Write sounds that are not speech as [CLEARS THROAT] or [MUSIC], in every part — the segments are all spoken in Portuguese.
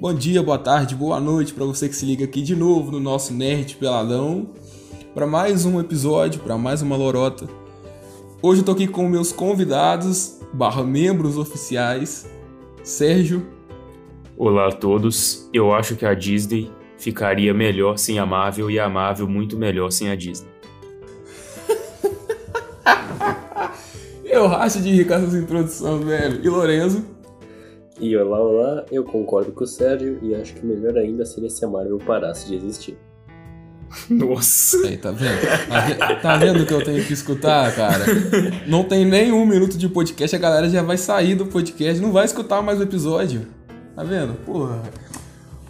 Bom dia, boa tarde, boa noite para você que se liga aqui de novo no nosso Nerd Peladão para mais um episódio, para mais uma lorota. Hoje eu tô aqui com meus convidados, barra membros oficiais, Sérgio. Olá a todos. Eu acho que a Disney ficaria melhor sem a Marvel e a Marvel muito melhor sem a Disney. [LAUGHS] eu racho de rir com essas introduções, velho. E Lorenzo? E olá, olá, eu concordo com o Sérgio e acho que melhor ainda seria se a Marvel parasse de existir. [LAUGHS] Nossa! Aí, tá vendo? Tá vendo o que eu tenho que escutar, cara? Não tem nem um minuto de podcast, a galera já vai sair do podcast, não vai escutar mais o episódio. Tá vendo? Porra.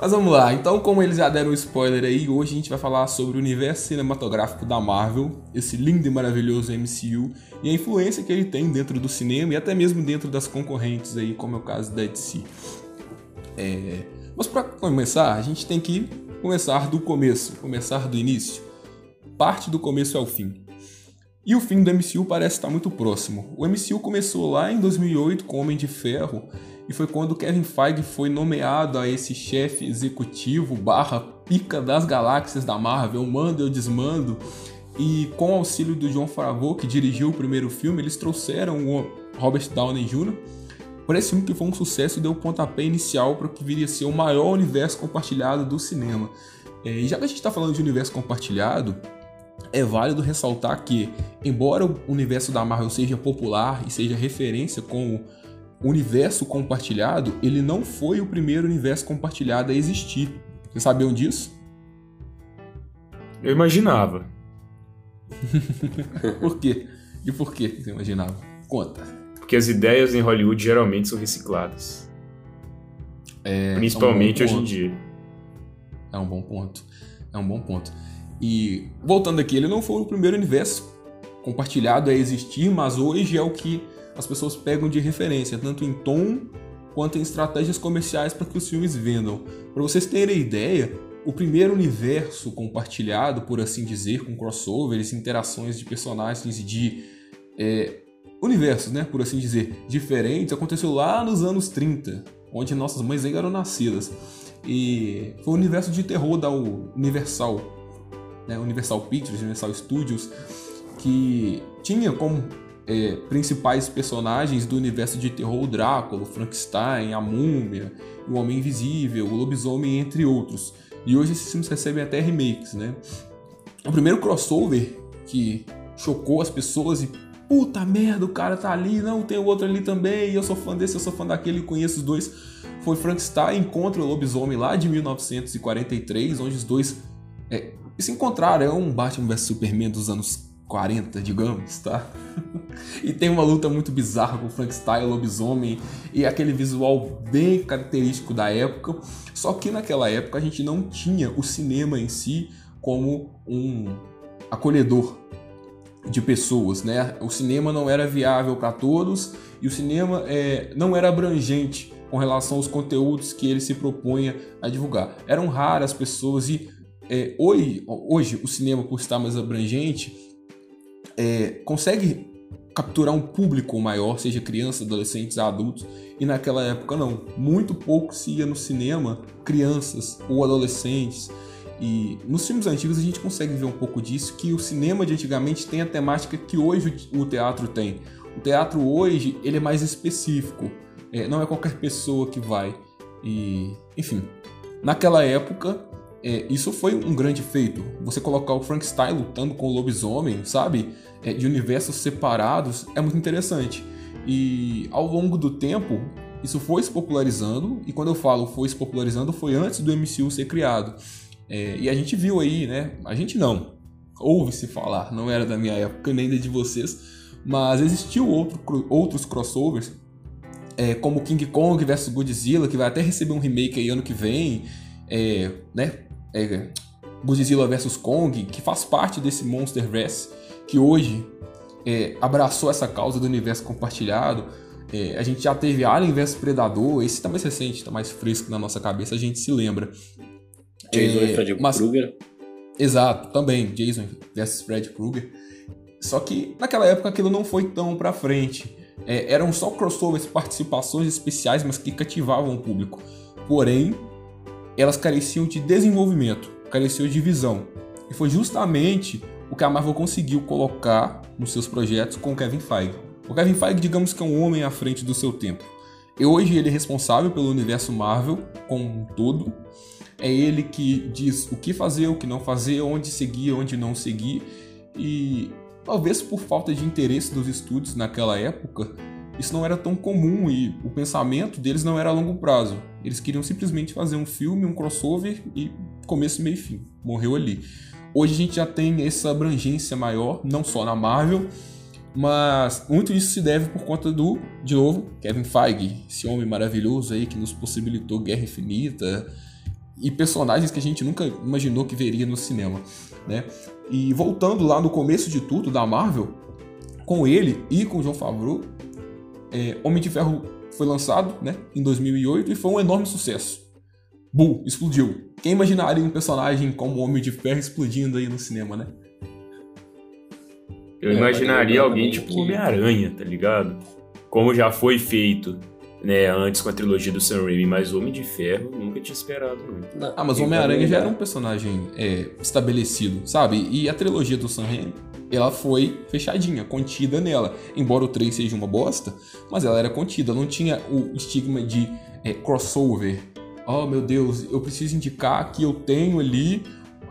Mas vamos lá, então como eles já deram spoiler aí, hoje a gente vai falar sobre o universo cinematográfico da Marvel, esse lindo e maravilhoso MCU, e a influência que ele tem dentro do cinema e até mesmo dentro das concorrentes aí, como é o caso da DC. É... Mas para começar, a gente tem que começar do começo, começar do início. Parte do começo ao fim. E o fim do MCU parece estar muito próximo. O MCU começou lá em 2008 com Homem de Ferro e foi quando Kevin Feige foi nomeado a esse chefe executivo barra pica das galáxias da Marvel, mando eu desmando. E com o auxílio do John Favreau, que dirigiu o primeiro filme, eles trouxeram o Robert Downey Jr. para esse filme que foi um sucesso e deu o pontapé inicial para o que viria a ser o maior universo compartilhado do cinema. É, e já que a gente está falando de universo compartilhado, é válido ressaltar que, embora o universo da Marvel seja popular e seja referência como universo compartilhado, ele não foi o primeiro universo compartilhado a existir. Vocês sabiam disso? Eu imaginava. [LAUGHS] por quê? E por que você imaginava? Conta. Porque as ideias em Hollywood geralmente são recicladas. É, Principalmente é um hoje em dia. É um bom ponto. É um bom ponto. E voltando aqui, ele não foi o primeiro universo compartilhado a existir, mas hoje é o que as pessoas pegam de referência, tanto em tom quanto em estratégias comerciais para que os filmes vendam. Para vocês terem ideia, o primeiro universo compartilhado, por assim dizer, com crossovers, interações de personagens e de é, universos, né, por assim dizer, diferentes, aconteceu lá nos anos 30, onde nossas mães ainda eram nascidas. E foi o universo de terror da Universal, né, Universal Pictures, Universal Studios, que tinha como é, principais personagens do universo de terror, o Drácula, o Frankenstein, a Múmia, o Homem Invisível, o Lobisomem, entre outros. E hoje esses filmes recebem até remakes, né? O primeiro crossover que chocou as pessoas e puta merda, o cara tá ali, não, tem o outro ali também, eu sou fã desse, eu sou fã daquele, conheço os dois. Foi Frankenstein contra o Lobisomem lá de 1943, onde os dois é, se encontraram. É um Batman vs Superman dos anos 40, digamos, tá? [LAUGHS] e tem uma luta muito bizarra com Frankenstein, lobisomem e aquele visual bem característico da época. Só que naquela época a gente não tinha o cinema em si como um acolhedor de pessoas, né? O cinema não era viável para todos e o cinema é, não era abrangente com relação aos conteúdos que ele se propunha a divulgar. Eram raras pessoas e é, hoje, hoje o cinema, por estar mais abrangente, é, consegue capturar um público maior, seja crianças, adolescentes, adultos, e naquela época não. Muito pouco se ia no cinema crianças ou adolescentes. E nos filmes antigos a gente consegue ver um pouco disso, que o cinema de antigamente tem a temática que hoje o teatro tem. O teatro hoje ele é mais específico, é, não é qualquer pessoa que vai. E, enfim, naquela época é, isso foi um grande feito. Você colocar o Frankenstein lutando com o lobisomem, sabe? É, de universos separados, é muito interessante. E ao longo do tempo, isso foi se popularizando, e quando eu falo foi se popularizando, foi antes do MCU ser criado. É, e a gente viu aí, né? A gente não. Ouve-se falar, não era da minha época nem da de vocês, mas existiu outro, outros crossovers, é, como King Kong vs Godzilla, que vai até receber um remake aí ano que vem, é, né? É, Godzilla vs Kong, que faz parte desse Monsterverse, que hoje é, abraçou essa causa do universo compartilhado. É, a gente já teve Alien vs Predador, esse tá mais recente, tá mais fresco na nossa cabeça, a gente se lembra. Jason e Freddy mas... Krueger. Exato, também, Jason vs Freddy Krueger. Só que naquela época aquilo não foi tão pra frente. É, eram só crossovers, participações especiais, mas que cativavam o público. Porém, elas careciam de desenvolvimento, careciam de visão. E foi justamente o que a Marvel conseguiu colocar nos seus projetos com o Kevin Feige. O Kevin Feige, digamos que é um homem à frente do seu tempo. E hoje ele é responsável pelo universo Marvel como um todo. É ele que diz o que fazer, o que não fazer, onde seguir, onde não seguir. E talvez por falta de interesse dos estúdios naquela época, isso não era tão comum e o pensamento deles não era a longo prazo. Eles queriam simplesmente fazer um filme, um crossover e começo, meio e fim. Morreu ali. Hoje a gente já tem essa abrangência maior, não só na Marvel, mas muito isso se deve por conta do, de novo, Kevin Feige, esse homem maravilhoso aí que nos possibilitou Guerra Infinita e personagens que a gente nunca imaginou que veria no cinema, né? E voltando lá no começo de tudo da Marvel, com ele e com o João Favreau, é, Homem de Ferro foi lançado, né, em 2008 e foi um enorme sucesso. Bull, explodiu. Quem imaginaria um personagem como Homem de Ferro explodindo aí no cinema, né? Eu é, imaginaria alguém tipo que... Homem-Aranha, tá ligado? Como já foi feito né, antes com a trilogia do Sam Raimi, mas Homem de Ferro nunca tinha esperado. Não. Ah, mas Homem-Aranha já era um personagem é, estabelecido, sabe? E a trilogia do Sam Raimi, ela foi fechadinha, contida nela. Embora o 3 seja uma bosta, mas ela era contida, não tinha o estigma de é, crossover. Oh meu Deus, eu preciso indicar que eu tenho ali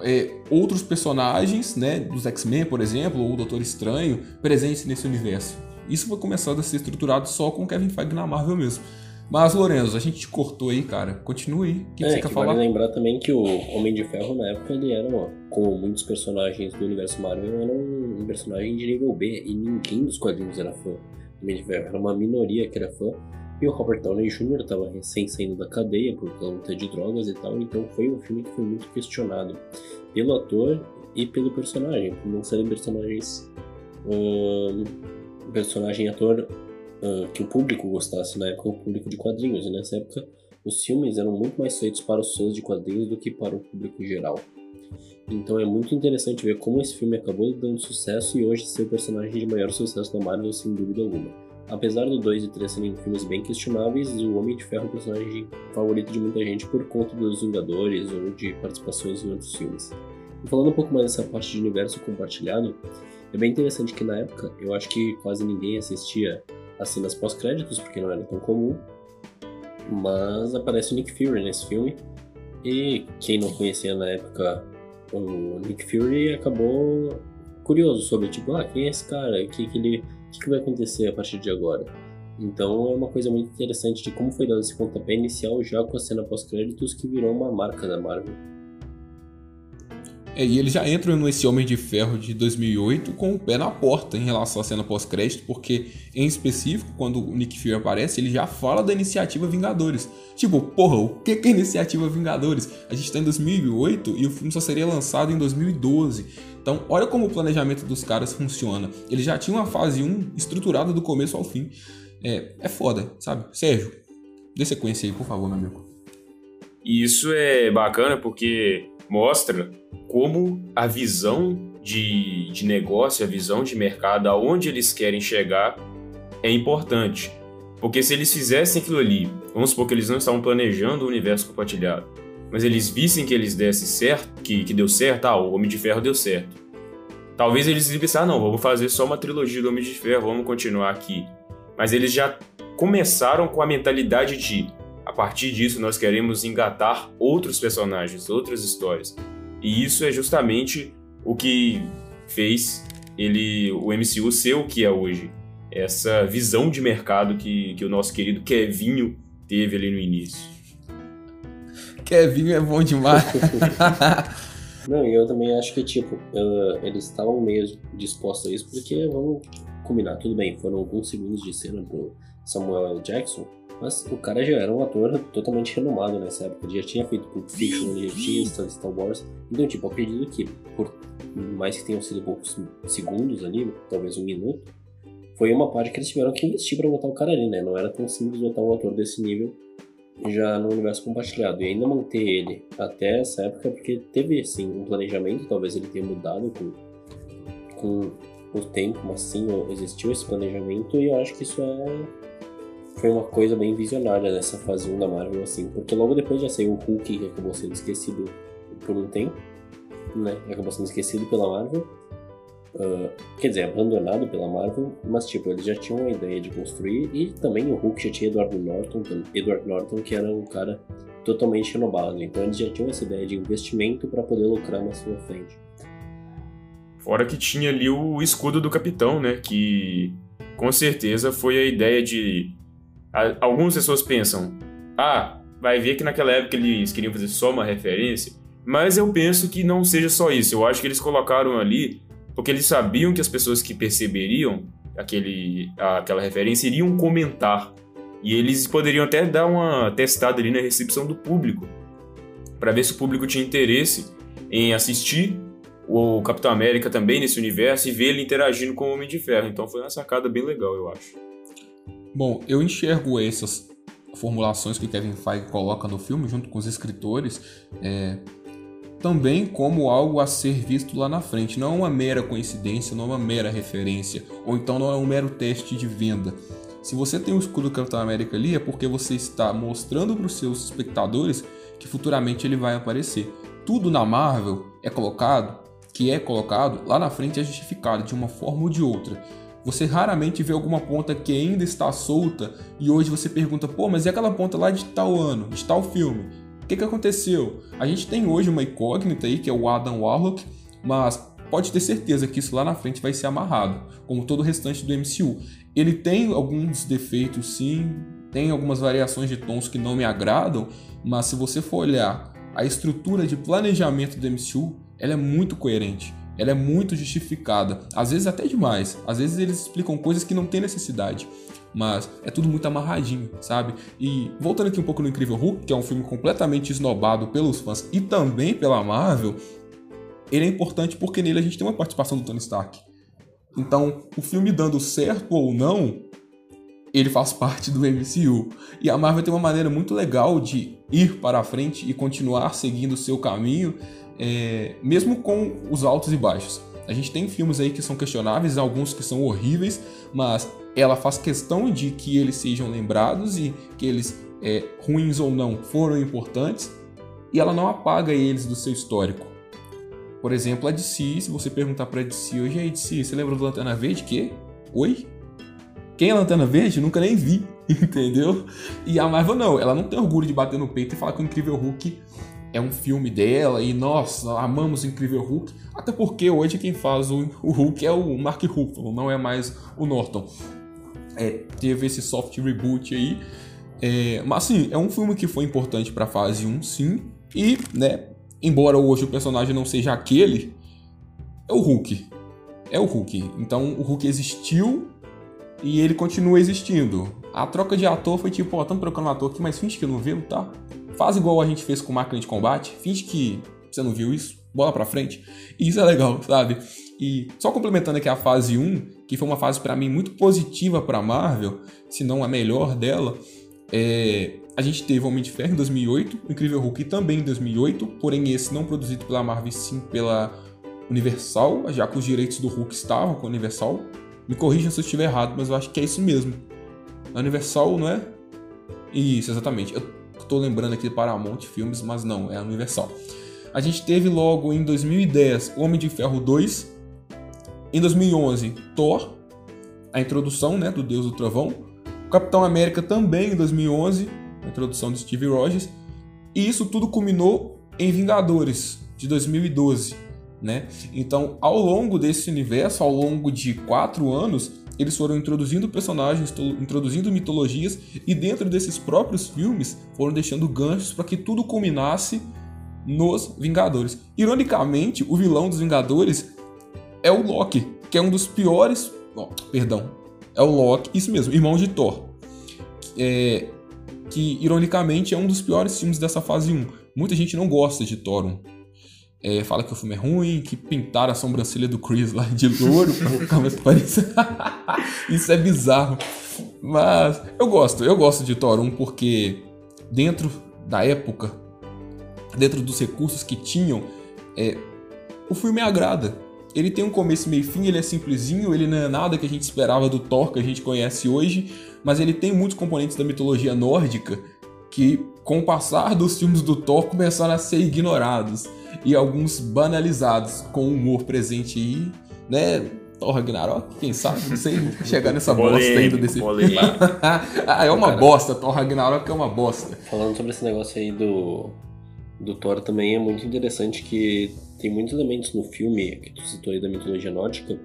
é, outros personagens, né, dos X-Men, por exemplo, ou o Doutor Estranho, presentes nesse universo. Isso foi começado a ser estruturado só com Kevin Feige na Marvel mesmo. Mas, Lorenzo, a gente te cortou aí, cara. Continue aí. O que, é, que você quer que falar? Vale lembrar também que o Homem de Ferro, na época, ele era, ó, como muitos personagens do universo Marvel, era um personagem de nível B. E ninguém dos quadrinhos era fã do Homem de Ferro. Era uma minoria que era fã. E o Robert Downey Jr. estava recém saindo da cadeia por conta de drogas e tal, então foi um filme que foi muito questionado pelo ator e pelo personagem, não serem personagens. Um, personagem ator uh, que o público gostasse na época, o público de quadrinhos, e nessa época os filmes eram muito mais feitos para os fãs de quadrinhos do que para o público geral. Então é muito interessante ver como esse filme acabou dando sucesso e hoje ser o personagem de maior sucesso da Marvel, sem dúvida alguma. Apesar do 2 e 3 serem filmes bem questionáveis, o Homem de Ferro é o personagem favorito de muita gente por conta dos Vingadores ou de participações em outros filmes. E falando um pouco mais dessa parte de universo compartilhado, é bem interessante que na época eu acho que quase ninguém assistia as cenas pós-créditos, porque não era tão comum, mas aparece o Nick Fury nesse filme, e quem não conhecia na época o Nick Fury acabou curioso sobre, tipo, ah, quem é esse cara? O que, que ele que, que vai acontecer a partir de agora? Então é uma coisa muito interessante de como foi dado esse pontapé inicial já com a cena pós-créditos que virou uma marca da Marvel. É, e eles já entram nesse Homem de Ferro de 2008 com o pé na porta em relação à cena pós-crédito, porque em específico, quando o Nick Fury aparece, ele já fala da iniciativa Vingadores. Tipo, porra, o que é iniciativa Vingadores? A gente tá em 2008 e o filme só seria lançado em 2012. Então, olha como o planejamento dos caras funciona. Eles já tinham uma fase 1 estruturada do começo ao fim. É, é foda, sabe? Sérgio, dê sequência aí, por favor, meu amigo. E isso é bacana porque mostra como a visão de, de negócio, a visão de mercado, aonde eles querem chegar, é importante. Porque se eles fizessem aquilo ali, vamos supor que eles não estavam planejando o universo compartilhado, mas eles vissem que eles dessem certo, que, que deu certo, ah, o Homem de Ferro deu certo. Talvez eles pensassem, ah, não, vamos fazer só uma trilogia do Homem de Ferro, vamos continuar aqui. Mas eles já começaram com a mentalidade de a partir disso, nós queremos engatar outros personagens, outras histórias. E isso é justamente o que fez ele, o MCU ser o que é hoje. Essa visão de mercado que, que o nosso querido Kevinho teve ali no início. Kevinho é bom demais. [LAUGHS] Não, e eu também acho que, tipo, uh, eles estavam meio dispostos a isso, porque, vamos combinar, tudo bem, foram alguns segundos de cena pro Samuel Jackson, mas o cara já era um ator totalmente renomado nessa época. Ele já tinha feito Pulp Fiction, ele já tinha Star Wars. Então, tipo, acredito que, por mais que tenham sido poucos segundos ali, talvez um minuto, foi uma parte que eles tiveram que investir para botar o cara ali, né? Não era tão simples botar um ator desse nível já no universo compartilhado. E ainda manter ele até essa época, porque teve, sim, um planejamento, talvez ele tenha mudado com, com o tempo, mas sim, existiu esse planejamento e eu acho que isso é foi uma coisa bem visionária nessa fase 1 da Marvel, assim, porque logo depois já saiu o Hulk, que acabou sendo esquecido por um tempo, né? Acabou sendo esquecido pela Marvel. Uh, quer dizer, abandonado pela Marvel, mas tipo, eles já tinham a ideia de construir e também o Hulk já tinha Edward Norton, Edward Norton que era um cara totalmente renovado, então eles já tinham essa ideia de investimento para poder lucrar mais sua frente. Fora que tinha ali o escudo do capitão, né, que com certeza foi a ideia de algumas pessoas pensam, ah, vai ver que naquela época eles queriam fazer só uma referência, mas eu penso que não seja só isso. Eu acho que eles colocaram ali porque eles sabiam que as pessoas que perceberiam aquele, aquela referência iriam comentar. E eles poderiam até dar uma testada ali na recepção do público, para ver se o público tinha interesse em assistir o Capitão América também nesse universo e ver ele interagindo com o Homem de Ferro. Então foi uma sacada bem legal, eu acho. Bom, eu enxergo essas formulações que Kevin Feige coloca no filme, junto com os escritores, é, também como algo a ser visto lá na frente. Não é uma mera coincidência, não é uma mera referência, ou então não é um mero teste de venda. Se você tem o escudo do Capitão América ali, é porque você está mostrando para os seus espectadores que futuramente ele vai aparecer. Tudo na Marvel é colocado, que é colocado, lá na frente é justificado de uma forma ou de outra. Você raramente vê alguma ponta que ainda está solta e hoje você pergunta, pô, mas e aquela ponta lá de tal ano, de tal filme? O que, que aconteceu? A gente tem hoje uma incógnita aí, que é o Adam Warlock, mas pode ter certeza que isso lá na frente vai ser amarrado, como todo o restante do MCU. Ele tem alguns defeitos, sim, tem algumas variações de tons que não me agradam, mas se você for olhar a estrutura de planejamento do MCU, ela é muito coerente, ela é muito justificada, às vezes até demais. Às vezes eles explicam coisas que não tem necessidade mas é tudo muito amarradinho, sabe? E voltando aqui um pouco no Incrível Hulk, que é um filme completamente esnobado pelos fãs e também pela Marvel, ele é importante porque nele a gente tem uma participação do Tony Stark. Então, o filme dando certo ou não, ele faz parte do MCU. E a Marvel tem uma maneira muito legal de ir para a frente e continuar seguindo o seu caminho, é, mesmo com os altos e baixos. A gente tem filmes aí que são questionáveis, alguns que são horríveis, mas ela faz questão de que eles sejam lembrados e que eles, é, ruins ou não, foram importantes, e ela não apaga eles do seu histórico. Por exemplo, a DC, se você perguntar pra DC hoje, aí DC, você lembra do Lanterna Verde? Que? Oi? Quem é Lanterna Verde? Nunca nem vi, [LAUGHS] entendeu? E a Marvel não, ela não tem orgulho de bater no peito e falar que o Incrível Hulk é um filme dela e nós amamos o Incrível Hulk, até porque hoje quem faz o, Hulk é o Mark Ruffalo, não é mais o Norton é, teve esse soft reboot aí. É, mas assim, é um filme que foi importante para fase 1, sim. E, né, embora hoje o personagem não seja aquele, é o Hulk. É o Hulk. Então o Hulk existiu e ele continua existindo. A troca de ator foi tipo, ó, estamos trocando um ator aqui, mas finge que não viu, tá? Faz igual a gente fez com máquina de combate, finge que você não viu isso, bola pra frente. Isso é legal, sabe? E só complementando aqui a fase 1, que foi uma fase para mim muito positiva para Marvel, se não a melhor dela, é... a gente teve Homem de Ferro em 2008, o Incrível Hulk também em 2008, porém esse não produzido pela Marvel, sim pela Universal, já que os direitos do Hulk estavam com a Universal. Me corrijam se eu estiver errado, mas eu acho que é isso mesmo. A Universal, não é? Isso, exatamente. Eu tô lembrando aqui Paramount Filmes, mas não, é a Universal. A gente teve logo em 2010 Homem de Ferro 2, em 2011, Thor, a introdução né, do Deus do Trovão. Capitão América também em 2011, a introdução de Steve Rogers. E isso tudo culminou em Vingadores, de 2012. Né? Então, ao longo desse universo, ao longo de quatro anos, eles foram introduzindo personagens, introduzindo mitologias, e dentro desses próprios filmes foram deixando ganchos para que tudo culminasse nos Vingadores. Ironicamente, o vilão dos Vingadores é o Loki, que é um dos piores. Oh, perdão. É o Loki, isso mesmo, irmão de Thor. É, que, ironicamente, é um dos piores filmes dessa fase 1. Muita gente não gosta de Thor 1. É, fala que o filme é ruim, que pintaram a sobrancelha do Chris lá de louro [LAUGHS] pra ficar mais parecido. [LAUGHS] Isso é bizarro. Mas eu gosto, eu gosto de Thor 1 porque dentro da época, dentro dos recursos que tinham, é, o filme agrada. Ele tem um começo, meio fim, ele é simplesinho, ele não é nada que a gente esperava do Thor que a gente conhece hoje, mas ele tem muitos componentes da mitologia nórdica que, com o passar dos filmes do Thor, começaram a ser ignorados e alguns banalizados, com o humor presente aí, né? Thor Ragnarok, quem sabe, não sei chegar nessa bosta ainda desse filme. [LAUGHS] ah, é uma bosta, Thor Ragnarok é uma bosta. Falando sobre esse negócio aí do, do Thor também é muito interessante que tem muitos elementos no filme que tu citou aí da mitologia nórdica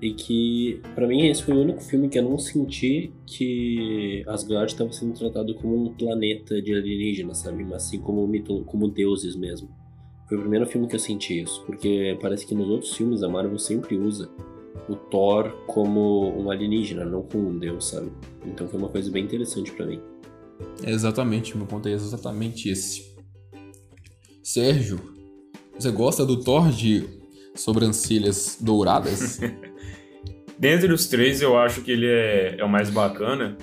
e que para mim esse foi o único filme que eu não senti que Asgard estava sendo tratado como um planeta de alienígenas, sabe? Mas assim como, mito, como deuses mesmo. Foi o primeiro filme que eu senti isso, porque parece que nos outros filmes a Marvel sempre usa o Thor como um alienígena, não como um deus, sabe? Então foi uma coisa bem interessante para mim. É exatamente, meu ponto é exatamente esse. Sérgio, você gosta do Thor de sobrancelhas douradas? [LAUGHS] Dentre os três, eu acho que ele é, é o mais bacana.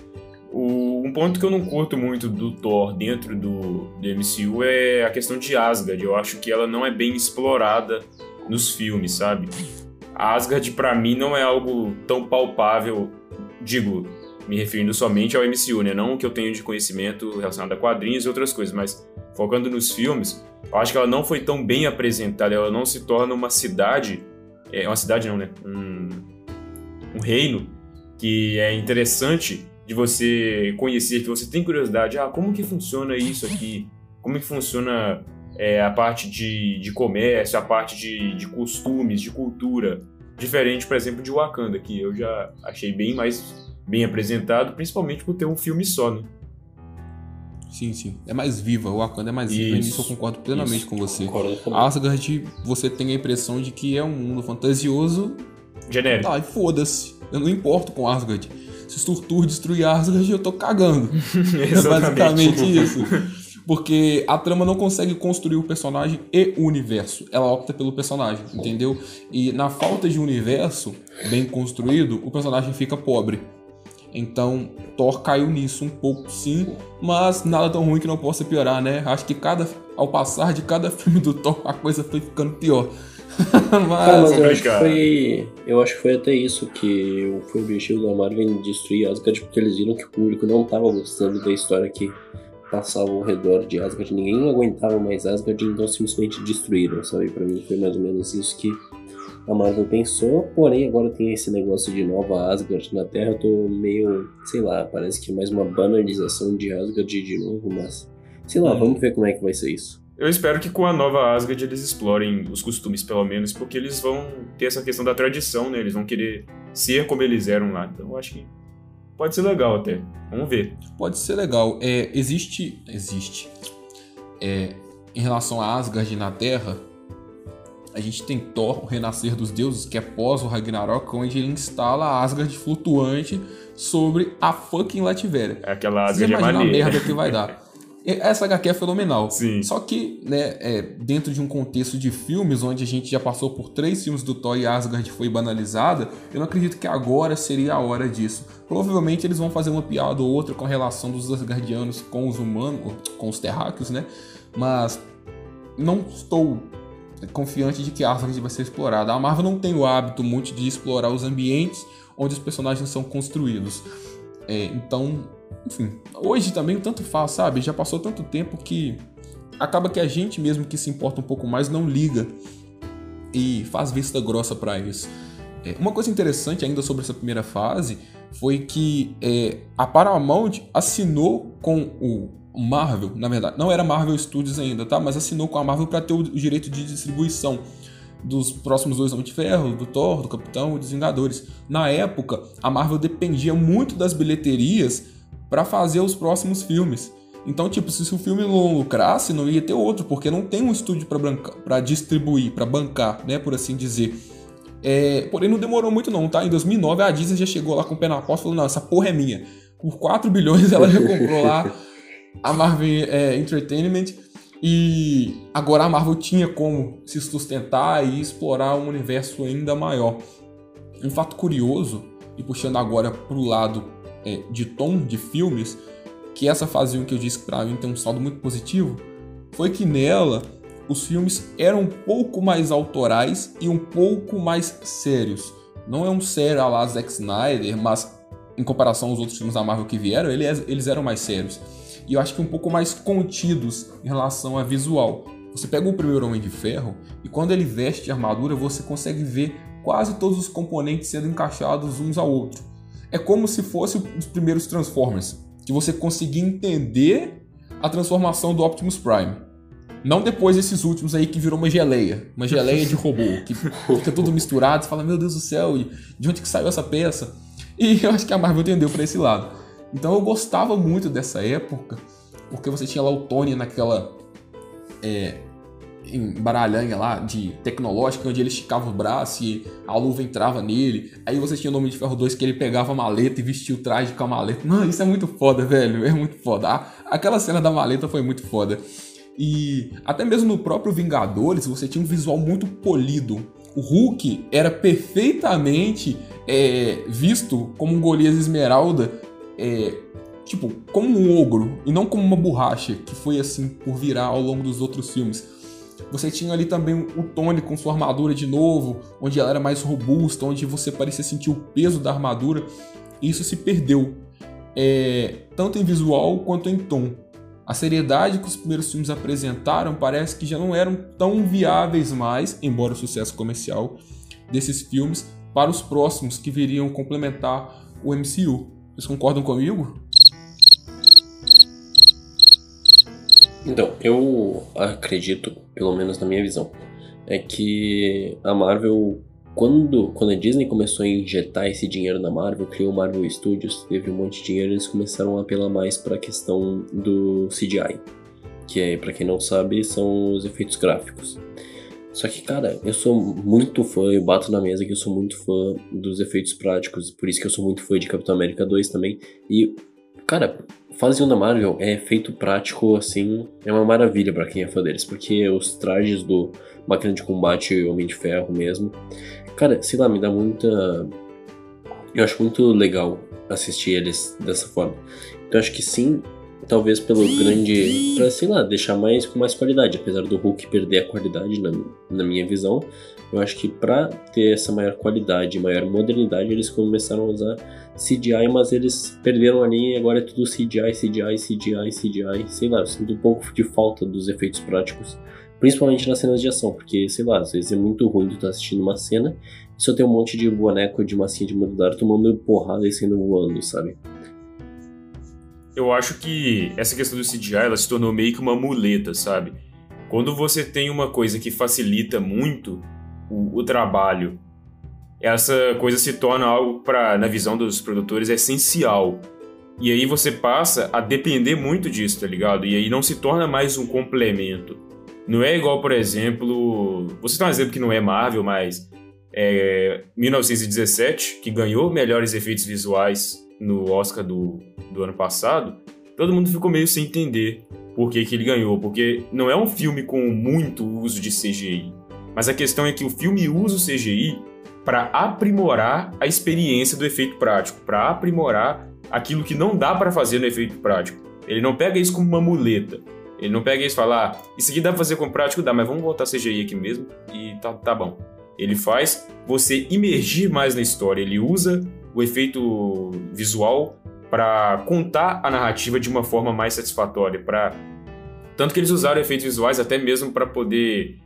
O, um ponto que eu não curto muito do Thor dentro do, do MCU é a questão de Asgard. Eu acho que ela não é bem explorada nos filmes, sabe? Asgard, para mim, não é algo tão palpável, digo, me referindo somente ao MCU, né? Não que eu tenho de conhecimento relacionado a quadrinhos e outras coisas, mas focando nos filmes, eu acho que ela não foi tão bem apresentada, ela não se torna uma cidade, é uma cidade não, né? Um, um reino que é interessante de você conhecer, que você tem curiosidade, ah, como que funciona isso aqui? Como que funciona é, a parte de, de comércio, a parte de, de costumes, de cultura, diferente, por exemplo, de Wakanda, que eu já achei bem mais bem apresentado, principalmente por ter um filme só, né? Sim, sim. É mais viva, o Wakanda é mais Isso. viva, nisso eu concordo plenamente Isso. com você. Concordo. Asgard, você tem a impressão de que é um mundo fantasioso Genérico. Tá, e foda-se. Eu não importo com Asgard. Se Surtur destruir Asgard, eu tô cagando. [LAUGHS] É basicamente isso. Porque a trama não consegue construir o personagem e o universo. Ela opta pelo personagem, entendeu? E na falta de um universo bem construído, o personagem fica pobre. Então, Thor caiu nisso um pouco sim, mas nada tão ruim que não possa piorar, né? Acho que cada ao passar de cada [LAUGHS] filme do Thor, a coisa foi ficando pior. [LAUGHS] Cara, mas mas eu acho que foi. Eu acho que foi até isso que foi o objetivo da Marvel destruir Asgard, porque eles viram que o público não tava gostando da história que passava ao redor de Asgard. Ninguém aguentava mais Asgard, então simplesmente destruíram, sabe? Pra mim foi mais ou menos isso que a Marvel pensou. Porém, agora tem esse negócio de nova Asgard na Terra. Eu tô meio, sei lá, parece que é mais uma banalização de Asgard de novo, mas. Sei lá, Hum. vamos ver como é que vai ser isso. Eu espero que com a nova Asgard eles explorem os costumes, pelo menos, porque eles vão ter essa questão da tradição, né? Eles vão querer ser como eles eram lá. Então eu acho que pode ser legal até. Vamos ver. Pode ser legal. É, existe. Existe. É, em relação a Asgard na Terra, a gente tem Thor, o Renascer dos Deuses, que é pós o Ragnarok, onde ele instala a Asgard flutuante sobre a fucking Lativéria. Aquela Você Asgard é imagina a maneira. merda que vai dar. [LAUGHS] Essa HQ é fenomenal. Sim. Só que, né, é, dentro de um contexto de filmes, onde a gente já passou por três filmes do Thor e Asgard foi banalizada, eu não acredito que agora seria a hora disso. Provavelmente eles vão fazer uma piada ou outra com a relação dos Asgardianos com os humanos, com os terráqueos, né? Mas não estou confiante de que Asgard vai ser explorada. A Marvel não tem o hábito muito de explorar os ambientes onde os personagens são construídos. É, então, enfim, hoje também tanto faz, sabe? Já passou tanto tempo que acaba que a gente mesmo que se importa um pouco mais não liga e faz vista grossa pra isso. É, uma coisa interessante ainda sobre essa primeira fase foi que é, a Paramount assinou com o Marvel, na verdade, não era Marvel Studios ainda, tá? Mas assinou com a Marvel para ter o direito de distribuição dos próximos dois Homem de Ferro, do Thor, do Capitão e dos Vingadores. Na época, a Marvel dependia muito das bilheterias para fazer os próximos filmes. Então, tipo, se o filme não lucrasse, não ia ter outro, porque não tem um estúdio para distribuir, para bancar, né, por assim dizer. É, porém, não demorou muito não, tá? Em 2009, a Disney já chegou lá com o pé na porta e falou, não, essa porra é minha. Por 4 bilhões [LAUGHS] ela já comprou lá a Marvel é, Entertainment e agora a Marvel tinha como se sustentar e explorar um universo ainda maior. Um fato curioso, e puxando agora pro lado é, de tom de filmes, que essa fase 1 que eu disse que pra mim tem um saldo muito positivo, foi que nela os filmes eram um pouco mais autorais e um pouco mais sérios. Não é um sério a la Zack Snyder, mas em comparação aos outros filmes da Marvel que vieram, eles eram mais sérios. E eu acho que um pouco mais contidos em relação a visual. Você pega o primeiro Homem de Ferro e quando ele veste a armadura, você consegue ver quase todos os componentes sendo encaixados uns ao outro. É como se fosse os primeiros Transformers, que você conseguia entender a transformação do Optimus Prime. Não depois desses últimos aí que virou uma geleia. Uma geleia de robô, que [LAUGHS] fica tudo misturado. Você fala, meu Deus do céu, de onde que saiu essa peça? E eu acho que a Marvel entendeu para esse lado. Então eu gostava muito dessa época, porque você tinha lá o Tony naquela é, embaralhanha lá de tecnológica, onde ele esticava o braço e a luva entrava nele. Aí você tinha o Nome de Ferro 2 que ele pegava a maleta e vestia o traje com a maleta. Mano, isso é muito foda, velho. É muito foda. aquela cena da maleta foi muito foda. E até mesmo no próprio Vingadores, você tinha um visual muito polido. O Hulk era perfeitamente é, visto como um Golias Esmeralda, é, tipo, como um ogro, e não como uma borracha, que foi assim por virar ao longo dos outros filmes. Você tinha ali também o Tony com sua armadura de novo, onde ela era mais robusta, onde você parecia sentir o peso da armadura. E isso se perdeu, é, tanto em visual quanto em tom. A seriedade que os primeiros filmes apresentaram parece que já não eram tão viáveis mais, embora o sucesso comercial desses filmes, para os próximos que viriam complementar o MCU. Vocês concordam comigo? Então, eu acredito, pelo menos na minha visão, é que a Marvel quando, quando a Disney começou a injetar esse dinheiro na Marvel, criou o Marvel Studios, teve um monte de dinheiro, eles começaram a apelar mais para a questão do CGI, que é, para quem não sabe, são os efeitos gráficos. Só que, cara, eu sou muito fã, eu bato na mesa que eu sou muito fã dos efeitos práticos, por isso que eu sou muito fã de Capitão América 2 também. E, cara, fase 1 da Marvel é efeito prático, assim, é uma maravilha para quem é fã deles, porque os trajes do Máquina de Combate Homem de Ferro mesmo, Cara, sei lá, me dá muita. Eu acho muito legal assistir eles dessa forma. Então acho que sim, talvez pelo grande. pra, sei lá, deixar mais com mais qualidade. Apesar do Hulk perder a qualidade na, na minha visão, eu acho que pra ter essa maior qualidade, maior modernidade, eles começaram a usar CGI, mas eles perderam ali e agora é tudo CGI, CGI, CGI, CGI. Sei lá, eu sinto um pouco de falta dos efeitos práticos Principalmente nas cenas de ação, porque, sei lá, às vezes é muito ruim tu tá assistindo uma cena e só tem um monte de boneco de massinha de modular tomando porrada e sendo voando, sabe? Eu acho que essa questão do CGI ela se tornou meio que uma muleta, sabe? Quando você tem uma coisa que facilita muito o, o trabalho, essa coisa se torna algo para, na visão dos produtores, essencial. E aí você passa a depender muito disso, tá ligado? E aí não se torna mais um complemento. Não é igual, por exemplo. Você tem um exemplo que não é Marvel, mas. É 1917, que ganhou melhores efeitos visuais no Oscar do, do ano passado. Todo mundo ficou meio sem entender por que, que ele ganhou. Porque não é um filme com muito uso de CGI. Mas a questão é que o filme usa o CGI para aprimorar a experiência do efeito prático, para aprimorar aquilo que não dá para fazer no efeito prático. Ele não pega isso como uma muleta. Ele não pega isso e fala, ah, isso aqui dá pra fazer com prático? Dá, mas vamos voltar CGI aqui mesmo e tá, tá bom. Ele faz você imergir mais na história, ele usa o efeito visual para contar a narrativa de uma forma mais satisfatória, para tanto que eles usaram efeitos visuais até mesmo para poder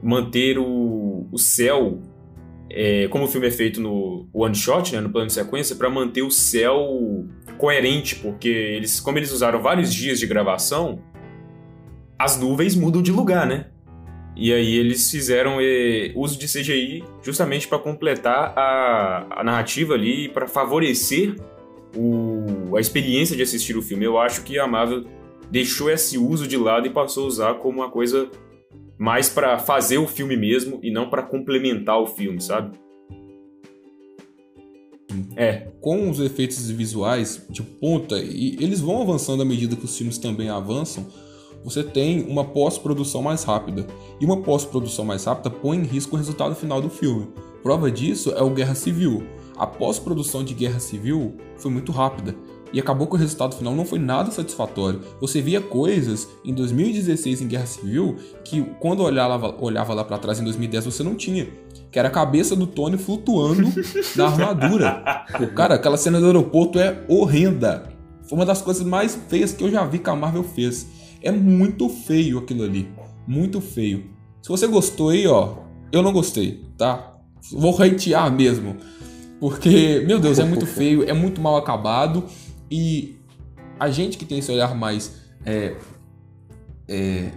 manter o, o céu, é, como o filme é feito no one shot, né, no plano de sequência, para manter o céu coerente, porque eles, como eles usaram vários dias de gravação, as nuvens mudam de lugar, né? E aí eles fizeram eh, uso de CGI justamente para completar a, a narrativa ali, para favorecer o, a experiência de assistir o filme. Eu acho que a Marvel deixou esse uso de lado e passou a usar como uma coisa mais para fazer o filme mesmo e não para complementar o filme, sabe? É. Com os efeitos visuais de ponta, e eles vão avançando à medida que os filmes também avançam você tem uma pós-produção mais rápida. E uma pós-produção mais rápida põe em risco o resultado final do filme. Prova disso é o Guerra Civil. A pós-produção de Guerra Civil foi muito rápida. E acabou que o resultado final não foi nada satisfatório. Você via coisas em 2016 em Guerra Civil que quando olhava, olhava lá para trás em 2010 você não tinha. Que era a cabeça do Tony flutuando [LAUGHS] na armadura. Cara, aquela cena do aeroporto é horrenda. Foi uma das coisas mais feias que eu já vi que a Marvel fez. É muito feio aquilo ali. Muito feio. Se você gostou aí, ó, eu não gostei, tá? Vou hatear mesmo. Porque, meu Deus, é muito [LAUGHS] feio, é muito mal acabado. E a gente que tem esse olhar mais. É, é,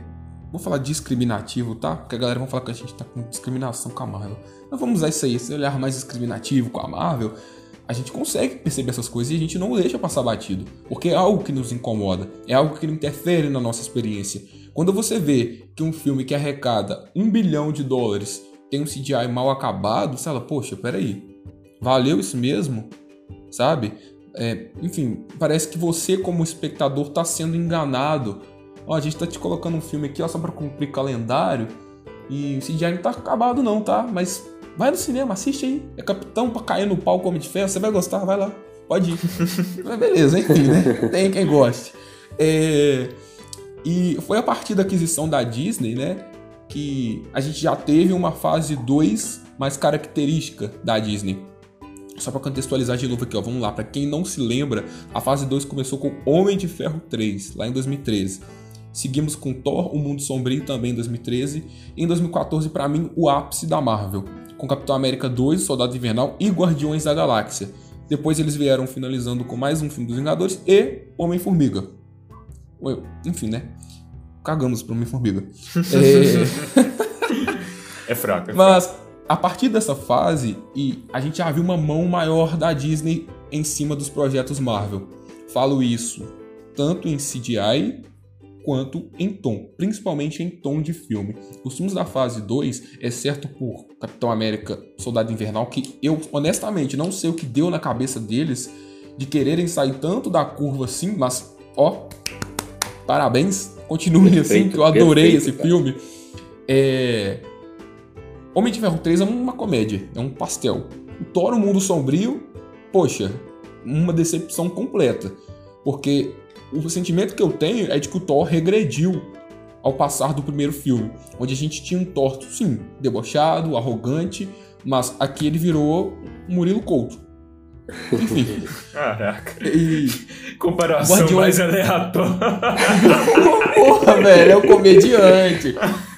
vou falar discriminativo, tá? Porque a galera vai falar que a gente tá com discriminação com a Marvel. Mas vamos usar isso aí, esse olhar mais discriminativo com a Marvel. A gente consegue perceber essas coisas e a gente não deixa passar batido. Porque é algo que nos incomoda, é algo que interfere na nossa experiência. Quando você vê que um filme que arrecada um bilhão de dólares tem um CGI mal acabado, você fala, poxa, peraí, valeu isso mesmo? Sabe? É, enfim, parece que você, como espectador, está sendo enganado. Ó, a gente está te colocando um filme aqui ó, só para cumprir calendário. E o CGI não tá acabado, não, tá? Mas vai no cinema, assiste aí. É capitão pra cair no pau como de ferro, você vai gostar, vai lá. Pode ir. [LAUGHS] Mas beleza, enfim, né? Tem quem goste. É... E foi a partir da aquisição da Disney, né? Que a gente já teve uma fase 2 mais característica da Disney só para contextualizar de novo aqui, ó, vamos lá. Para quem não se lembra, a fase 2 começou com Homem de Ferro 3, lá em 2013. Seguimos com Thor, O Mundo Sombrio, também em 2013. E em 2014, para mim, o ápice da Marvel, com Capitão América 2, Soldado Invernal e Guardiões da Galáxia. Depois eles vieram finalizando com mais um filme dos Vingadores e Homem-Formiga. Enfim, né? Cagamos pro Homem-Formiga. [LAUGHS] é... é fraco. É Mas a partir dessa fase, e a gente já viu uma mão maior da Disney em cima dos projetos Marvel. Falo isso tanto em CGI quanto em tom, principalmente em tom de filme. Os filmes da fase 2, exceto por Capitão América Soldado Invernal, que eu honestamente não sei o que deu na cabeça deles de quererem sair tanto da curva assim, mas ó, parabéns, continuem perfeito, assim, que eu adorei perfeito, esse cara. filme. É, Homem de Ferro 3 é uma comédia, é um pastel. O Thor, o Mundo Sombrio, poxa, uma decepção completa. Porque o sentimento que eu tenho é de que o Thor regrediu ao passar do primeiro filme, onde a gente tinha um Thor, sim, debochado, arrogante, mas aqui ele virou Murilo Couto. Enfim. Caraca. E... [LAUGHS] Comparação Guardiões... mais aleatória. [LAUGHS] Porra, velho, é o comediante.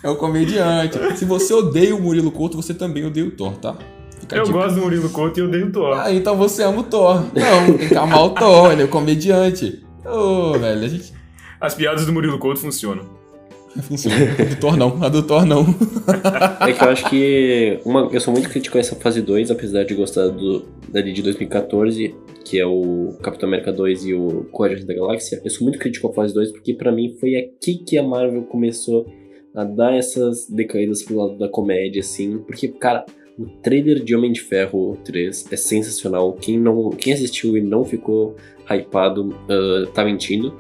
É o comediante. Se você odeia o Murilo Couto, você também odeia o Thor, tá? Fica eu tipo... gosto do Murilo Couto e odeio o Thor. Ah, então você ama o Thor. Não, tem que amar o Thor, ele é o comediante. Ô, oh, velho, a gente... As piadas do Murilo Couto funcionam. Funciona. A do Thor não, a do Thor não. É que eu acho que. Uma, eu sou muito crítico a essa fase 2, apesar de gostar do, dali de 2014, que é o Capitão América 2 e o Guardiões da Galáxia. Eu sou muito crítico a fase 2 porque para mim foi aqui que a Marvel começou a dar essas decaídas pro lado da comédia, assim. Porque, cara, o trailer de Homem de Ferro 3 é sensacional. Quem, não, quem assistiu e não ficou hypado uh, tá mentindo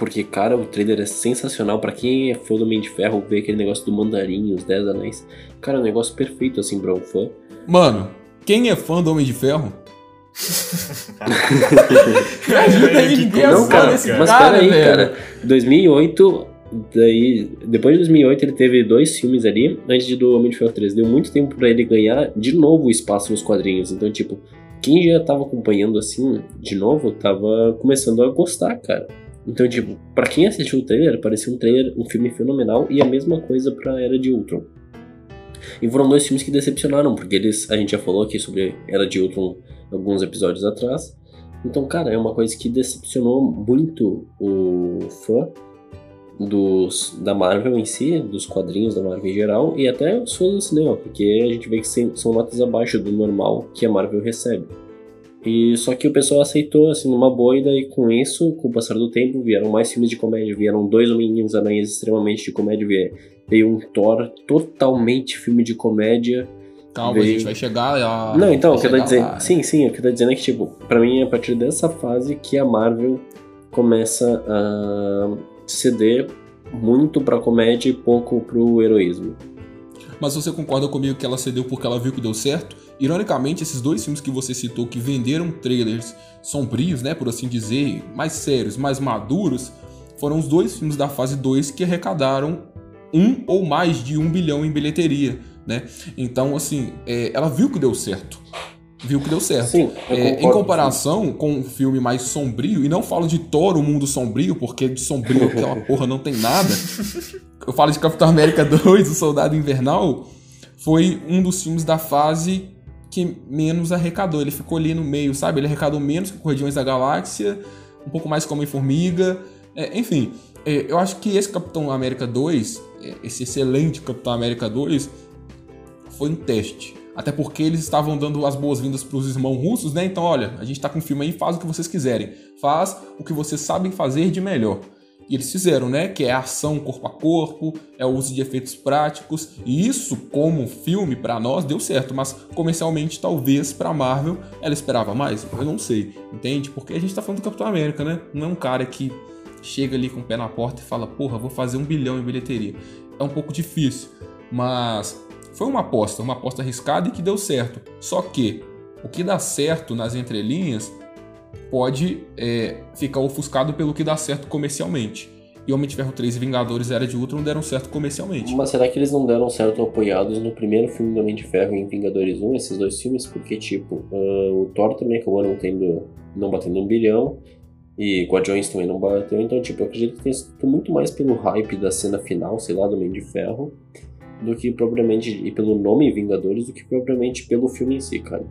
porque, cara, o trailer é sensacional. para quem é fã do Homem de Ferro, ver aquele negócio do mandarim, os 10 anéis. Cara, é um negócio perfeito, assim, pra um fã. Mano, quem é fã do Homem de Ferro? [LAUGHS] Ajuda aí, ninguém é fã desse mas cara, peraí, cara. 2008, daí, depois de 2008 ele teve dois filmes ali, antes de do Homem de Ferro 3. Deu muito tempo para ele ganhar de novo espaço nos quadrinhos. Então, tipo, quem já tava acompanhando assim, de novo, tava começando a gostar, cara. Então, tipo, pra quem assistiu o trailer, parecia um trailer, um filme fenomenal, e a mesma coisa pra Era de Ultron. E foram dois filmes que decepcionaram, porque eles, a gente já falou aqui sobre Era de Ultron alguns episódios atrás. Então, cara, é uma coisa que decepcionou muito o fã dos, da Marvel em si, dos quadrinhos da Marvel em geral, e até os fãs do cinema, porque a gente vê que são notas abaixo do normal que a Marvel recebe. E só que o pessoal aceitou assim numa boa e com isso, com o passar do tempo, vieram mais filmes de comédia, vieram dois Homens Aranhas extremamente de comédia, veio um Thor totalmente filme de comédia. Calma, veio... a gente vai chegar lá. Não, então, o que eu tô dizendo. Lá. Sim, sim, o que eu tô dizendo é que, tipo, pra mim é a partir dessa fase que a Marvel começa a ceder muito pra comédia e pouco pro heroísmo. Mas você concorda comigo que ela cedeu porque ela viu que deu certo? Ironicamente, esses dois filmes que você citou que venderam trailers sombrios, né, por assim dizer, mais sérios, mais maduros, foram os dois filmes da fase 2 que arrecadaram um ou mais de um bilhão em bilheteria, né? Então, assim, é, ela viu que deu certo. Viu que deu certo. Sim, é, em comparação com um filme mais sombrio, e não falo de Thor, o mundo sombrio, porque de sombrio aquela [LAUGHS] porra não tem nada. Eu falo de Capitão América 2, o Soldado Invernal, foi um dos filmes da fase que menos arrecadou. Ele ficou ali no meio, sabe? Ele arrecadou menos que Guardiões da Galáxia, um pouco mais que Homem-Formiga. É, enfim, é, eu acho que esse Capitão América 2, é, esse excelente Capitão América 2, foi um teste. Até porque eles estavam dando as boas-vindas para os irmãos russos, né? Então, olha, a gente está com um filme aí, faz o que vocês quiserem. Faz o que vocês sabem fazer de melhor. E eles fizeram, né? Que é ação corpo a corpo, é o uso de efeitos práticos. E isso, como filme, para nós, deu certo. Mas comercialmente, talvez para Marvel, ela esperava mais. Eu não sei, entende? Porque a gente tá falando do Capitão América, né? Não é um cara que chega ali com o pé na porta e fala, porra, vou fazer um bilhão em bilheteria. É um pouco difícil, mas foi uma aposta, uma aposta arriscada e que deu certo. Só que o que dá certo nas entrelinhas pode é, ficar ofuscado pelo que dá certo comercialmente. E Homem de Ferro 3 e Vingadores Era de Ultron deram certo comercialmente. Mas será que eles não deram certo apoiados no primeiro filme do Homem de Ferro e em Vingadores 1, esses dois filmes? Porque, tipo, uh, o Thor também acabou não, tendo, não batendo um bilhão. E Guardiões também não bateu, então, tipo, eu acredito que tem sido muito mais pelo hype da cena final, sei lá, do Homem de Ferro, do que propriamente, e pelo nome Vingadores, do que propriamente pelo filme em si, cara.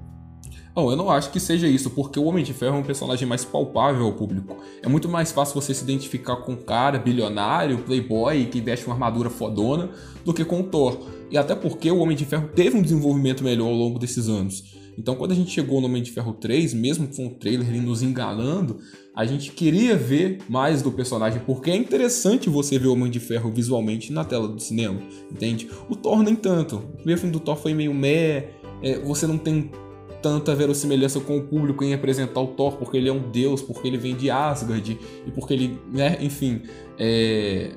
Não, eu não acho que seja isso, porque o Homem de Ferro é um personagem mais palpável ao público. É muito mais fácil você se identificar com um cara bilionário, playboy, que veste uma armadura fodona, do que com o Thor. E até porque o Homem de Ferro teve um desenvolvimento melhor ao longo desses anos. Então, quando a gente chegou no Homem de Ferro 3, mesmo com o trailer ali nos enganando, a gente queria ver mais do personagem, porque é interessante você ver o Homem de Ferro visualmente na tela do cinema, entende? O Thor nem tanto. O primeiro filme do Thor foi meio meh, é, você não tem tanta verossimilhança com o público em representar o Thor, porque ele é um deus, porque ele vem de Asgard, e porque ele, né, enfim, é...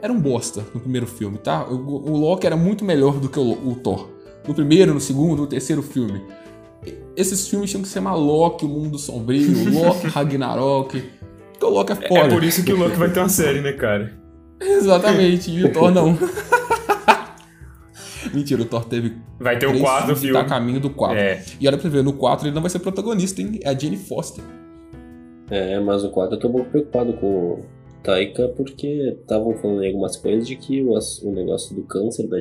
Era um bosta no primeiro filme, tá? O, o Loki era muito melhor do que o, o Thor no primeiro, no segundo, no terceiro filme. Esses filmes tinham que ser chamar Loki, o Mundo Sombrio, Loki, [LAUGHS] Ragnarok. Porque o Loki é, é foda. É por isso que o Loki vai ter uma série, né, cara? Exatamente, e o Thor não. [LAUGHS] Mentira, o Thor teve. Vai ter o 4 filme. Tá a caminho do 4. É. E olha pra ver, no 4 ele não vai ser protagonista, hein? É a Jane Foster. É, mas o 4 eu tô um pouco preocupado com o Taika porque estavam falando algumas coisas de que o, o negócio do câncer da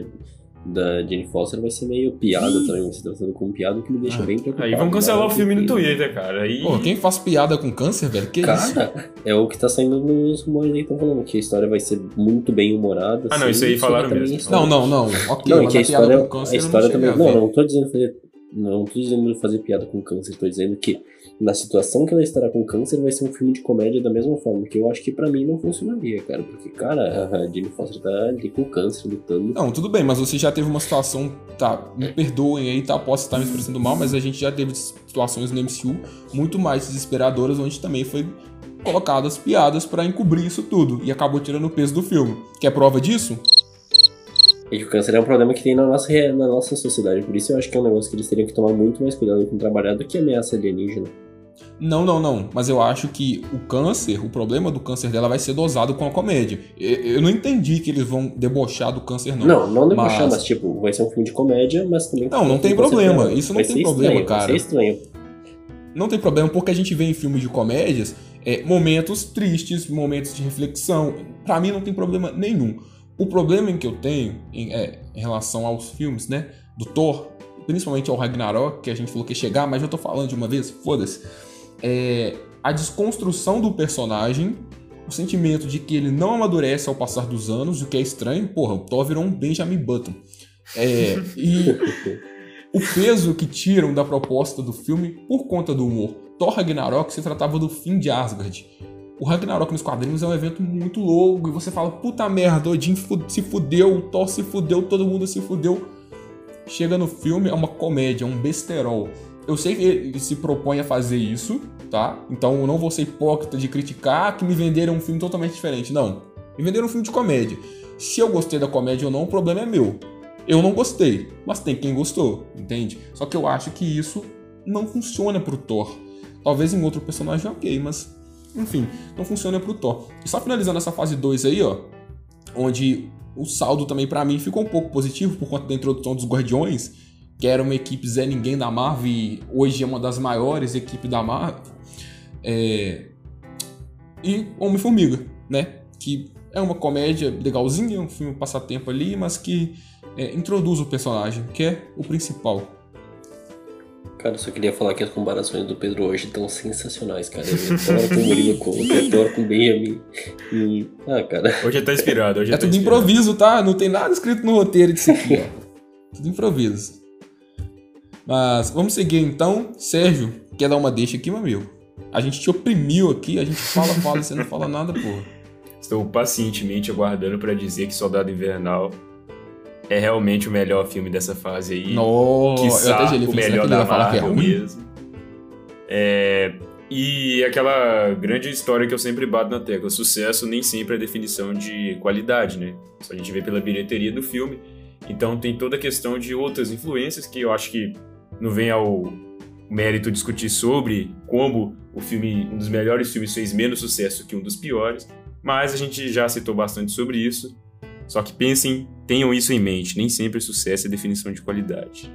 da Jane Foster vai ser meio piada também, vai ser tratando como piada, que me deixa ah. bem preocupado. Aí vamos cancelar o filme no Twitter, cara. Aí... Pô, quem faz piada com câncer, velho? Que cara, isso? é o que tá saindo nos rumores aí, estão falando que a história vai ser muito bem humorada. Ah, não, assim, isso aí falaram mesmo. Não, não, não. Ok, não, mas que a, a história, com câncer a história não também. Não, não, não tô dizendo fazer. Não tô dizendo fazer piada com câncer, tô dizendo que na situação que ela estará com câncer, vai ser um filme de comédia da mesma forma. Que eu acho que para mim não funcionaria, cara. Porque, cara, a Jane Foster tá ali com câncer lutando. Não, tudo bem, mas você já teve uma situação. Tá, me perdoem aí, tá? Posso estar me expressando mal, mas a gente já teve situações no MCU muito mais desesperadoras, onde também foi colocadas piadas para encobrir isso tudo. E acabou tirando o peso do filme. Quer prova disso? E que o câncer é um problema que tem na nossa, na nossa sociedade. Por isso eu acho que é um negócio que eles teriam que tomar muito mais cuidado com trabalhar do que ameaça alienígena. Não, não, não. Mas eu acho que o câncer, o problema do câncer dela vai ser dosado com a comédia. Eu não entendi que eles vão debochar do câncer, não. Não, não debochar, mas, mas tipo, vai ser um filme de comédia, mas também. Não, não tem problema. Isso não tem problema, estranho, cara. Vai ser estranho. Não tem problema, porque a gente vê em filmes de comédias é, momentos tristes, momentos de reflexão. Para mim não tem problema nenhum. O problema em que eu tenho em, é, em relação aos filmes, né, do Thor, principalmente ao Ragnarok, que a gente falou que ia chegar, mas eu tô falando de uma vez, foda-se é a desconstrução do personagem, o sentimento de que ele não amadurece ao passar dos anos, o que é estranho, porra, o Thor virou um Benjamin Button. É, e [LAUGHS] o peso que tiram da proposta do filme por conta do humor. Thor Ragnarok se tratava do fim de Asgard. O Ragnarok nos quadrinhos é um evento muito louco e você fala, puta merda, Odin se fudeu, o Thor se fudeu, todo mundo se fudeu. Chega no filme, é uma comédia, é um besterol. Eu sei que ele se propõe a fazer isso, tá? Então eu não vou ser hipócrita de criticar que me venderam um filme totalmente diferente. Não. Me venderam um filme de comédia. Se eu gostei da comédia ou não, o problema é meu. Eu não gostei, mas tem quem gostou, entende? Só que eu acho que isso não funciona pro Thor. Talvez em outro personagem ok, mas enfim, não funciona pro Thor. E só finalizando essa fase 2 aí, ó, onde o saldo também para mim ficou um pouco positivo por conta da introdução dos Guardiões, que era uma equipe Zé Ninguém da Marvel e hoje é uma das maiores equipes da Marvel. É... E Homem-Formiga, né? Que é uma comédia legalzinha, um filme passatempo ali, mas que é, introduz o personagem, que é o principal. Cara, eu só queria falar que as comparações do Pedro hoje estão sensacionais, cara. Thor com Murilo Couto, Thor com Benjamin. E... Ah, cara. Hoje tá inspirado. Hoje é tá tudo inspirado. improviso, tá? Não tem nada escrito no roteiro disso aqui, ó. tudo improviso. Mas vamos seguir então. Sérgio, quer dar uma deixa aqui, meu amigo? A gente te oprimiu aqui, a gente fala, fala você não fala nada, porra. Estou pacientemente aguardando para dizer que Soldado Invernal é realmente o melhor filme dessa fase aí. Nossa, eu até gelei, o melhor da falar que é Marvel ruim? mesmo. É, e aquela grande história que eu sempre bato na tecla, sucesso nem sempre é definição de qualidade, né? Isso a gente vê pela bilheteria do filme. Então tem toda a questão de outras influências que eu acho que não vem ao mérito discutir sobre como o filme, um dos melhores filmes fez menos sucesso que um dos piores, mas a gente já citou bastante sobre isso. Só que pensem, tenham isso em mente, nem sempre sucesso é definição de qualidade.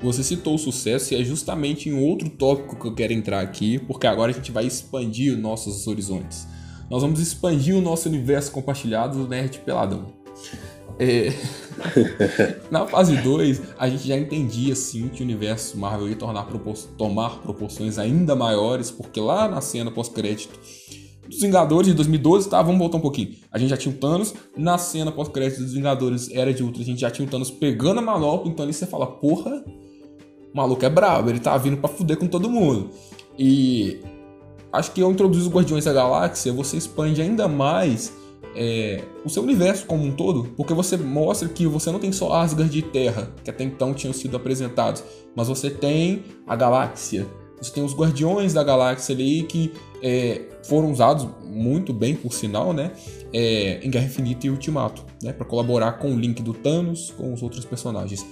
Você citou o sucesso e é justamente em outro tópico que eu quero entrar aqui, porque agora a gente vai expandir nossos horizontes. Nós vamos expandir o nosso universo compartilhado do Nerd Peladão. É... [LAUGHS] Na fase 2, a gente já entendia sim que o universo Marvel ia propor... tomar proporções ainda maiores, porque lá na cena pós-crédito dos Vingadores de 2012, tá? Vamos voltar um pouquinho. A gente já tinha o Thanos, na cena pós-crédito dos Vingadores Era de Ultra, a gente já tinha o Thanos pegando a manopla, então ali você fala, porra, o maluco é brabo, ele tá vindo pra fuder com todo mundo. E acho que ao introduzir os Guardiões da Galáxia, você expande ainda mais é, o seu universo como um todo, porque você mostra que você não tem só Asgard e Terra, que até então tinham sido apresentados, mas você tem a galáxia, você tem os Guardiões da Galáxia ali que é, foram usados muito bem, por sinal, né, é, em Guerra Infinita e Ultimato, né, para colaborar com o link do Thanos com os outros personagens.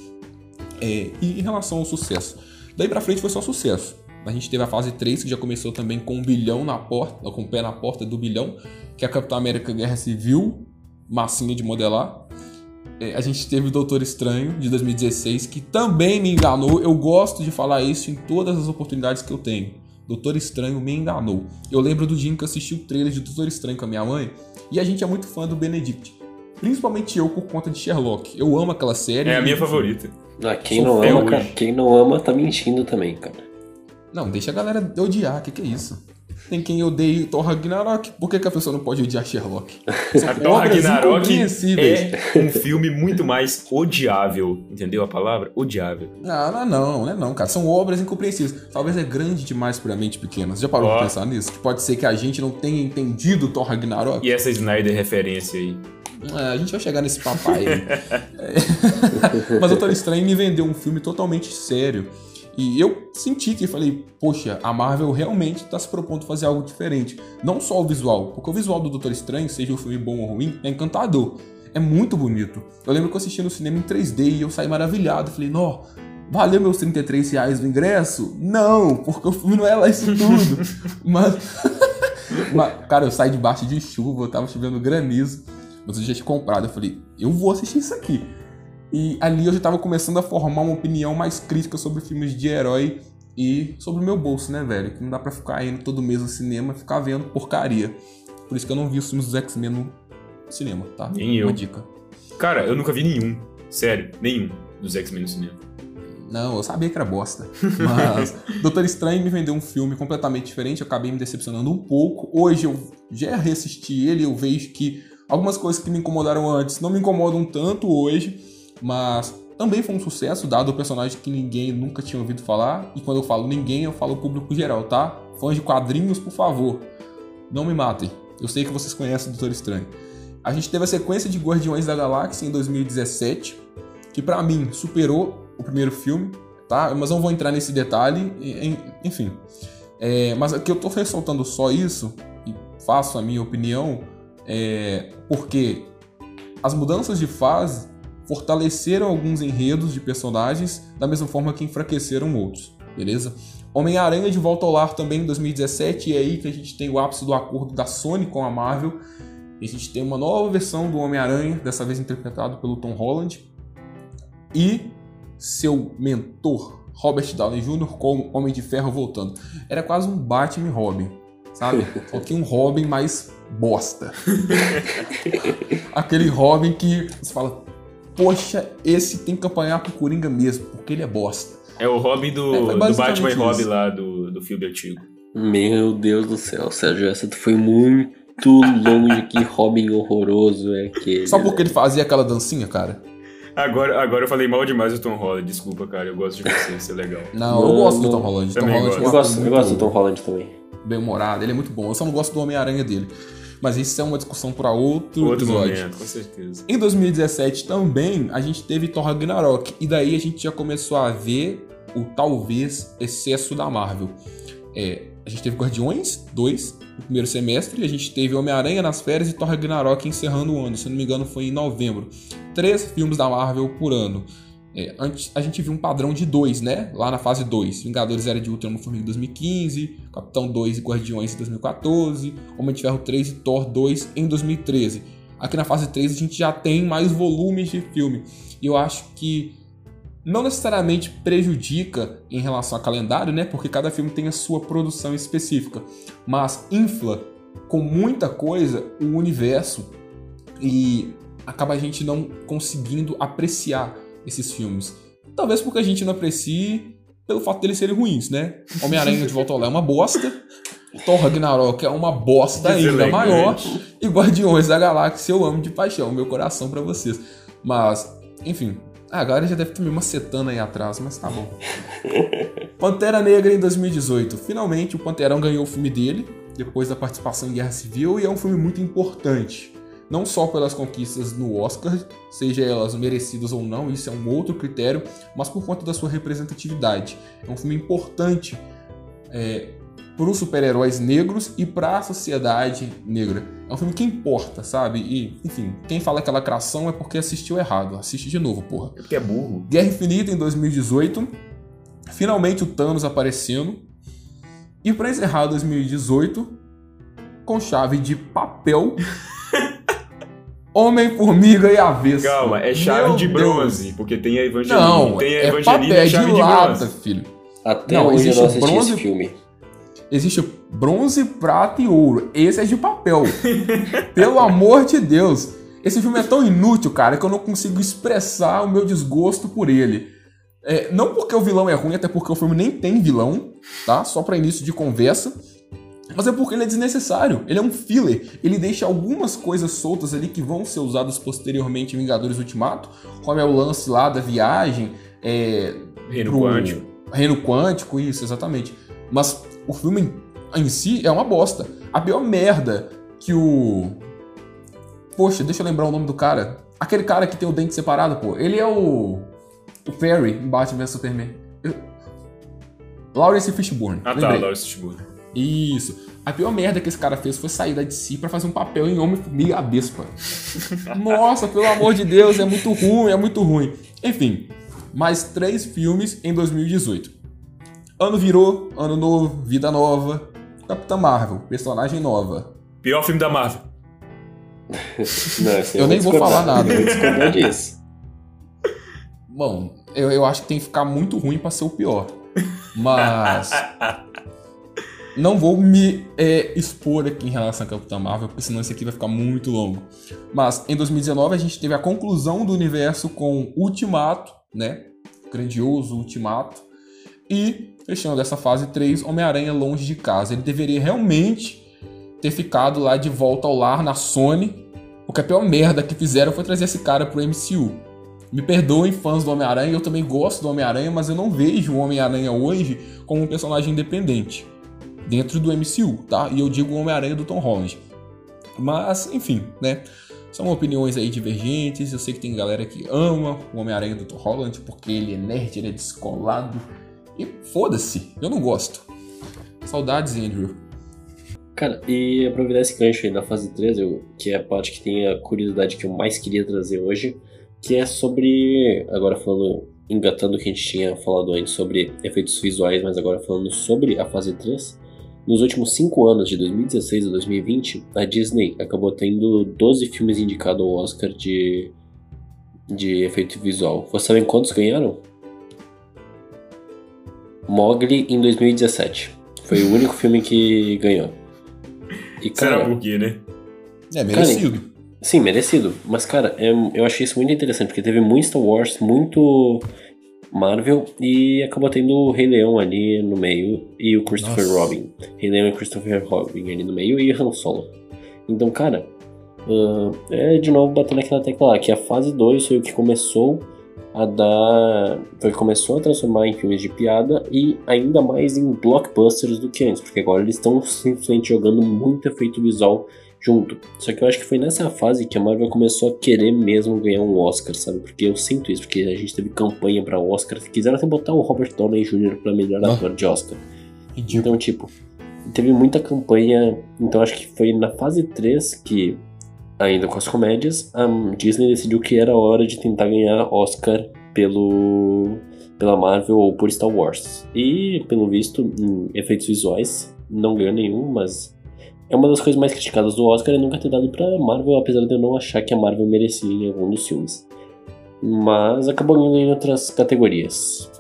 É, e em relação ao sucesso, daí pra frente foi só sucesso. A gente teve a fase 3, que já começou também com um bilhão na porta, com o pé na porta do bilhão, que é a Capitão América Guerra Civil, massinha de modelar. É, a gente teve o Doutor Estranho, de 2016, que também me enganou. Eu gosto de falar isso em todas as oportunidades que eu tenho. Doutor Estranho me enganou. Eu lembro do dia em que eu assisti o trailer de Doutor Estranho com a minha mãe, e a gente é muito fã do Benedict. Principalmente eu por conta de Sherlock. Eu amo aquela série. É a minha favorita. Ah, quem Sou não ama, cara, quem não ama tá mentindo também, cara. Não, deixa a galera odiar, que que é isso? Tem quem odeia Thor Ragnarok, por que, que a pessoa não pode odiar Sherlock? [LAUGHS] Thor Ragnarok é um filme muito mais odiável. Entendeu a palavra? Odiável. Não, não, é não, não é não, cara. São obras incompreensíveis. Talvez é grande demais pra mente pequena. Você já parou Ó. pra pensar nisso? Que pode ser que a gente não tenha entendido Thor Ragnarok? E essa Snyder referência aí? É, a gente vai chegar nesse papai. [LAUGHS] [LAUGHS] Mas o Doutor Estranho me vendeu um filme totalmente sério. E eu senti que falei, poxa, a Marvel realmente está se propondo fazer algo diferente. Não só o visual, porque o visual do Doutor Estranho, seja o filme bom ou ruim, é encantador. É muito bonito. Eu lembro que eu assisti no cinema em 3D e eu saí maravilhado. Falei, nó, valeu meus 33 reais do ingresso? Não, porque o filme não é lá isso tudo. [LAUGHS] Mas, [LAUGHS] mas, cara, eu saí debaixo de chuva, eu tava chovendo granizo. Mas eu já tinha comprado. Eu falei, eu vou assistir isso aqui. E ali eu já tava começando a formar uma opinião mais crítica sobre filmes de herói e sobre o meu bolso, né, velho? Que não dá pra ficar indo todo mês no cinema e ficar vendo porcaria. Por isso que eu não vi os filmes dos X-Men no cinema, tá? Nem Uma eu. dica. Cara, eu nunca vi nenhum. Sério, nenhum dos X-Men no cinema. Não, eu sabia que era bosta. Mas [LAUGHS] Doutor Estranho me vendeu um filme completamente diferente, eu acabei me decepcionando um pouco. Hoje eu já reassisti ele, eu vejo que algumas coisas que me incomodaram antes não me incomodam tanto hoje, mas também foi um sucesso, dado o personagem que ninguém nunca tinha ouvido falar. E quando eu falo ninguém, eu falo público geral, tá? Fãs de quadrinhos, por favor, não me matem. Eu sei que vocês conhecem o Doutor Estranho. A gente teve a sequência de Guardiões da Galáxia em 2017, que pra mim superou o primeiro filme, tá? Mas não vou entrar nesse detalhe, en- enfim. É, mas aqui eu tô ressaltando só isso, e faço a minha opinião, é, porque as mudanças de fase fortaleceram alguns enredos de personagens, da mesma forma que enfraqueceram outros, beleza? Homem-Aranha de Volta ao Lar também em 2017, e é aí que a gente tem o ápice do acordo da Sony com a Marvel. E a gente tem uma nova versão do Homem-Aranha, dessa vez interpretado pelo Tom Holland. E seu mentor, Robert Downey Jr., como Homem de Ferro voltando. Era quase um Batman Robin, sabe? [LAUGHS] Só que um Robin mais bosta. [LAUGHS] Aquele Robin que você fala, poxa, esse tem que apanhar pro Coringa mesmo, porque ele é bosta. É o Robin do, É, foi do Batman e Robin isso. lá do, do filme antigo. Meu Deus do céu, Sérgio, essa foi muito longe. Que Robin horroroso é aquele. Só porque ele fazia aquela dancinha, cara? Agora, agora eu falei mal demais do Tom Holland. Desculpa, cara. Eu gosto de você, isso é legal. Não, eu gosto do não. Tom Holland. Tom Holland é um Eu gosto, eu gosto do Tom Holland também. bem-humorado, ele é muito bom. Eu só não gosto do Homem-Aranha dele. Mas isso é uma discussão para outro, Outro episódio. momento, com certeza. Em 2017 também a gente teve Thor Ragnarok e daí a gente já começou a ver o talvez excesso da Marvel. É, a gente teve Guardiões 2 no primeiro semestre, a gente teve Homem-Aranha nas férias e Thor Ragnarok encerrando o ano, se não me engano foi em novembro. Três filmes da Marvel por ano. É, antes, a gente viu um padrão de dois, né? Lá na fase 2. Vingadores Era de Ultron no Formiga em 2015, Capitão 2 e Guardiões em 2014, Homem de Ferro 3 e Thor 2 em 2013. Aqui na fase 3 a gente já tem mais volumes de filme. E eu acho que não necessariamente prejudica em relação a calendário, né? Porque cada filme tem a sua produção específica, mas infla com muita coisa o universo e acaba a gente não conseguindo apreciar esses filmes. Talvez porque a gente não aprecie pelo fato deles serem ruins, né? Homem-Aranha de Volta ao Lar é uma bosta. Thor Ragnarok é uma bosta ainda maior. E Guardiões da Galáxia eu amo de paixão, meu coração pra vocês. Mas, enfim, a galera já deve ter me macetando aí atrás, mas tá bom. [LAUGHS] Pantera Negra em 2018. Finalmente o Panterão ganhou o filme dele, depois da participação em Guerra Civil, e é um filme muito importante. Não só pelas conquistas no Oscar, seja elas merecidas ou não, isso é um outro critério, mas por conta da sua representatividade. É um filme importante é, para os super-heróis negros e para a sociedade negra. É um filme que importa, sabe? E, enfim, quem fala que é lacração é porque assistiu errado. Assiste de novo, porra. É porque é burro. Guerra Infinita em 2018. Finalmente o Thanos aparecendo. E para encerrar 2018, com chave de papel, [LAUGHS] Homem-Formiga e Avesso. Calma, é chave Meu de Deus. bronze. Porque tem a Evangelina. Não, tem a é Evangelina papel e de chave de lata, bronze. filho. Até Não, hoje eu existe não assisti bronze- esse filme. Existe bronze, prata e ouro. Esse é de papel. [LAUGHS] Pelo amor de Deus. Esse filme é tão inútil, cara, que eu não consigo expressar o meu desgosto por ele. É, não porque o vilão é ruim, até porque o filme nem tem vilão, tá? Só pra início de conversa. Mas é porque ele é desnecessário. Ele é um filler. Ele deixa algumas coisas soltas ali que vão ser usadas posteriormente em Vingadores Ultimato, como é o lance lá da viagem, é, Reino pro quântico. Reino quântico, isso, exatamente. Mas o filme em si é uma bosta. A pior merda que o. Poxa, deixa eu lembrar o nome do cara. Aquele cara que tem o dente separado, pô. Ele é o. O Perry em Batman vs Superman. Eu... Lawrence Fishburne. Ah tá, lembrei. Lawrence Fishburne. Isso. A pior merda que esse cara fez foi sair da DC pra fazer um papel em Homem-Formiga e Abespa. [LAUGHS] Nossa, pelo amor de Deus, é muito ruim, é muito ruim. Enfim, mais três filmes em 2018. Ano virou, ano novo, vida nova. Capitã Marvel, personagem nova. Pior filme da Marvel. [LAUGHS] Não, esse Eu nem vou falar nada. Eu vou discordar disso. Bom, eu, eu acho que tem que ficar muito ruim pra ser o pior. Mas. [LAUGHS] Não vou me é, expor aqui em relação a Capitã Marvel, porque senão isso aqui vai ficar muito longo. Mas em 2019 a gente teve a conclusão do universo com Ultimato, né? Grandioso Ultimato. E, fechando essa fase 3, Homem-Aranha longe de casa. Ele deveria realmente ter ficado lá de volta ao lar na Sony. Porque a pior merda que fizeram foi trazer esse cara pro MCU. Me perdoem, fãs do Homem-Aranha, eu também gosto do Homem-Aranha, mas eu não vejo o Homem-Aranha hoje como um personagem independente dentro do MCU, tá? E eu digo o Homem-Aranha do Tom Holland. Mas, enfim, né? São opiniões aí divergentes. Eu sei que tem galera que ama o Homem-Aranha do Tom Holland porque ele é nerd, ele é descolado. E foda-se, eu não gosto. Saudades, Andrew. Cara, e aproveitar esse gancho aí da fase 3, eu, que é a parte que tem a curiosidade que eu mais queria trazer hoje, que é sobre. Agora falando, engatando o que a gente tinha falado antes sobre efeitos visuais, mas agora falando sobre a fase 3. Nos últimos 5 anos, de 2016 a 2020, a Disney acabou tendo 12 filmes indicados ao Oscar de, de efeito visual. Você sabe quantos ganharam? Mogli em 2017. Foi o único filme que ganhou. E, cara, Será por quê, né? É merecido. Cara, sim, merecido. Mas, cara, é, eu achei isso muito interessante, porque teve muito Star Wars, muito Marvel e acabou tendo o Rei Leão ali no meio e o Christopher Nossa. Robin. Rei Leão e Christopher Robin ali no meio e Han Solo. Então, cara, uh, é de novo batendo aquela tecla lá, que a fase 2 foi o que começou a dar. Foi que começou a transformar em filmes de piada e ainda mais em blockbusters do que antes, porque agora eles estão [LAUGHS] simplesmente jogando muito efeito visual junto. Só que eu acho que foi nessa fase que a Marvel começou a querer mesmo ganhar um Oscar, sabe? Porque eu sinto isso, porque a gente teve campanha para Oscar, quiseram até botar o Robert Downey Jr. para melhor ah. ator de Oscar. Então, tipo, teve muita campanha, então acho que foi na fase 3 que ainda com as comédias, a Disney decidiu que era hora de tentar ganhar Oscar pelo pela Marvel ou por Star Wars. E, pelo visto, em efeitos visuais, não ganhou nenhum, mas é uma das coisas mais criticadas do Oscar é nunca ter dado pra Marvel, apesar de eu não achar que a Marvel merecia em algum dos filmes. Mas acabou ganhando em outras categorias.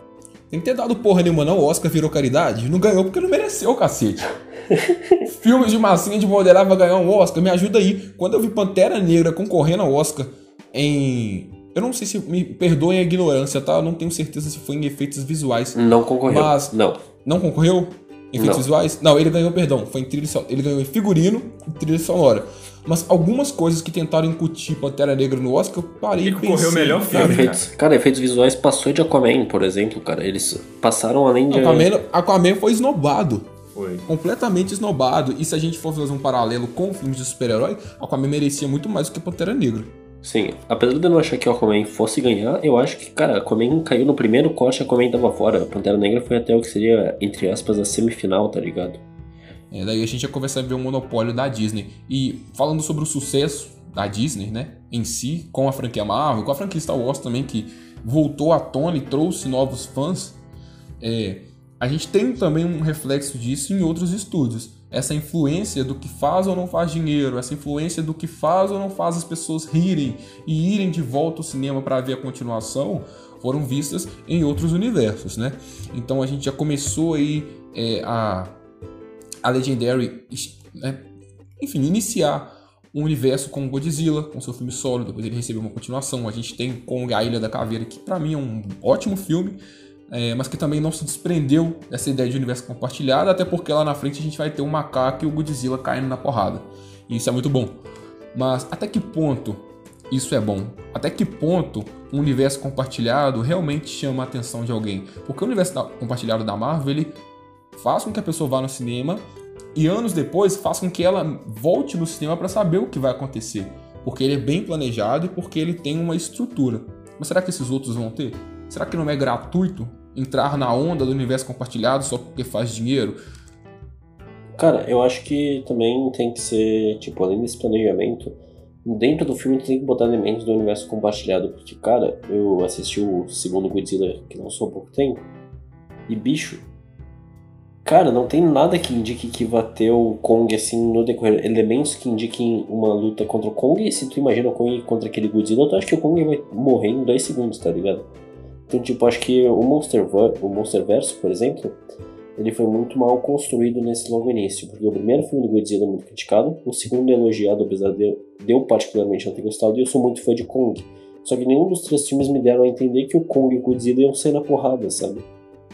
Tem que ter dado porra nenhuma, não. O Oscar virou caridade. Não ganhou porque não mereceu, cacete. [LAUGHS] Filmes de massinha de moderar vai ganhar um Oscar. Me ajuda aí. Quando eu vi Pantera Negra concorrendo ao Oscar em. Eu não sei se. Me perdoem a ignorância, tá? Eu não tenho certeza se foi em efeitos visuais. Não concorreu. Mas. Não. Não concorreu? Efeitos não. visuais? Não, ele ganhou, perdão. Foi em trilha Ele ganhou em figurino e trilha sonora. Mas algumas coisas que tentaram incutir Pantera Negra no Oscar, eu parei e concorreu o melhor filme, efeitos, cara. cara. efeitos visuais passou de Aquaman, por exemplo, cara. Eles passaram além de... Aquaman, Aquaman foi esnobado. Foi. Completamente esnobado. E se a gente for fazer um paralelo com filmes de super-herói, Aquaman merecia muito mais do que Pantera Negra. Sim, apesar de eu não achar que o Aquaman fosse ganhar, eu acho que, cara, Aquaman caiu no primeiro corte, Aquaman tava fora. Pantera Negra foi até o que seria, entre aspas, a semifinal, tá ligado? É, daí a gente ia começar a ver o monopólio da Disney. E falando sobre o sucesso da Disney, né, em si, com a franquia Marvel, com a franquia Star Wars também, que voltou à tona e trouxe novos fãs, é, a gente tem também um reflexo disso em outros estúdios. Essa influência do que faz ou não faz dinheiro, essa influência do que faz ou não faz as pessoas rirem e irem de volta ao cinema para ver a continuação, foram vistas em outros universos, né? Então a gente já começou aí é, a a Legendary, né, enfim, iniciar um universo com Godzilla, com seu filme solo, depois ele recebeu uma continuação. A gente tem Kong, a Ilha da Caveira, que para mim é um ótimo filme, é, mas que também não se desprendeu dessa ideia de universo compartilhado, até porque lá na frente a gente vai ter o macaco e o Godzilla caindo na porrada. E isso é muito bom. Mas até que ponto isso é bom? Até que ponto um universo compartilhado realmente chama a atenção de alguém? Porque o universo compartilhado da Marvel, ele faz com que a pessoa vá no cinema e anos depois faz com que ela volte no cinema para saber o que vai acontecer. Porque ele é bem planejado e porque ele tem uma estrutura. Mas será que esses outros vão ter? Será que não é gratuito entrar na onda do universo compartilhado só porque faz dinheiro? Cara, eu acho que também tem que ser, tipo, além desse planejamento, dentro do filme tem que botar elementos do universo compartilhado. Porque, cara, eu assisti o segundo Godzilla que lançou há pouco tempo. E, bicho, Cara, não tem nada que indique que vai ter o Kong assim no decorrer. Elementos que indiquem uma luta contra o Kong. Se tu imagina o Kong contra aquele Godzilla, tu acha que o Kong vai morrer em dois segundos, tá ligado? Então, tipo, acho que o Monster, o Monsterverso, por exemplo, ele foi muito mal construído nesse logo início. Porque o primeiro filme do Godzilla é muito criticado, o segundo é elogiado, apesar de eu, de eu particularmente não ter gostado, e eu sou muito fã de Kong. Só que nenhum dos três filmes me deram a entender que o Kong e o Godzilla iam sair na porrada, sabe?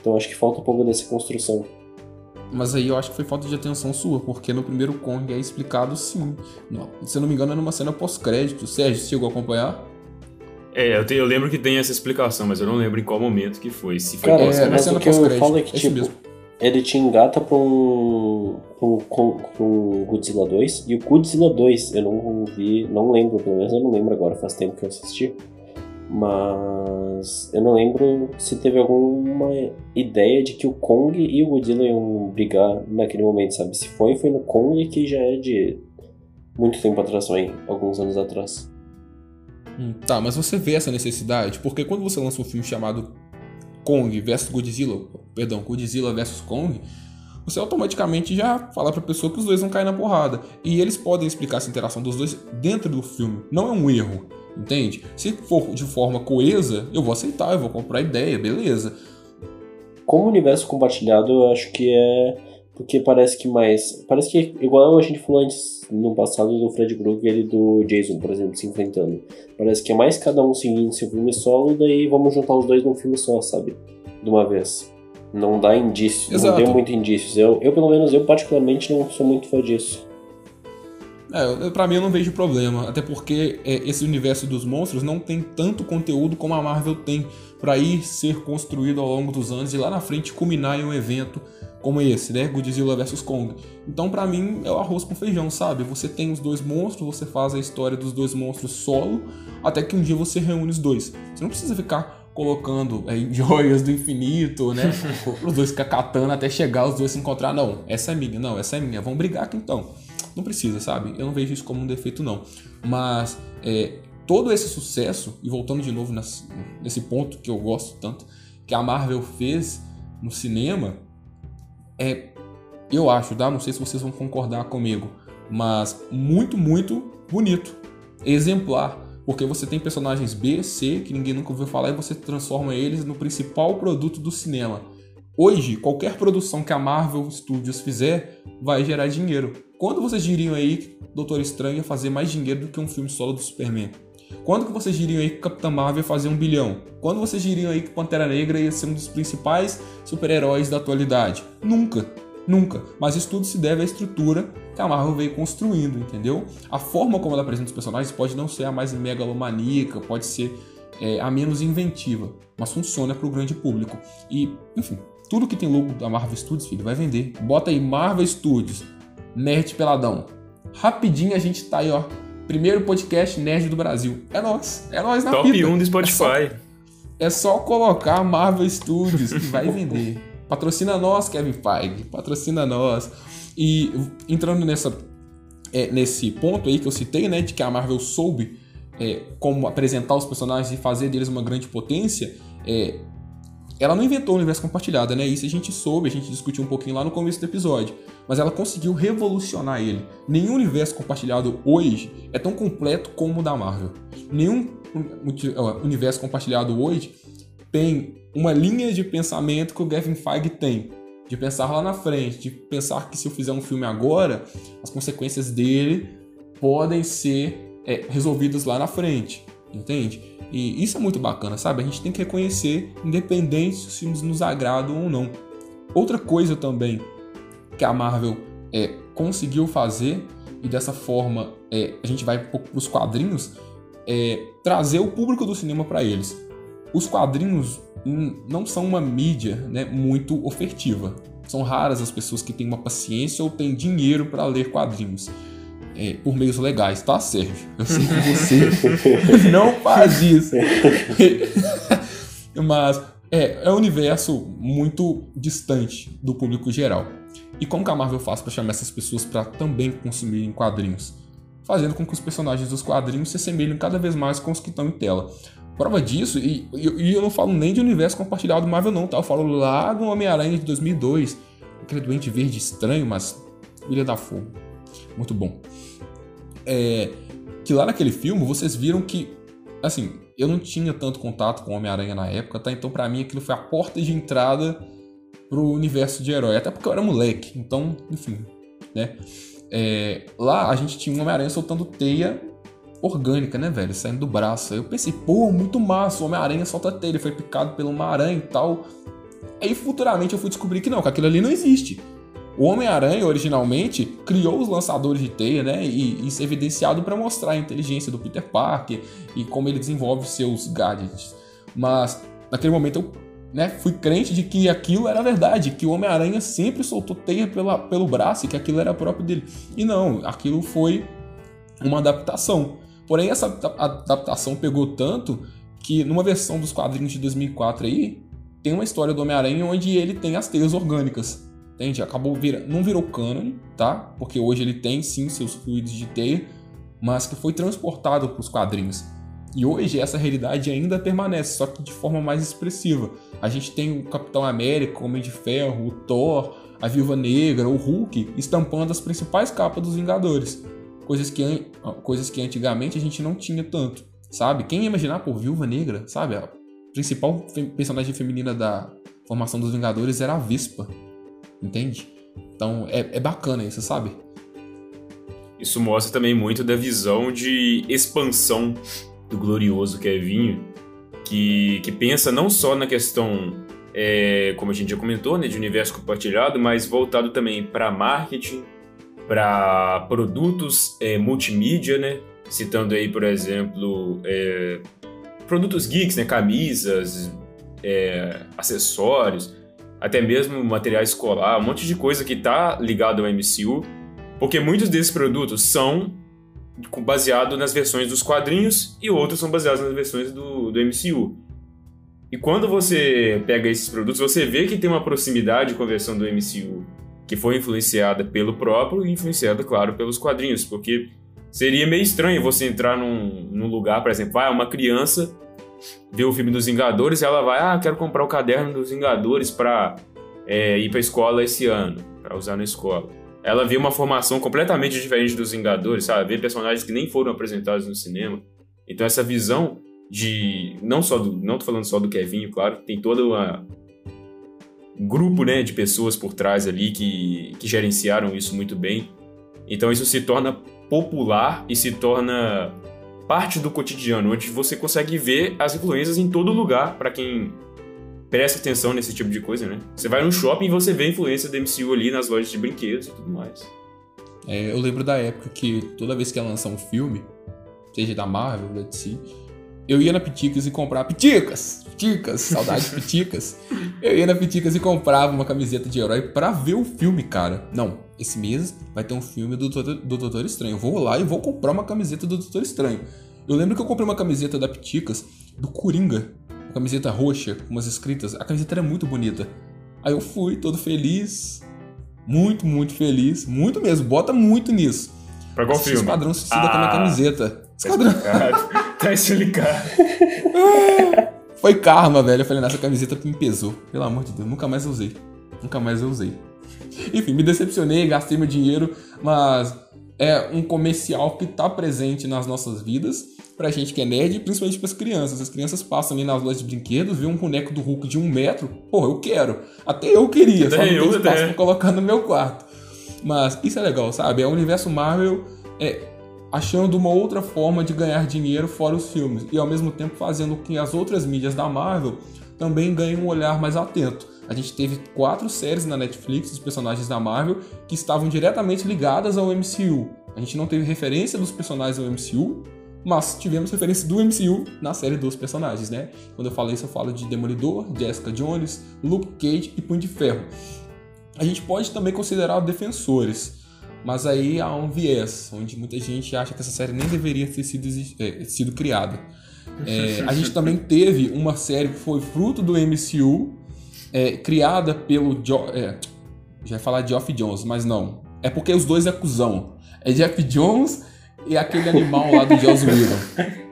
Então acho que falta um pouco dessa construção. Mas aí eu acho que foi falta de atenção sua, porque no primeiro Kong é explicado sim. Não, se eu não me engano, é numa cena pós-crédito. Sérgio, chegou a acompanhar? É, eu, te, eu, lembro que tem essa explicação, mas eu não lembro em qual momento que foi. Se foi Cara, é, mas o que eu falo é que, é tipo, ele te engata pra um, pra um Godzilla 2, e o Godzilla 2 eu não vi, não lembro, pelo menos eu não lembro agora, faz tempo que eu assisti. Mas eu não lembro se teve alguma ideia de que o Kong e o Godzilla iam brigar naquele momento, sabe? Se foi, foi no Kong que já é de muito tempo atrás, aí, alguns anos atrás. Hum, tá, mas você vê essa necessidade? Porque quando você lança um filme chamado Kong versus Godzilla, perdão, Godzilla versus Kong, você automaticamente já fala pra pessoa que os dois vão cair na porrada. E eles podem explicar essa interação dos dois dentro do filme. Não é um erro, entende? Se for de forma coesa, eu vou aceitar, eu vou comprar a ideia, beleza. Como universo compartilhado, eu acho que é. Porque parece que mais. Parece que, igual a gente falou antes no passado do Fred Krueger e do Jason, por exemplo, se enfrentando. Parece que é mais cada um seguindo seu filme solo, daí vamos juntar os dois num filme só, sabe? De uma vez. Não dá indícios, Exato. não deu muito indícios. Eu, eu, pelo menos, eu particularmente não sou muito fã disso. É, pra mim eu não vejo problema, até porque é, esse universo dos monstros não tem tanto conteúdo como a Marvel tem para ir ser construído ao longo dos anos e lá na frente culminar em um evento como esse, né? Godzilla vs Kong. Então, pra mim, é o arroz com feijão, sabe? Você tem os dois monstros, você faz a história dos dois monstros solo, até que um dia você reúne os dois. Você não precisa ficar colocando é, [LAUGHS] joias do infinito, né? [LAUGHS] os dois ficar catando até chegar os dois se encontrar. Não, essa é minha, não, essa é minha. Vamos brigar aqui então. Não precisa, sabe? Eu não vejo isso como um defeito, não. Mas é, todo esse sucesso, e voltando de novo nesse, nesse ponto que eu gosto tanto, que a Marvel fez no cinema, é, eu acho, tá? Não sei se vocês vão concordar comigo, mas muito, muito bonito, exemplar, porque você tem personagens B, C, que ninguém nunca ouviu falar, e você transforma eles no principal produto do cinema. Hoje, qualquer produção que a Marvel Studios fizer vai gerar dinheiro. Quando vocês diriam aí que Doutor Estranho ia fazer mais dinheiro do que um filme solo do Superman? Quando que vocês diriam aí que Capitã Marvel ia fazer um bilhão? Quando vocês diriam aí que Pantera Negra ia ser um dos principais super-heróis da atualidade? Nunca. Nunca. Mas isso tudo se deve à estrutura que a Marvel veio construindo, entendeu? A forma como ela apresenta os personagens pode não ser a mais megalomaníaca, pode ser é, a menos inventiva, mas funciona para o grande público. E, enfim, tudo que tem logo da Marvel Studios, filho, vai vender. Bota aí Marvel Studios, Nerd Peladão. Rapidinho a gente tá aí, ó, Primeiro podcast nerd do Brasil. É nós. É nós na Top fita. 1 do Spotify. É só, é só colocar Marvel Studios que vai vender. Patrocina nós, Kevin Feige. Patrocina nós. E entrando nessa, é, nesse ponto aí que eu citei, né? De que a Marvel soube é, como apresentar os personagens e fazer deles uma grande potência. É, ela não inventou o universo compartilhado, né? Isso a gente soube, a gente discutiu um pouquinho lá no começo do episódio. Mas ela conseguiu revolucionar ele. Nenhum universo compartilhado hoje é tão completo como o da Marvel. Nenhum universo compartilhado hoje tem uma linha de pensamento que o Gavin Feige tem. De pensar lá na frente, de pensar que se eu fizer um filme agora, as consequências dele podem ser é, resolvidas lá na frente. Entende? E isso é muito bacana, sabe? A gente tem que reconhecer, independente se os filmes nos agradam ou não. Outra coisa também que a Marvel é, conseguiu fazer, e dessa forma é, a gente vai para os quadrinhos, é trazer o público do cinema para eles. Os quadrinhos não são uma mídia né, muito ofertiva. São raras as pessoas que têm uma paciência ou têm dinheiro para ler quadrinhos é, por meios legais, tá, Sérgio? Eu sei que você [LAUGHS] não faz isso. [LAUGHS] Mas é, é um universo muito distante do público geral. E como que a Marvel faz para chamar essas pessoas para também consumirem quadrinhos? Fazendo com que os personagens dos quadrinhos se assemelhem cada vez mais com os que estão em tela. Prova disso, e, e, e eu não falo nem de universo compartilhado do Marvel não, tá? Eu falo lá do Homem-Aranha de 2002, aquele doente verde estranho, mas Ilha da Fogo. Muito bom é, que lá naquele filme vocês viram que, assim, eu não tinha tanto contato com Homem-Aranha na época, tá? Então para mim aquilo foi a porta de entrada pro universo de herói, até porque eu era moleque, então, enfim, né? É, lá a gente tinha um Homem-Aranha soltando teia orgânica, né, velho? Saindo do braço. Aí eu pensei, pô, muito massa, o Homem-Aranha solta teia, ele foi picado por uma aranha e tal. Aí futuramente eu fui descobrir que não, que aquilo ali não existe. O Homem-Aranha, originalmente, criou os lançadores de teia, né? E isso é evidenciado para mostrar a inteligência do Peter Parker e como ele desenvolve seus gadgets. Mas, naquele momento, eu né, fui crente de que aquilo era verdade, que o Homem-Aranha sempre soltou teia pela, pelo braço e que aquilo era próprio dele. E não, aquilo foi uma adaptação. Porém, essa adaptação pegou tanto que numa versão dos quadrinhos de 2004 aí, tem uma história do Homem-Aranha onde ele tem as teias orgânicas. Entende? Acabou virando, não virou canon, tá? Porque hoje ele tem sim seus fluidos de teia, mas que foi transportado para os quadrinhos. E hoje essa realidade ainda permanece, só que de forma mais expressiva. A gente tem o Capitão América, o Homem de Ferro, o Thor, a Viúva Negra, o Hulk, estampando as principais capas dos Vingadores. Coisas que, coisas que antigamente a gente não tinha tanto, sabe? Quem ia imaginar, por Viúva Negra, sabe? A principal personagem feminina da formação dos Vingadores era a Vespa, entende? Então é, é bacana isso, sabe? Isso mostra também muito da visão de expansão do glorioso Kevinho, que, que pensa não só na questão, é, como a gente já comentou, né, de universo compartilhado, mas voltado também para marketing, para produtos é, multimídia, né? Citando aí, por exemplo, é, produtos geeks, né? Camisas, é, acessórios, até mesmo material escolar, um monte de coisa que está ligado ao MCU porque muitos desses produtos são baseados nas versões dos quadrinhos e outros são baseados nas versões do, do MCU. E quando você pega esses produtos, você vê que tem uma proximidade com a versão do MCU, que foi influenciada pelo próprio e influenciada, claro, pelos quadrinhos, porque seria meio estranho você entrar num, num lugar, por exemplo, ah, uma criança vê o filme dos Vingadores e ela vai, ah, quero comprar o caderno dos Vingadores para é, ir para escola esse ano, para usar na escola ela vê uma formação completamente diferente dos Vingadores, sabe? Vê personagens que nem foram apresentados no cinema. Então essa visão de não só do, não tô falando só do Kevin, claro, tem todo uma, um grupo, né, de pessoas por trás ali que que gerenciaram isso muito bem. Então isso se torna popular e se torna parte do cotidiano, onde você consegue ver as influências em todo lugar para quem presta atenção nesse tipo de coisa, né? Você vai no shopping e você vê a influência do MCU ali nas lojas de brinquedos e tudo mais. É, eu lembro da época que toda vez que ia lançar um filme, seja da Marvel, da DC, eu ia na Piticas e comprava Piticas! Piticas! Saudade de Piticas! [LAUGHS] Eu ia na Piticas e comprava uma camiseta de herói pra ver o filme, cara. Não, esse mês vai ter um filme do Doutor, do Doutor Estranho. Eu vou lá e vou comprar uma camiseta do Doutor Estranho. Eu lembro que eu comprei uma camiseta da Piticas do Coringa camiseta roxa, com umas escritas. A camiseta era muito bonita. Aí eu fui, todo feliz. Muito, muito feliz. Muito mesmo. Bota muito nisso. Pra qual filme? Esquadrão Suicida ah, com a minha camiseta. Tá Esquadrão. Tá explicado. [LAUGHS] Foi karma, velho. Eu falei, nessa camiseta me pesou. Pelo amor de Deus, nunca mais usei. Nunca mais eu usei. Enfim, me decepcionei, gastei meu dinheiro, mas é um comercial que tá presente nas nossas vidas pra gente que é nerd, principalmente pras crianças. As crianças passam ali nas lojas de brinquedos, vê um boneco do Hulk de um metro, porra, eu quero. Até eu queria, só não tem espaço pra colocar no meu quarto. Mas isso é legal, sabe? É o universo Marvel é, achando uma outra forma de ganhar dinheiro fora os filmes. E ao mesmo tempo fazendo com que as outras mídias da Marvel também ganhem um olhar mais atento. A gente teve quatro séries na Netflix dos personagens da Marvel que estavam diretamente ligadas ao MCU. A gente não teve referência dos personagens ao MCU, mas tivemos referência do MCU na série dos personagens, né? Quando eu falo isso, eu falo de Demolidor, Jessica Jones, Luke Cage e Punho de Ferro. A gente pode também considerar defensores, mas aí há um viés, onde muita gente acha que essa série nem deveria ter sido, é, sido criada. É, a gente também [LAUGHS] teve uma série que foi fruto do MCU, é, criada pelo. Jo é, já ia falar de Geoff Jones, mas não. É porque os dois é cuzão. É Jeff Jones e aquele animal lá do Joss Whedon.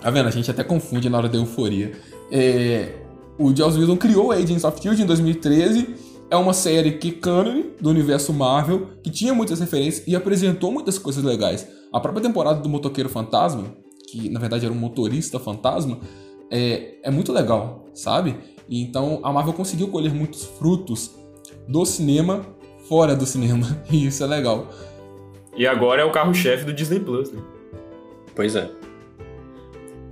Tá vendo? A gente até confunde na hora da euforia. É, o Joss Whedon criou Agents of S.H.I.E.L.D. em 2013. É uma série que canon do universo Marvel, que tinha muitas referências e apresentou muitas coisas legais. A própria temporada do Motoqueiro Fantasma, que na verdade era um motorista fantasma, é, é muito legal, sabe? E então a Marvel conseguiu colher muitos frutos do cinema fora do cinema. [LAUGHS] E isso é legal. E agora é o carro-chefe do Disney Plus, né? Pois é.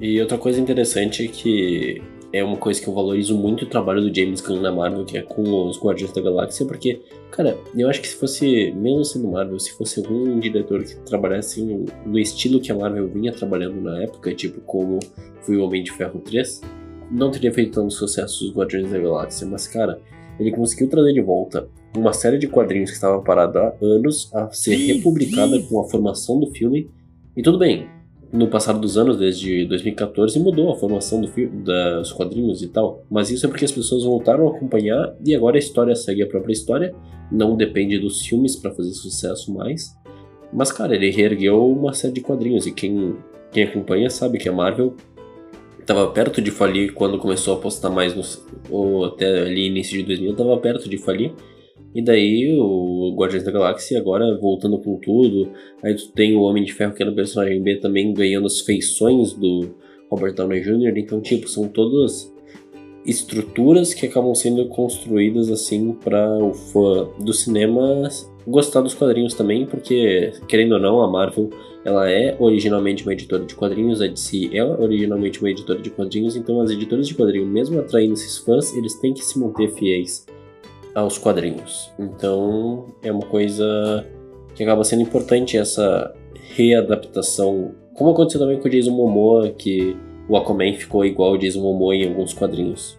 E outra coisa interessante é que é uma coisa que eu valorizo muito o trabalho do James Gunn na Marvel, que é com os Guardiões da Galáxia, porque, cara, eu acho que se fosse, mesmo sendo Marvel, se fosse algum diretor que trabalhasse no estilo que a Marvel vinha trabalhando na época, tipo como foi o Homem de Ferro 3, não teria feito tanto sucesso os Guardiões da Galáxia, mas, cara, ele conseguiu trazer de volta uma série de quadrinhos que estava parada há anos a ser republicada com a formação do filme. E tudo bem, no passar dos anos, desde 2014, mudou a formação do dos quadrinhos e tal. Mas isso é porque as pessoas voltaram a acompanhar e agora a história segue a própria história. Não depende dos filmes para fazer sucesso mais. Mas, cara, ele reergueu uma série de quadrinhos e quem quem acompanha sabe que a Marvel estava perto de falir quando começou a apostar mais. Ou até ali início de 2000, estava perto de falir. E daí o Guardiões da Galáxia agora voltando com tudo. Aí tu tem o Homem de Ferro, que era o personagem B, também ganhando as feições do Robert Downey Jr. Então, tipo, são todas estruturas que acabam sendo construídas assim para o fã do cinema gostar dos quadrinhos também, porque querendo ou não, a Marvel ela é originalmente uma editora de quadrinhos, a DC é originalmente uma editora de quadrinhos, então as editoras de quadrinhos, mesmo atraindo esses fãs, eles têm que se manter fiéis aos quadrinhos. Então é uma coisa que acaba sendo importante essa readaptação, como aconteceu também com o Jason Momoa, que o Aquaman ficou igual o Jason Momoa em alguns quadrinhos.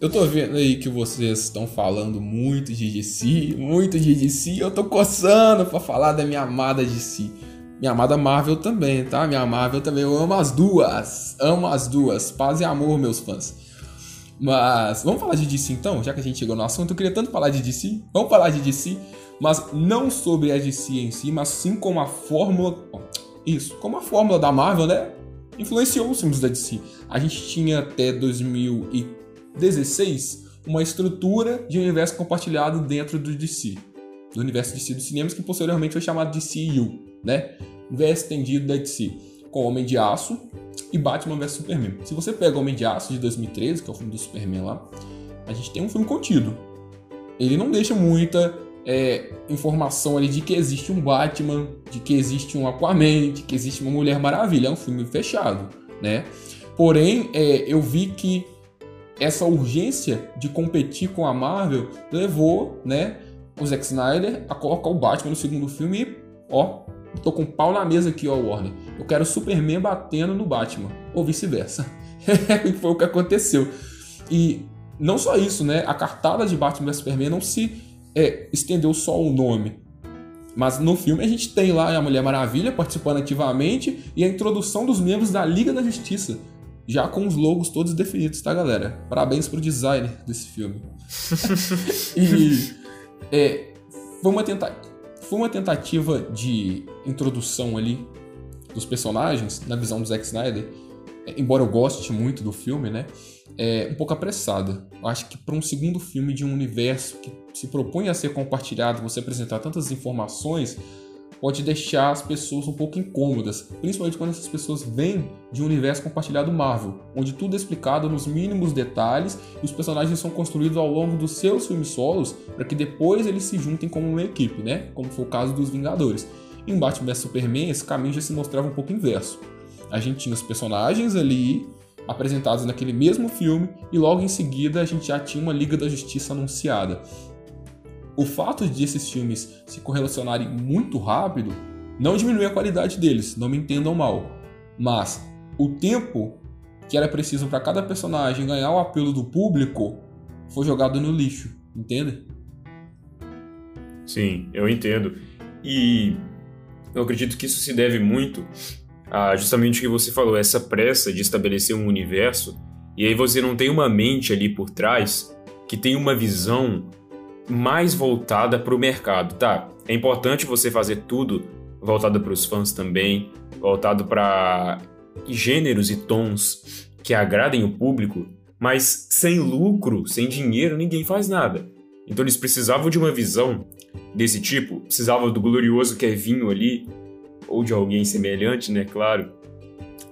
Eu tô vendo aí que vocês estão falando muito de DC, muito de DC. Eu tô coçando pra falar da minha amada DC. Minha amada Marvel também, tá? Minha Marvel também. Eu amo as duas. Amo as duas. Paz e amor, meus fãs. Mas vamos falar de DC então, já que a gente chegou no assunto. Eu queria tanto falar de DC. Vamos falar de DC, mas não sobre a DC em si, mas sim como a fórmula. Isso, como a fórmula da Marvel, né? Influenciou os filmes da DC. A gente tinha até 2016 uma estrutura de universo compartilhado dentro do DC, do universo DC dos cinemas, que posteriormente foi chamado DCU, né? Universo estendido da DC, com Homem de Aço, e Batman vs Superman. Se você pega Homem de Aço de 2013, que é o filme do Superman lá, a gente tem um filme contido. Ele não deixa muita é, informação ali de que existe um Batman, de que existe um Aquaman, de que existe uma Mulher Maravilha. É um filme fechado, né? Porém, é, eu vi que essa urgência de competir com a Marvel levou, né, o Zack Snyder a colocar o Batman no segundo filme e, ó, tô com pau na mesa aqui, ó, Warner. Eu quero Superman batendo no Batman, ou vice-versa. [LAUGHS] Foi o que aconteceu. E não só isso, né? A cartada de Batman vs Superman não se é, estendeu só o nome. Mas no filme a gente tem lá a Mulher Maravilha participando ativamente e a introdução dos membros da Liga da Justiça, já com os logos todos definidos, tá, galera? Parabéns pro designer desse filme. [LAUGHS] e é, uma tentativa foi uma tentativa de introdução ali dos personagens na visão do Zack Snyder, é, embora eu goste muito do filme, né? É um pouco apressada. Eu acho que para um segundo filme de um universo que se propõe a ser compartilhado, você apresentar tantas informações, pode deixar as pessoas um pouco incômodas, principalmente quando essas pessoas vêm de um universo compartilhado Marvel, onde tudo é explicado nos mínimos detalhes e os personagens são construídos ao longo dos seus filmes solos para que depois eles se juntem como uma equipe, né? Como foi o caso dos Vingadores. Em Batman vs Superman, esse caminho já se mostrava um pouco inverso. A gente tinha os personagens ali apresentados naquele mesmo filme e logo em seguida a gente já tinha uma Liga da Justiça anunciada o fato de esses filmes se correlacionarem muito rápido não diminui a qualidade deles, não me entendam mal. Mas o tempo que era preciso para cada personagem ganhar o apelo do público foi jogado no lixo, entende? Sim, eu entendo. E eu acredito que isso se deve muito a justamente o que você falou, essa pressa de estabelecer um universo, e aí você não tem uma mente ali por trás que tem uma visão mais voltada para o mercado, tá? É importante você fazer tudo voltado para os fãs também, voltado para gêneros e tons que agradem o público, mas sem lucro, sem dinheiro, ninguém faz nada. Então eles precisavam de uma visão desse tipo, precisavam do glorioso Kevinho ali, ou de alguém semelhante, né, claro,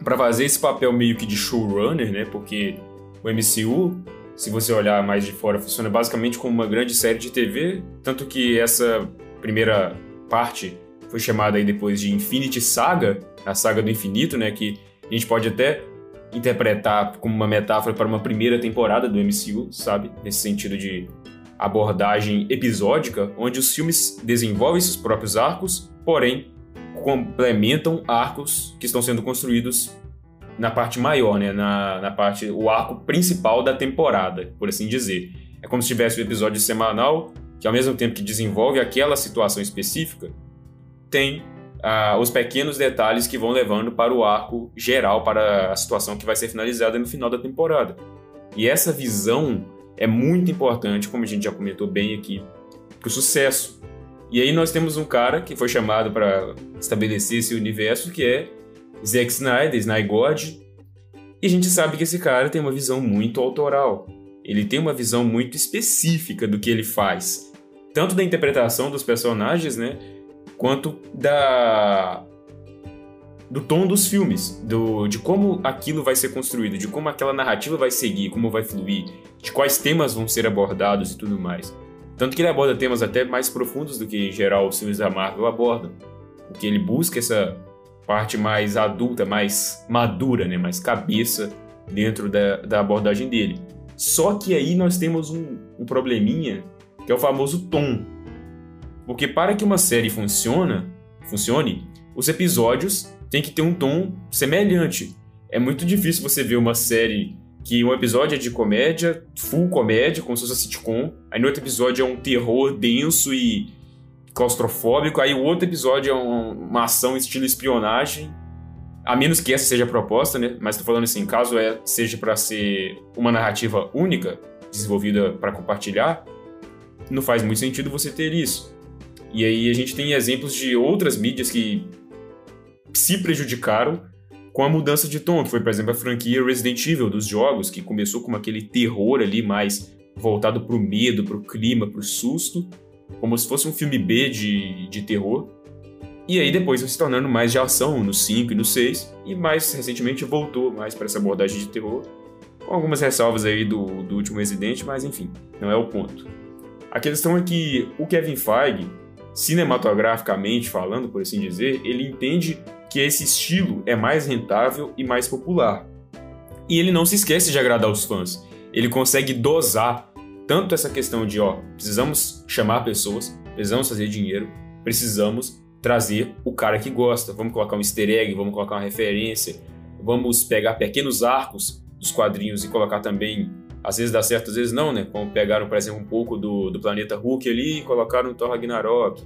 para fazer esse papel meio que de showrunner, né, porque o MCU se você olhar mais de fora, funciona basicamente como uma grande série de TV, tanto que essa primeira parte foi chamada aí depois de Infinity Saga, a saga do infinito, né, que a gente pode até interpretar como uma metáfora para uma primeira temporada do MCU, sabe? Nesse sentido de abordagem episódica, onde os filmes desenvolvem seus próprios arcos, porém complementam arcos que estão sendo construídos na parte maior, né? Na, na parte, o arco principal da temporada, por assim dizer. É como se tivesse o um episódio semanal, que ao mesmo tempo que desenvolve aquela situação específica, tem ah, os pequenos detalhes que vão levando para o arco geral, para a situação que vai ser finalizada no final da temporada. E essa visão é muito importante, como a gente já comentou bem aqui, para o sucesso. E aí nós temos um cara que foi chamado para estabelecer esse universo, que é Zack Snyder, Snyder God, e a gente sabe que esse cara tem uma visão muito autoral. Ele tem uma visão muito específica do que ele faz, tanto da interpretação dos personagens, né, quanto da do tom dos filmes, do, de como aquilo vai ser construído, de como aquela narrativa vai seguir, como vai fluir, de quais temas vão ser abordados e tudo mais. Tanto que ele aborda temas até mais profundos do que em geral os filmes da Marvel abordam. Porque ele busca essa parte mais adulta, mais madura, né? mais cabeça dentro da, da abordagem dele. Só que aí nós temos um, um probleminha que é o famoso tom. Porque para que uma série funciona, funcione, os episódios têm que ter um tom semelhante. É muito difícil você ver uma série que um episódio é de comédia, full comédia, como se fosse sitcom, aí no outro episódio é um terror denso e claustrofóbico, aí o outro episódio é um, uma ação estilo espionagem, a menos que essa seja a proposta, né? Mas tô falando assim, caso é, seja para ser uma narrativa única, desenvolvida para compartilhar, não faz muito sentido você ter isso. E aí a gente tem exemplos de outras mídias que se prejudicaram com a mudança de tom, que foi, por exemplo, a franquia Resident Evil dos jogos, que começou com aquele terror ali mais voltado pro medo, pro clima, pro susto, como se fosse um filme B de, de terror. E aí depois foi se tornando mais de ação no 5 e no 6, e mais recentemente voltou mais para essa abordagem de terror, com algumas ressalvas aí do, do último Resident, mas enfim, não é o ponto. A questão é que o Kevin Feige, cinematograficamente falando, por assim dizer, ele entende que esse estilo é mais rentável e mais popular. E ele não se esquece de agradar os fãs. Ele consegue dosar tanto essa questão de, ó, precisamos chamar pessoas, precisamos fazer dinheiro, precisamos trazer o cara que gosta. Vamos colocar um easter egg, vamos colocar uma referência, vamos pegar pequenos arcos dos quadrinhos e colocar também. Às vezes dá certo, às vezes não, né? Como pegaram, por exemplo, um pouco do, do planeta Hulk ali e colocaram o Thor Ragnarok.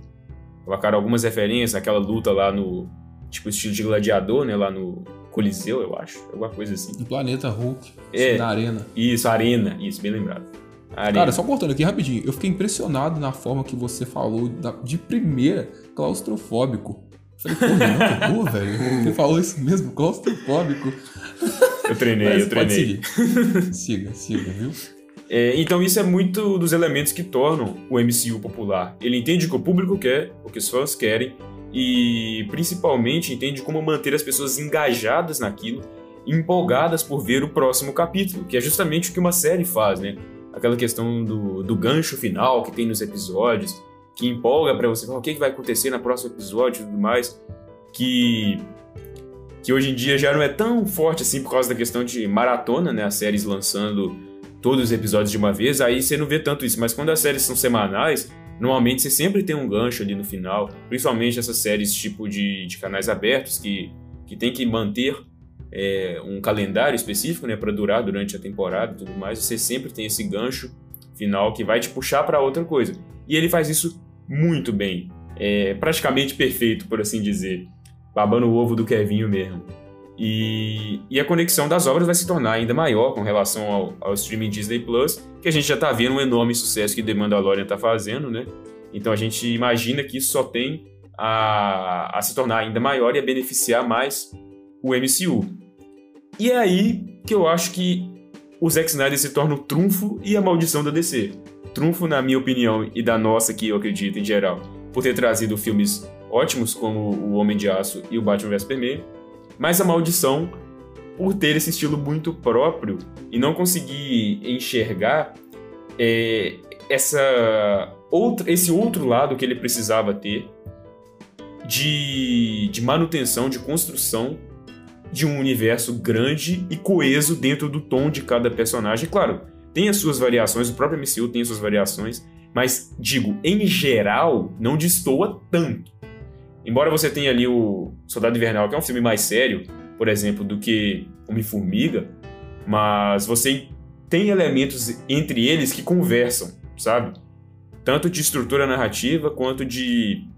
Colocaram algumas referências, aquela luta lá no, tipo estilo de gladiador, né? Lá no Coliseu, eu acho. Alguma coisa assim. No planeta Hulk. É. Na arena. Isso, arena. Isso, bem lembrado. Cara, só cortando aqui rapidinho. Eu fiquei impressionado na forma que você falou da- de primeira, claustrofóbico. Eu falei, pô, não, pô, [LAUGHS] velho. Você falou isso mesmo, claustrofóbico. Eu treinei, Mas eu treinei. [LAUGHS] siga, siga, viu? É, então isso é muito dos elementos que tornam o MCU popular. Ele entende o que o público quer, o que os fãs querem, e principalmente entende como manter as pessoas engajadas naquilo, empolgadas por ver o próximo capítulo, que é justamente o que uma série faz, né? Aquela questão do, do gancho final que tem nos episódios, que empolga pra você o que, que vai acontecer no próximo episódio e tudo mais, que que hoje em dia já não é tão forte assim por causa da questão de maratona, né? As séries lançando todos os episódios de uma vez, aí você não vê tanto isso. Mas quando as séries são semanais, normalmente você sempre tem um gancho ali no final, principalmente essas séries tipo de, de canais abertos que, que tem que manter é, um calendário específico, né, para durar durante a temporada e tudo mais. Você sempre tem esse gancho final que vai te puxar para outra coisa. E ele faz isso muito bem, é praticamente perfeito, por assim dizer, babando o ovo do Kevinho mesmo. E, e a conexão das obras vai se tornar ainda maior com relação ao, ao streaming Disney Plus, que a gente já está vendo um enorme sucesso que The Mandalorian está fazendo, né? Então a gente imagina que isso só tem a, a se tornar ainda maior e a beneficiar mais o MCU. E é aí que eu acho que o Zack Snyder se torna o trunfo e a maldição da DC. Trunfo, na minha opinião, e da nossa, que eu acredito em geral, por ter trazido filmes ótimos como O Homem de Aço e o Batman vs Superman, mas a maldição por ter esse estilo muito próprio e não conseguir enxergar é, essa outra, esse outro lado que ele precisava ter de, de manutenção, de construção de um universo grande e coeso dentro do tom de cada personagem. Claro, tem as suas variações, o próprio MCU tem as suas variações, mas digo, em geral, não destoa tanto. Embora você tenha ali o Soldado Invernal, que é um filme mais sério, por exemplo, do que Homem-Formiga, mas você tem elementos entre eles que conversam, sabe? Tanto de estrutura narrativa quanto de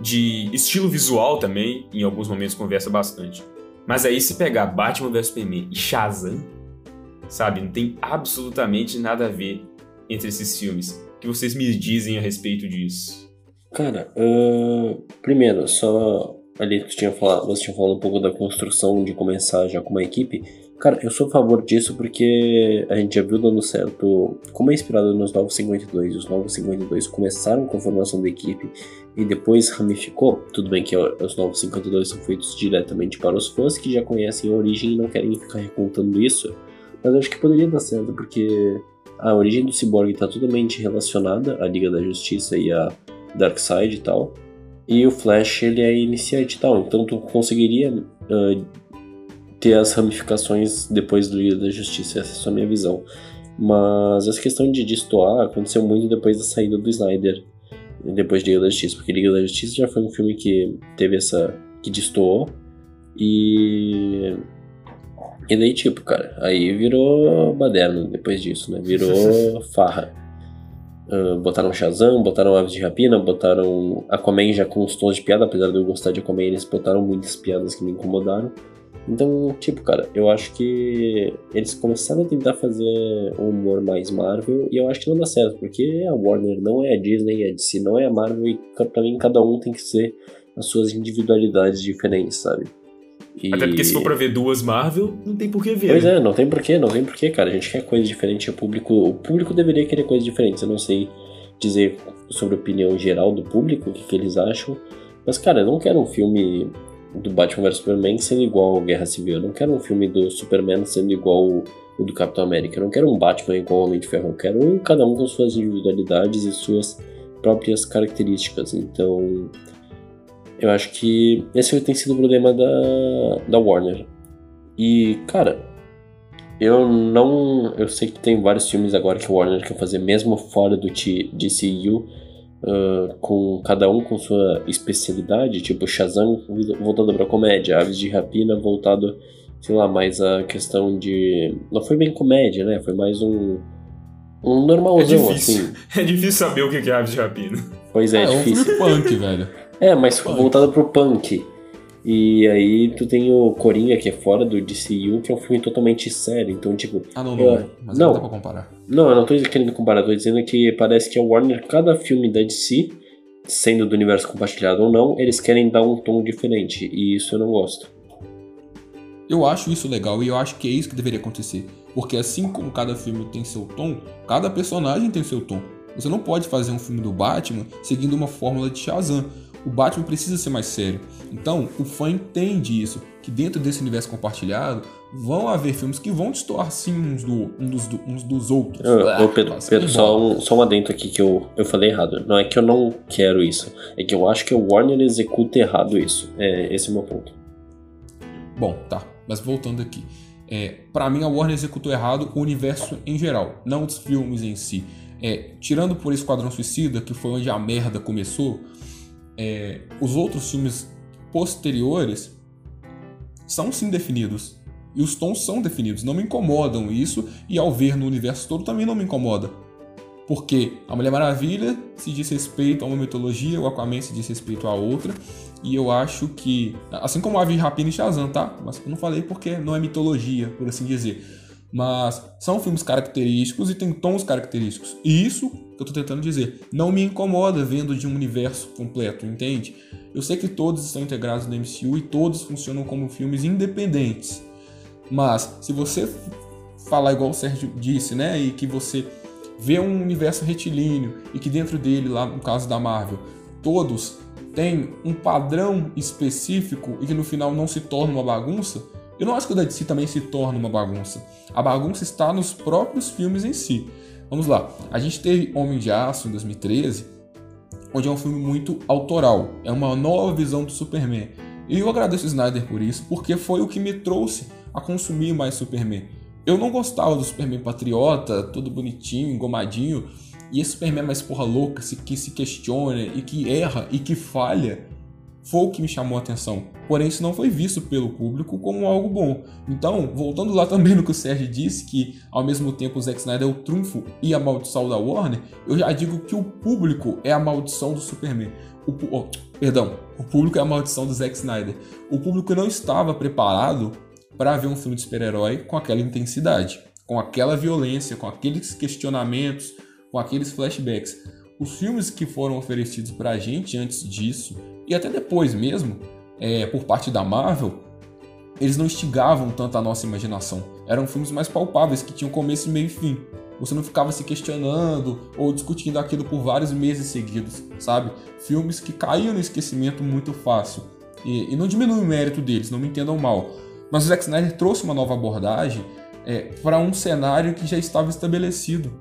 de estilo visual também, em alguns momentos conversa bastante. Mas aí se pegar Batman vs Superman e Shazam, sabe, não tem absolutamente nada a ver entre esses filmes. O que vocês me dizem a respeito disso? Cara, ahn, primeiro, só ali tu tinha falado, você tinha falado um pouco da construção de começar já com uma equipe. Cara, eu sou a favor disso porque a gente já viu dando certo como é inspirado nos Novos 52. Os Novos 52 começaram com a formação da equipe e depois ramificou. Tudo bem que os Novos 52 são feitos diretamente para os fãs que já conhecem a origem e não querem ficar recontando isso. Mas acho que poderia dar certo porque a origem do Cyborg está totalmente relacionada à Liga da Justiça e a Darkseid e tal. E o Flash ele é iniciante e tal, então tu conseguiria uh, ter as ramificações depois do Liga da Justiça, essa é só a minha visão. Mas essa questão de destoar aconteceu muito depois da saída do Snyder, depois de Liga da Justiça, porque Liga da Justiça já foi um filme que teve essa. que destoou. E. E daí, tipo, cara, aí virou baderno depois disso, né? Virou [LAUGHS] farra. Uh, botaram Shazam, botaram Aves de Rapina, botaram Aquaman já com os tons de piada, apesar de eu gostar de Aquaman, eles botaram muitas piadas que me incomodaram. Então, tipo, cara, eu acho que eles começaram a tentar fazer um humor mais Marvel e eu acho que não dá certo, porque a Warner não é a Disney, a DC não é a Marvel e pra mim cada um tem que ser as suas individualidades diferentes, sabe? E... Até porque se for pra ver duas Marvel, não tem por que ver. Pois né? é, não tem porquê, não tem porquê, cara. A gente quer coisa diferente, o público, o público deveria querer coisas diferentes. Eu não sei dizer sobre a opinião geral do público, o que, que eles acham. Mas, cara, eu não quero um filme do Batman vs Superman sendo igual ao Guerra Civil. Eu não quero um filme do Superman sendo igual o do Capitão América. Eu não quero um Batman igual ao Homem de Ferro. Eu quero um, cada um com suas individualidades e suas próprias características. Então, eu acho que esse tem sido o problema da, da Warner. E, cara, eu não. Eu sei que tem vários filmes agora que a Warner quer fazer, mesmo fora do DCU uh, com cada um com sua especialidade, tipo Shazam voltado pra comédia, Aves de Rapina voltado, sei lá, mais a questão de. Não foi bem comédia, né? Foi mais um. Um normalzão, é assim. [LAUGHS] É difícil saber o que é Aves de Rapina. Pois é, é, é difícil. É um punk, velho. É, mas punk. voltado pro punk. E aí tu tem o Coringa, que é fora do DCU, que é um filme totalmente sério. Então, tipo. Ah, não, não. Eu, mas não, não dá pra comparar. Não, eu não tô querendo comparar, tô dizendo que parece que a Warner, cada filme da DC, sendo do universo compartilhado ou não, eles querem dar um tom diferente. E isso eu não gosto. Eu acho isso legal e eu acho que é isso que deveria acontecer. Porque assim como cada filme tem seu tom, cada personagem tem seu tom. Você não pode fazer um filme do Batman seguindo uma fórmula de Shazam o Batman precisa ser mais sério. Então, o fã entende isso, que dentro desse universo compartilhado vão haver filmes que vão destoar sim uns, do, uns, do, uns dos outros. Eu, ah, Pedro, Pedro só, um, só um adentro aqui que eu, eu falei errado. Não é que eu não quero isso, é que eu acho que o Warner executa errado isso. É, esse é o meu ponto. Bom, tá. Mas voltando aqui. É, para mim, a Warner executou errado o universo em geral, não os filmes em si. É, tirando por Esquadrão Suicida, que foi onde a merda começou, é, os outros filmes posteriores são sim definidos. E os tons são definidos, não me incomodam isso, e ao ver no universo todo também não me incomoda. Porque a Mulher Maravilha se diz respeito a uma mitologia, o Aquaman se diz respeito a outra, e eu acho que. Assim como a Rapina e Shazam, tá? Mas eu não falei porque não é mitologia, por assim dizer. Mas são filmes característicos e tem tons característicos. E isso que eu tô tentando dizer. Não me incomoda vendo de um universo completo, entende? Eu sei que todos estão integrados no MCU e todos funcionam como filmes independentes. Mas se você falar igual o Sérgio disse, né? E que você vê um universo retilíneo e que dentro dele, lá no caso da Marvel, todos têm um padrão específico e que no final não se torna uma bagunça, eu não acho que o da DC também se torna uma bagunça. A bagunça está nos próprios filmes em si. Vamos lá. A gente teve Homem de Aço em 2013, onde é um filme muito autoral. É uma nova visão do Superman. E eu agradeço o Snyder por isso, porque foi o que me trouxe a consumir mais Superman. Eu não gostava do Superman patriota, todo bonitinho, engomadinho, e esse Superman mais porra louca, que se questiona e que erra e que falha foi o que me chamou a atenção. Porém, isso não foi visto pelo público como algo bom. Então, voltando lá também no que o Sérgio disse, que ao mesmo tempo o Zack Snyder é o trunfo e a maldição da Warner, eu já digo que o público é a maldição do Superman. O, oh, perdão, o público é a maldição do Zack Snyder. O público não estava preparado para ver um filme de super-herói com aquela intensidade, com aquela violência, com aqueles questionamentos, com aqueles flashbacks. Os filmes que foram oferecidos para a gente antes disso e até depois mesmo, é, por parte da Marvel, eles não instigavam tanto a nossa imaginação. Eram filmes mais palpáveis, que tinham começo, meio e fim. Você não ficava se questionando ou discutindo aquilo por vários meses seguidos, sabe? Filmes que caíam no esquecimento muito fácil. E, e não diminui o mérito deles, não me entendam mal. Mas o Zack Snyder trouxe uma nova abordagem é, para um cenário que já estava estabelecido.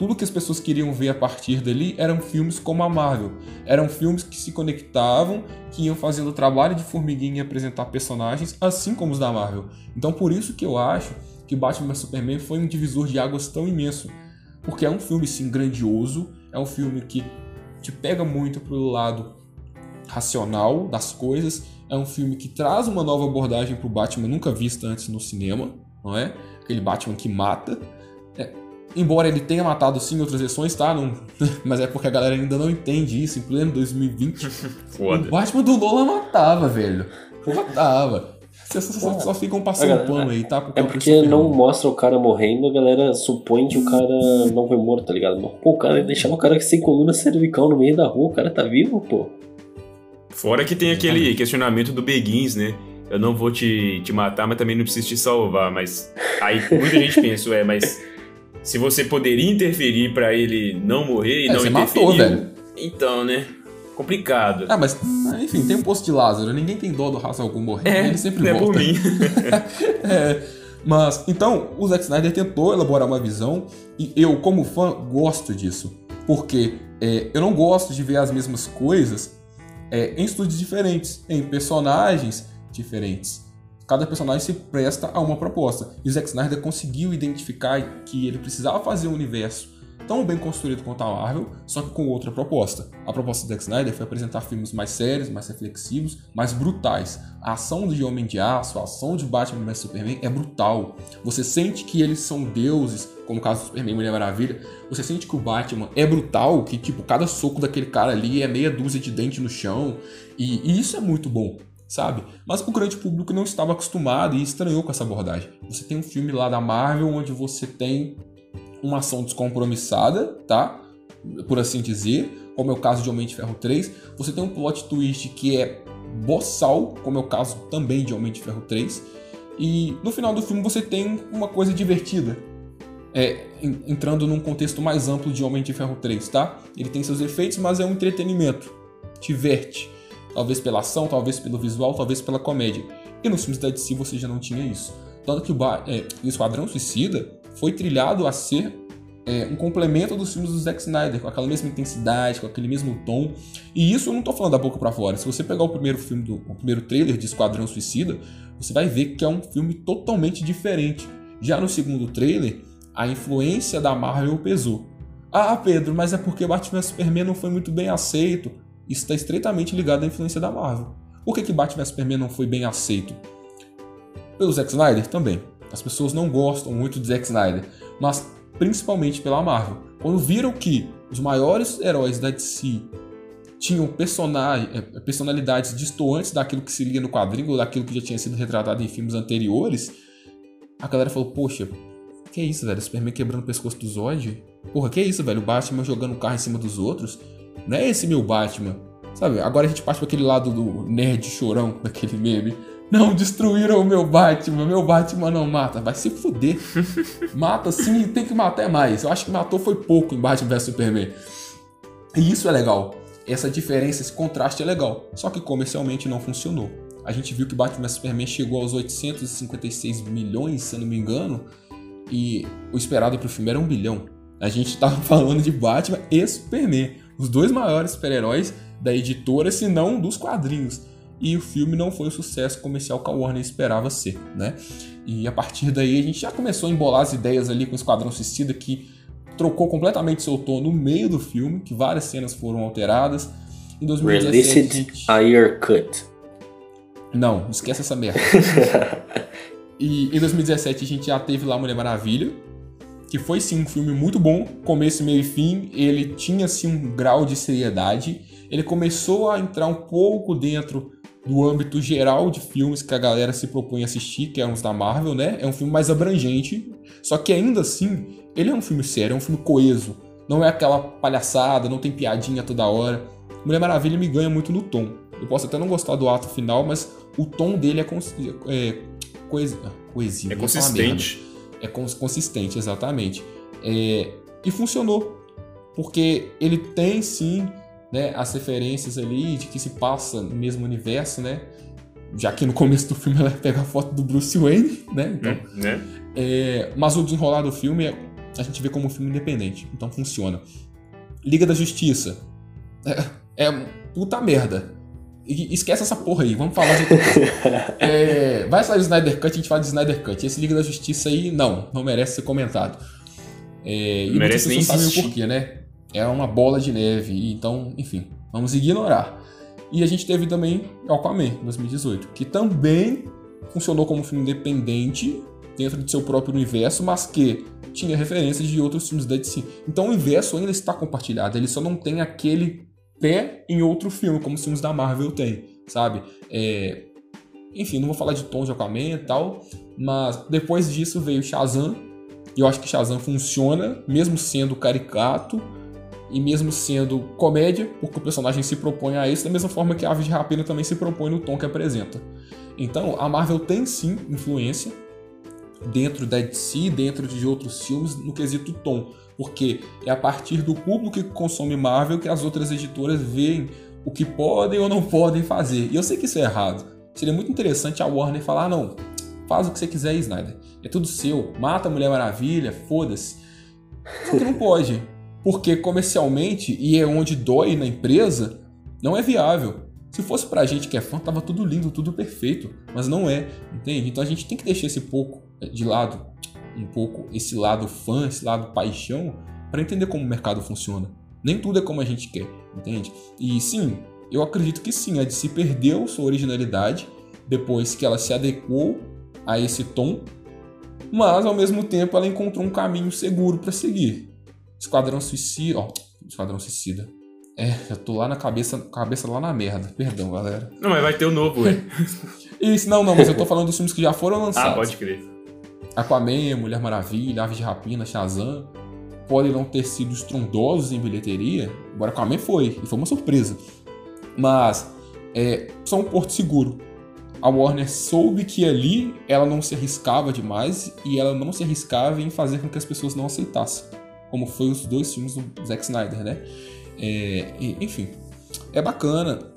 Tudo que as pessoas queriam ver a partir dali eram filmes como a Marvel. Eram filmes que se conectavam, que iam fazendo o trabalho de formiguinha apresentar personagens, assim como os da Marvel. Então por isso que eu acho que Batman Superman foi um divisor de águas tão imenso. Porque é um filme, sim, grandioso, é um filme que te pega muito pro lado racional das coisas, é um filme que traz uma nova abordagem pro Batman nunca vista antes no cinema, não é? Aquele Batman que mata. É, embora ele tenha matado sim em outras versões, tá? Não, [LAUGHS] mas é porque a galera ainda não entende isso em pleno 2020. [LAUGHS] Foda. O Batman do Nolan matava, velho. Matava. Vocês só, só, ficam passando pano aí, tá? é porque não mostra o cara morrendo, a galera supõe que o cara não foi morto, tá ligado? Pô, o cara deixava o cara sem coluna cervical no meio da rua, o cara tá vivo, pô. Fora que tem aquele questionamento do Beguins, né? Eu não vou te, te matar, mas também não preciso te salvar. Mas aí muita gente pensa, é, mas se você poderia interferir para ele não morrer e é, não você interferir. Matou, velho. Então, né? Complicado. Ah, mas enfim, tem um posto de Lázaro, ninguém tem dó do raça algum morrer. É, ele sempre é volta. por mim. [LAUGHS] é, mas, então, o Zack Snyder tentou elaborar uma visão e eu, como fã, gosto disso. Porque é, eu não gosto de ver as mesmas coisas é, em estúdios diferentes, em personagens diferentes. Cada personagem se presta a uma proposta. E o Zack Snyder conseguiu identificar que ele precisava fazer um universo tão bem construído quanto a Marvel, só que com outra proposta. A proposta do Zack Snyder foi apresentar filmes mais sérios, mais reflexivos, mais brutais. A ação de Homem de Aço, a ação de Batman vs Superman é brutal. Você sente que eles são deuses, como o caso do Superman e Mulher Maravilha. Você sente que o Batman é brutal, que tipo, cada soco daquele cara ali é meia dúzia de dente no chão. E, e isso é muito bom sabe? Mas o grande público não estava acostumado e estranhou com essa abordagem. Você tem um filme lá da Marvel onde você tem uma ação descompromissada, tá? Por assim dizer, como é o caso de Homem de Ferro 3. Você tem um plot twist que é boçal, como é o caso também de Homem de Ferro 3. E no final do filme você tem uma coisa divertida. É, entrando num contexto mais amplo de Homem de Ferro 3, tá? Ele tem seus efeitos, mas é um entretenimento. Diverte. Talvez pela ação, talvez pelo visual, talvez pela comédia. E nos filmes da DC você já não tinha isso. Tanto que o, é, o Esquadrão Suicida foi trilhado a ser é, um complemento dos filmes do Zack Snyder, com aquela mesma intensidade, com aquele mesmo tom. E isso eu não tô falando da boca para fora. Se você pegar o primeiro filme do o primeiro trailer de Esquadrão Suicida, você vai ver que é um filme totalmente diferente. Já no segundo trailer, a influência da Marvel pesou. Ah, Pedro, mas é porque Batman Superman não foi muito bem aceito. Isso está estreitamente ligado à influência da Marvel. Por que, que Batman Superman não foi bem aceito? Pelo Zack Snyder também. As pessoas não gostam muito de Zack Snyder, mas principalmente pela Marvel. Quando viram que os maiores heróis da DC tinham eh, personalidades distantes daquilo que se lia no quadrinho ou daquilo que já tinha sido retratado em filmes anteriores, a galera falou: Poxa, que é isso, velho? Superman quebrando o pescoço do Zod? Porra, que é isso, velho? O Batman jogando o carro em cima dos outros? Não é esse meu Batman. Sabe? Agora a gente parte para aquele lado do nerd chorão, [LAUGHS] daquele meme. Não destruíram o meu Batman, meu Batman não mata. Vai se fuder. [LAUGHS] Mata sim, tem que matar mais. Eu acho que matou foi pouco em Batman vs Superman. E isso é legal. Essa diferença, esse contraste é legal. Só que comercialmente não funcionou. A gente viu que Batman vs Superman chegou aos 856 milhões, se eu não me engano, e o esperado para o filme era um bilhão. A gente estava [LAUGHS] falando de Batman e Superman, os dois maiores super-heróis da editora, se não dos quadrinhos e o filme não foi o sucesso comercial que a Warner esperava ser, né? E a partir daí a gente já começou a embolar as ideias ali com o Esquadrão Suicida que trocou completamente seu tom no meio do filme, que várias cenas foram alteradas. Em 2017 gente... a year cut. Não, esquece essa merda. [LAUGHS] e em 2017 a gente já teve lá Mulher Maravilha, que foi sim um filme muito bom, começo, meio e fim, ele tinha sim um grau de seriedade, ele começou a entrar um pouco dentro do âmbito geral de filmes que a galera se propõe a assistir, que é uns da Marvel, né? É um filme mais abrangente, só que ainda assim, ele é um filme sério, é um filme coeso. Não é aquela palhaçada, não tem piadinha toda hora. Mulher Maravilha me ganha muito no tom. Eu posso até não gostar do ato final, mas o tom dele é, é coesivo. É consistente. É cons consistente, exatamente. É, e funcionou. Porque ele tem sim né, as referências ali de que se passa no mesmo universo, né? Já que no começo do filme ela pega a foto do Bruce Wayne, né? Então, hum, né? É, mas o desenrolar do filme é, a gente vê como um filme independente, então funciona. Liga da Justiça. É, é puta merda. Esquece essa porra aí, vamos falar de outra coisa. [LAUGHS] é, vai sair o Snyder Cut, a gente fala de Snyder Cut. Esse Liga da Justiça aí, não, não merece ser comentado. É, e merece nem sabe o porquê, né? É uma bola de neve, então, enfim, vamos ignorar. E a gente teve também Aquaman, 2018, que também funcionou como um filme independente dentro de seu próprio universo, mas que tinha referências de outros filmes da DC. Então o universo ainda está compartilhado, ele só não tem aquele pé em outro filme, como os filmes da Marvel têm, sabe? É... Enfim, não vou falar de Tom de Aquaman e tal, mas depois disso veio Shazam, e eu acho que Shazam funciona, mesmo sendo caricato, e mesmo sendo comédia, porque o personagem se propõe a isso, da mesma forma que a Ave de Rapina também se propõe no tom que apresenta. Então, a Marvel tem sim influência dentro da DC, dentro de outros filmes, no quesito tom, porque é a partir do público que consome Marvel que as outras editoras veem o que podem ou não podem fazer. E eu sei que isso é errado. Seria muito interessante a Warner falar: ah, não, faz o que você quiser, Snyder. É tudo seu. Mata a Mulher Maravilha, foda-se. Só que não pode. Porque comercialmente, e é onde dói na empresa, não é viável. Se fosse pra gente que é fã, tava tudo lindo, tudo perfeito. Mas não é, entende? Então a gente tem que deixar esse pouco eh, de lado, um pouco esse lado fã, esse lado paixão, para entender como o mercado funciona. Nem tudo é como a gente quer, entende? E sim, eu acredito que sim, a DC perdeu sua originalidade depois que ela se adequou a esse tom, mas ao mesmo tempo ela encontrou um caminho seguro para seguir. Esquadrão Suicida. Ó, Esquadrão Suicida. É, eu tô lá na cabeça, cabeça lá na merda. Perdão, galera. Não, mas vai ter o novo, ué. [LAUGHS] Isso, não, não, mas eu tô falando dos filmes que já foram lançados. Ah, pode crer. Aquaman, Mulher Maravilha, Aves de Rapina, Shazam. Podem não ter sido estrondosos em bilheteria, embora Aquaman foi, e foi uma surpresa. Mas é, são um porto seguro. A Warner soube que ali ela não se arriscava demais e ela não se arriscava em fazer com que as pessoas não aceitassem como foi os dois filmes do Zack Snyder, né? É, enfim, é bacana.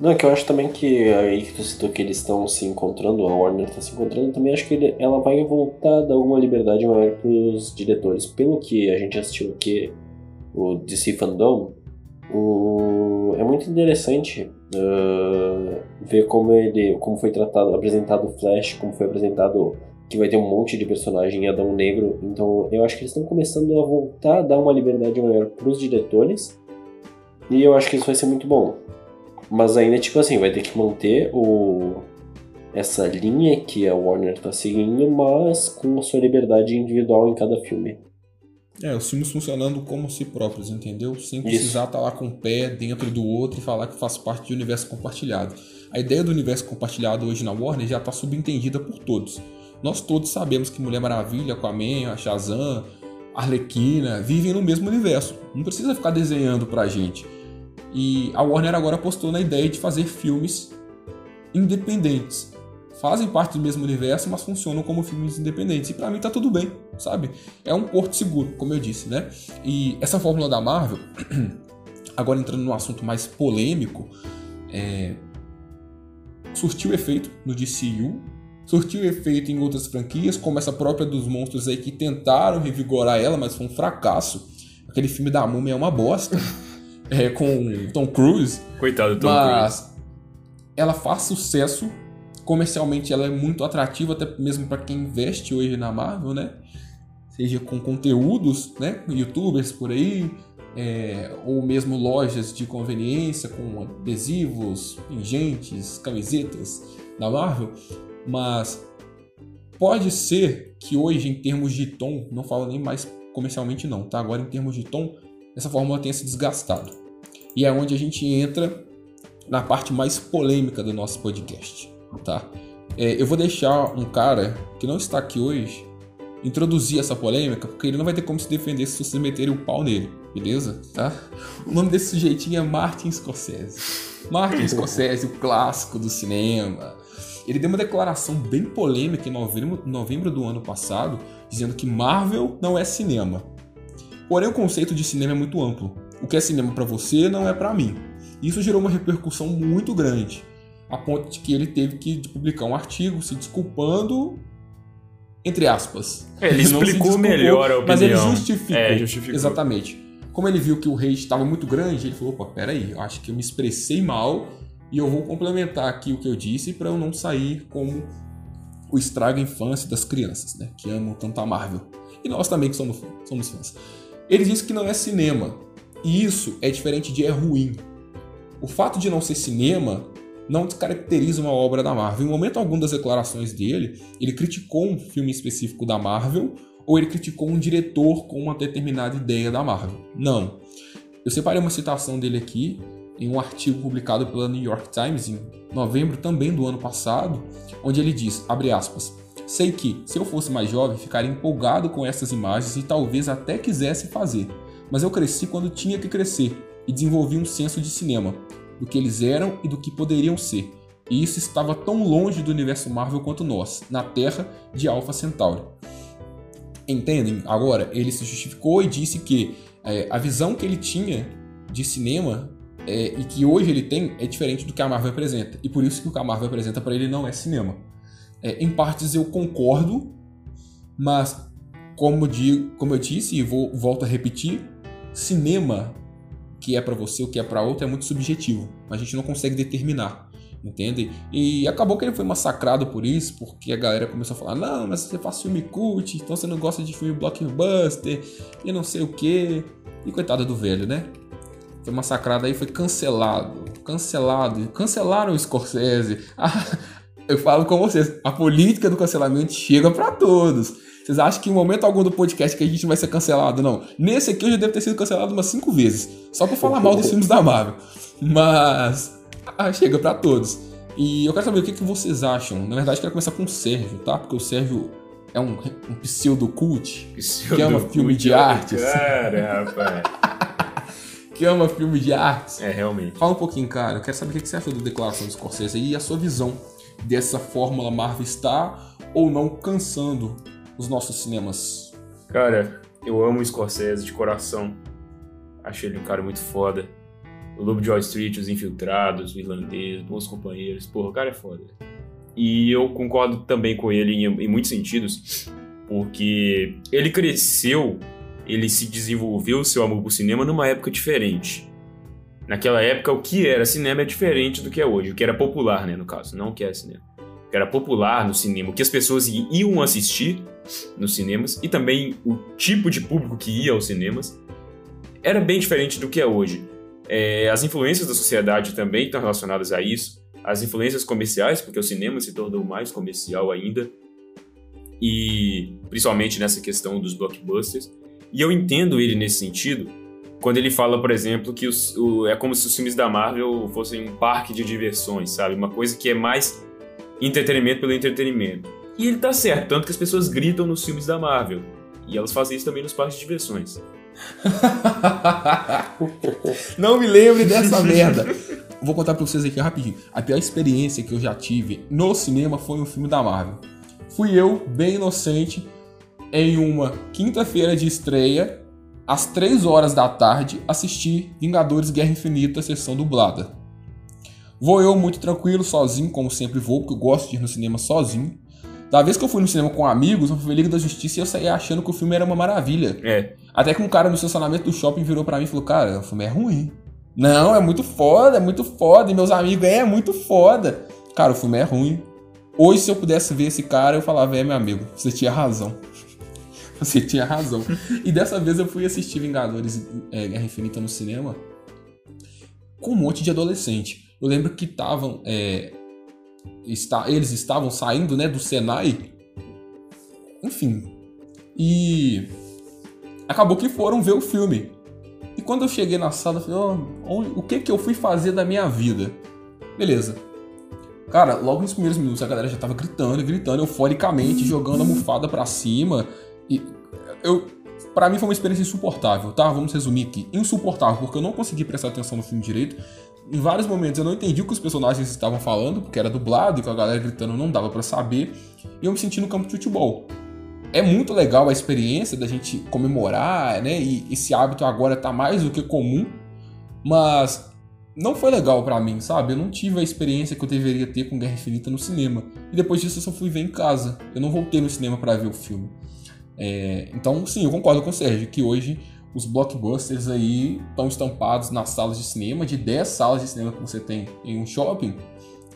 Não, é que eu acho também que aí que tu citou que eles estão se encontrando, a Warner está se encontrando, também acho que ele, ela vai voltar a dar alguma liberdade maior para os diretores. Pelo que a gente assistiu aqui, o DC Fandom, o, é muito interessante uh, ver como ele, como foi tratado, apresentado o Flash, como foi apresentado que vai ter um monte de personagem em Adão Negro. Então eu acho que eles estão começando a voltar a dar uma liberdade maior para os diretores. E eu acho que isso vai ser muito bom. Mas ainda, tipo assim, vai ter que manter o essa linha que a Warner está seguindo, mas com a sua liberdade individual em cada filme. É, os filmes funcionando como si próprios, entendeu? Sem precisar estar tá lá com o pé dentro do outro e falar que faz parte de um universo compartilhado. A ideia do universo compartilhado hoje na Warner já está subentendida por todos. Nós todos sabemos que Mulher Maravilha, Aquaman, a Shazam, Arlequina vivem no mesmo universo. Não precisa ficar desenhando pra gente. E a Warner agora apostou na ideia de fazer filmes independentes. Fazem parte do mesmo universo, mas funcionam como filmes independentes. E para mim tá tudo bem, sabe? É um porto seguro, como eu disse, né? E essa fórmula da Marvel, [CLEARS THROAT] agora entrando num assunto mais polêmico, é... surtiu efeito no DCU surtiu efeito em outras franquias, como essa própria dos monstros aí que tentaram revigorar ela, mas foi um fracasso. Aquele filme da Múmia é uma bosta. [LAUGHS] é, com Tom Cruise. Coitado do Tom mas Cruise. ela faz sucesso. Comercialmente ela é muito atrativa, até mesmo para quem investe hoje na Marvel, né? Seja com conteúdos, né? Youtubers por aí, é, ou mesmo lojas de conveniência com adesivos, pingentes, camisetas da Marvel. Mas pode ser que hoje, em termos de tom, não falo nem mais comercialmente não, tá? Agora em termos de tom, essa fórmula tenha se desgastado. E é onde a gente entra na parte mais polêmica do nosso podcast, tá? É, eu vou deixar um cara que não está aqui hoje introduzir essa polêmica, porque ele não vai ter como se defender se você meter o pau nele, beleza? Tá? O nome desse sujeitinho é Martin Scorsese. Martin Scorsese, o clássico do cinema. Ele deu uma declaração bem polêmica em novembro, novembro do ano passado, dizendo que Marvel não é cinema. Porém, o conceito de cinema é muito amplo. O que é cinema para você não é para mim. Isso gerou uma repercussão muito grande, a ponto de que ele teve que publicar um artigo se desculpando entre aspas. É, ele [LAUGHS] explicou melhor a opinião. Mas ele justificou. É, justificou. Exatamente. Como ele viu que o hate estava muito grande, ele falou: opa, peraí, eu acho que eu me expressei mal e eu vou complementar aqui o que eu disse para eu não sair como o estraga a infância das crianças, né? Que amam tanto a Marvel. E nós também que somos, somos fãs. Ele disse que não é cinema. E isso é diferente de é ruim. O fato de não ser cinema não descaracteriza uma obra da Marvel. Em momento algum das declarações dele, ele criticou um filme específico da Marvel ou ele criticou um diretor com uma determinada ideia da Marvel. Não. Eu separei uma citação dele aqui em um artigo publicado pela New York Times em novembro também do ano passado, onde ele diz, aspas, Sei que, se eu fosse mais jovem, ficaria empolgado com essas imagens e talvez até quisesse fazer, mas eu cresci quando tinha que crescer e desenvolvi um senso de cinema, do que eles eram e do que poderiam ser. E isso estava tão longe do universo Marvel quanto nós, na Terra de Alpha Centauri. Entendem? Agora, ele se justificou e disse que é, a visão que ele tinha de cinema é, e que hoje ele tem é diferente do que a Marvel apresenta. E por isso que o que a Marvel apresenta para ele não é cinema. É, em partes eu concordo, mas como, digo, como eu disse e vou, volto a repetir, cinema que é para você, o que é para outro é muito subjetivo. A gente não consegue determinar, entende? E acabou que ele foi massacrado por isso, porque a galera começou a falar: "Não, mas você faz filme cult, então você não gosta de filme blockbuster e não sei o quê". E coitada do velho, né? Foi massacrado aí, foi cancelado, cancelado, cancelaram o Scorsese. [LAUGHS] Ah, eu falo com vocês, a política do cancelamento chega para todos. Vocês acham que em momento algum do podcast que a gente vai ser cancelado? Não. Nesse aqui eu já devo ter sido cancelado umas cinco vezes. Só por falar mal dos filmes da Marvel. Mas. Ah, chega para todos. E eu quero saber o que, que vocês acham. Na verdade, eu quero começar com o Sérgio, tá? Porque o Sérgio é um, um pseudo-cult que ama filme de artes. Cara, rapaz. [LAUGHS] que ama filme de artes. É, realmente. Fala um pouquinho, cara. Eu quero saber o que você achou da declaração do Scorsese e a sua visão dessa fórmula Marvel está ou não cansando os nossos cinemas? Cara, eu amo o Scorsese de coração. Achei ele um cara muito foda. O Lobo de Wall Street, Os Infiltrados, O Irlandês, Bons Companheiros. Porra, o cara é foda. E eu concordo também com ele em, em muitos sentidos, porque ele cresceu, ele se desenvolveu o seu amor por cinema numa época diferente. Naquela época, o que era cinema é diferente do que é hoje, o que era popular, né, no caso, não o que é cinema. O que era popular no cinema, o que as pessoas iam assistir nos cinemas e também o tipo de público que ia aos cinemas era bem diferente do que é hoje. É, as influências da sociedade também estão relacionadas a isso, as influências comerciais, porque o cinema se tornou mais comercial ainda, e principalmente nessa questão dos blockbusters. E eu entendo ele nesse sentido, quando ele fala, por exemplo, que os, o, é como se os filmes da Marvel fossem um parque de diversões, sabe? Uma coisa que é mais entretenimento pelo entretenimento. E ele tá certo, tanto que as pessoas gritam nos filmes da Marvel. E elas fazem isso também nos parques de diversões. [LAUGHS] Não me lembre dessa merda. Vou contar pra vocês aqui rapidinho. A pior experiência que eu já tive no cinema foi um filme da Marvel. Fui eu, bem inocente, em uma quinta-feira de estreia, às 3 horas da tarde, assistir Vingadores Guerra Infinita, sessão dublada. Vou eu muito tranquilo, sozinho, como sempre vou, porque eu gosto de ir no cinema sozinho. Da vez que eu fui no cinema com amigos, eu fui Liga da Justiça e eu saí achando que o filme era uma maravilha. É. Até que um cara no estacionamento do shopping virou para mim e falou: Cara, o filme é ruim. Não, é muito foda, é muito foda. E meus amigos, é, é muito foda. Cara, o filme é ruim. Hoje, se eu pudesse ver esse cara, eu falava: É, meu amigo, você tinha razão. [LAUGHS] Você tinha razão. e dessa vez eu fui assistir Vingadores é, Guerra Infinita no cinema com um monte de adolescente. Eu lembro que estavam. É, está, eles estavam saindo né, do Senai. Enfim. E acabou que foram ver o filme. E quando eu cheguei na sala, eu falei, oh, o que que eu fui fazer da minha vida? Beleza. Cara, logo nos primeiros minutos a galera já tava gritando, gritando euforicamente, jogando a almofada pra cima. E eu, para mim foi uma experiência insuportável, tá? Vamos resumir aqui. Insuportável, porque eu não consegui prestar atenção no filme direito. Em vários momentos eu não entendi o que os personagens estavam falando, porque era dublado e com a galera gritando não dava para saber, e eu me senti no campo de futebol. É muito legal a experiência da gente comemorar, né? E esse hábito agora tá mais do que comum, mas não foi legal para mim, sabe? Eu não tive a experiência que eu deveria ter com Guerra Infinita no cinema. E depois disso eu só fui ver em casa. Eu não voltei no cinema para ver o filme. É, então, sim, eu concordo com o Sérgio que hoje os blockbusters aí estão estampados nas salas de cinema. De 10 salas de cinema que você tem em um shopping,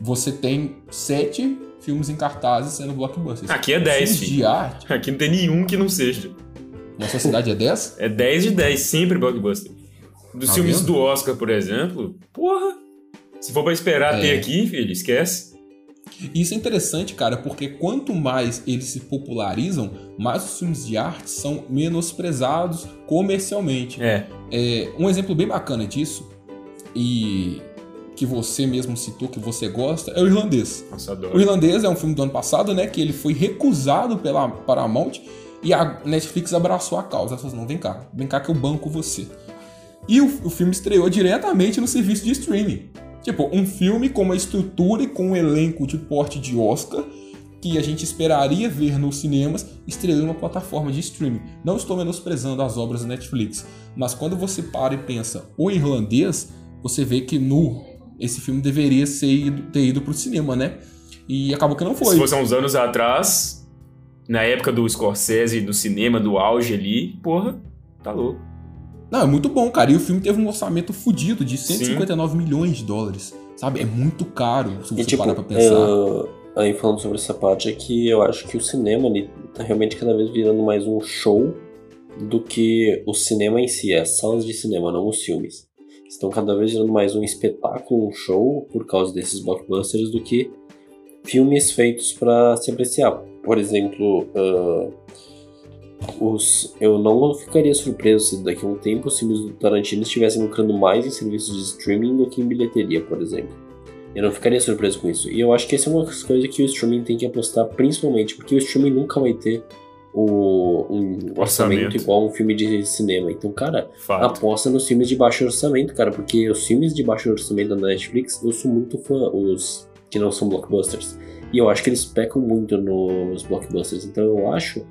você tem 7 filmes em cartazes sendo blockbusters. Aqui é 10, filmes filho. de arte. Aqui não tem nenhum que não seja. Na sua cidade é 10? É 10 de 10, sempre blockbuster. Dos Tá filmes vendo? do Oscar, por exemplo, porra. Se for pra esperar É. ter aqui, filho, esquece. E Isso é interessante, cara, porque quanto mais eles se popularizam, mais os filmes de arte são menosprezados comercialmente. É. É, um exemplo bem bacana disso, e que você mesmo citou que você gosta, é o Irlandês. Nossa, O. Irlandês é um filme do ano passado, né? Que ele foi recusado pela Paramount e a Netflix abraçou a causa. Ela falou assim, não, vem cá, vem cá que eu banco você. E o, o filme estreou diretamente no serviço de streaming. Tipo, um filme com uma estrutura e com um elenco de porte de Oscar que a gente esperaria ver nos cinemas, estreou em uma plataforma de streaming. Não estou menosprezando as obras da Netflix, mas quando você para e pensa o irlandês, você vê que no esse filme deveria ido, ter ido pro cinema, né? E acabou que não foi. Se fosse uns anos atrás, na época do Scorsese, do cinema, do auge ali, porra, tá louco. Não, é muito bom, cara. E o filme teve um orçamento fudido de 159 milhões de dólares. Sabe? É muito caro se você E tipo, parar pra pensar. aí falando sobre essa parte é que eu acho que o cinema ele tá realmente cada vez virando mais um show do que o cinema em si, as salas de cinema, não os filmes. Estão cada vez virando mais um espetáculo, um show, por causa desses blockbusters, do que filmes feitos para se apreciar. Por exemplo, ah, os, eu não ficaria surpreso se daqui a um tempo os filmes do Tarantino estivessem lucrando mais em serviços de streaming do que em bilheteria, por exemplo. Eu não ficaria surpreso com isso. E eu acho que essa é uma das coisas que o streaming tem que apostar, principalmente, porque o streaming nunca vai ter o, um orçamento, Orçamento. igual a um filme de cinema. Então, cara, Fato. aposta nos filmes de baixo orçamento, cara, porque os filmes de baixo orçamento da Netflix, eu sou muito fã, os que não são blockbusters. E eu acho que eles pecam muito nos blockbusters. Então eu acho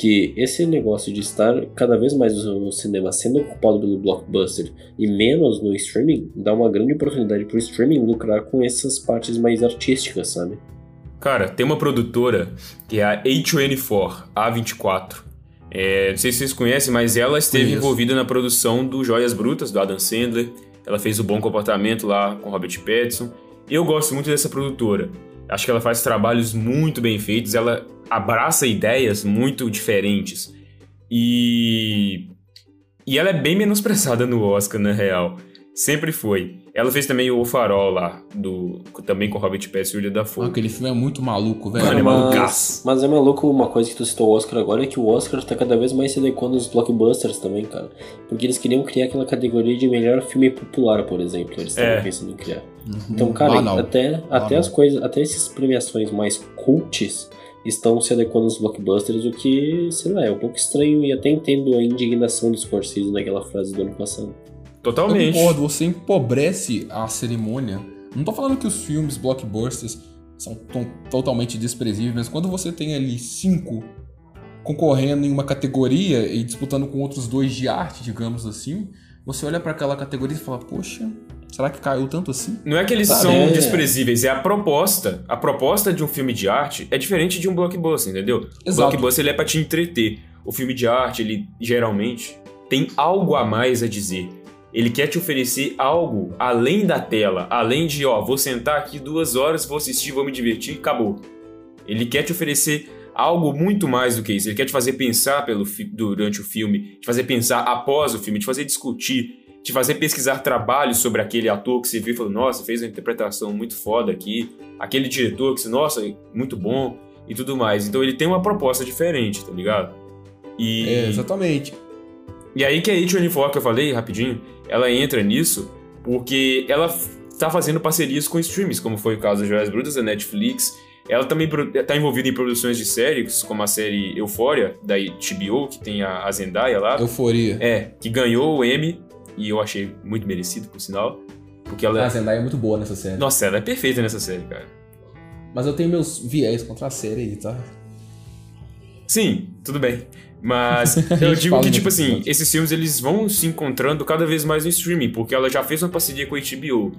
que esse negócio de estar cada vez mais no cinema sendo ocupado pelo blockbuster e menos no streaming, dá uma grande oportunidade pro streaming lucrar com essas partes mais artísticas, sabe? Cara, tem uma produtora que é a A24, A24. É, não sei se vocês conhecem, mas ela esteve Conheço. envolvida na produção do Joias Brutas, do Adam Sandler. Ela fez o Bom Comportamento lá com Robert Pattinson. Eu gosto muito dessa produtora. Acho que ela faz trabalhos muito bem feitos, ela abraça ideias muito diferentes. E. E ela é bem menosprezada no Oscar, na real. Sempre foi. Ela fez também o O Farol lá, do, também com Robert Pattinson e William Ah, Dafoe. aquele filme é muito maluco, velho. Mano, é mas, malucaço. mas é maluco uma coisa que tu citou o Oscar agora, é que o Oscar tá cada vez mais se adequando aos blockbusters também, cara. Porque eles queriam criar aquela categoria de melhor filme popular, por exemplo. Eles estavam É. pensando em criar. Uhum. Então, cara, Banal. até, até as coisas, até essas premiações mais cults estão se adequando aos blockbusters, o que, sei lá, é um pouco estranho e até entendo a indignação do Scorsese naquela frase do ano passado. Eu Totalmente. concordo, você empobrece a cerimônia. Não tô falando que os filmes blockbusters são to- totalmente desprezíveis, mas quando você tem ali cinco concorrendo em uma categoria e disputando com outros dois de arte, digamos assim, você olha pra aquela categoria e fala, poxa, será que caiu tanto assim? Não é que eles Tá, são é. desprezíveis, é a proposta. A proposta de um filme de arte é diferente de um blockbuster, entendeu? Exato. O blockbuster ele é pra te entreter. O filme de arte, ele geralmente tem algo a mais a dizer. Ele quer te oferecer algo além da tela, além de, ó, vou sentar aqui duas horas, vou assistir, vou me divertir, acabou. Ele quer te oferecer algo muito mais do que isso. Ele quer te fazer pensar pelo durante o filme, te fazer pensar após o filme, te fazer discutir, te fazer pesquisar trabalhos sobre aquele ator que você viu e falou, nossa, fez uma interpretação muito foda aqui, aquele diretor que você, nossa, muito bom e tudo mais. Então ele tem uma proposta diferente, tá ligado? E, É, exatamente. e aí que a H24 que eu falei rapidinho, ela entra nisso porque ela tá fazendo parcerias com streams, como foi o caso da Joias Brutas, da Netflix. Ela também tá envolvida em produções de séries, como a série Euphoria, da HBO, que tem a, a Zendaya lá. Euforia. É, que ganhou o Emmy, e eu achei muito merecido, por sinal. Porque ela. A Zendaya é muito boa nessa série. Nossa, ela é perfeita nessa série, cara. Mas eu tenho meus viés contra a série aí, tá? Sim, tudo bem. Mas [LAUGHS] eu digo que, tipo assim, episódio. esses filmes eles vão se encontrando cada vez mais no streaming, porque ela já fez uma parceria com a HBO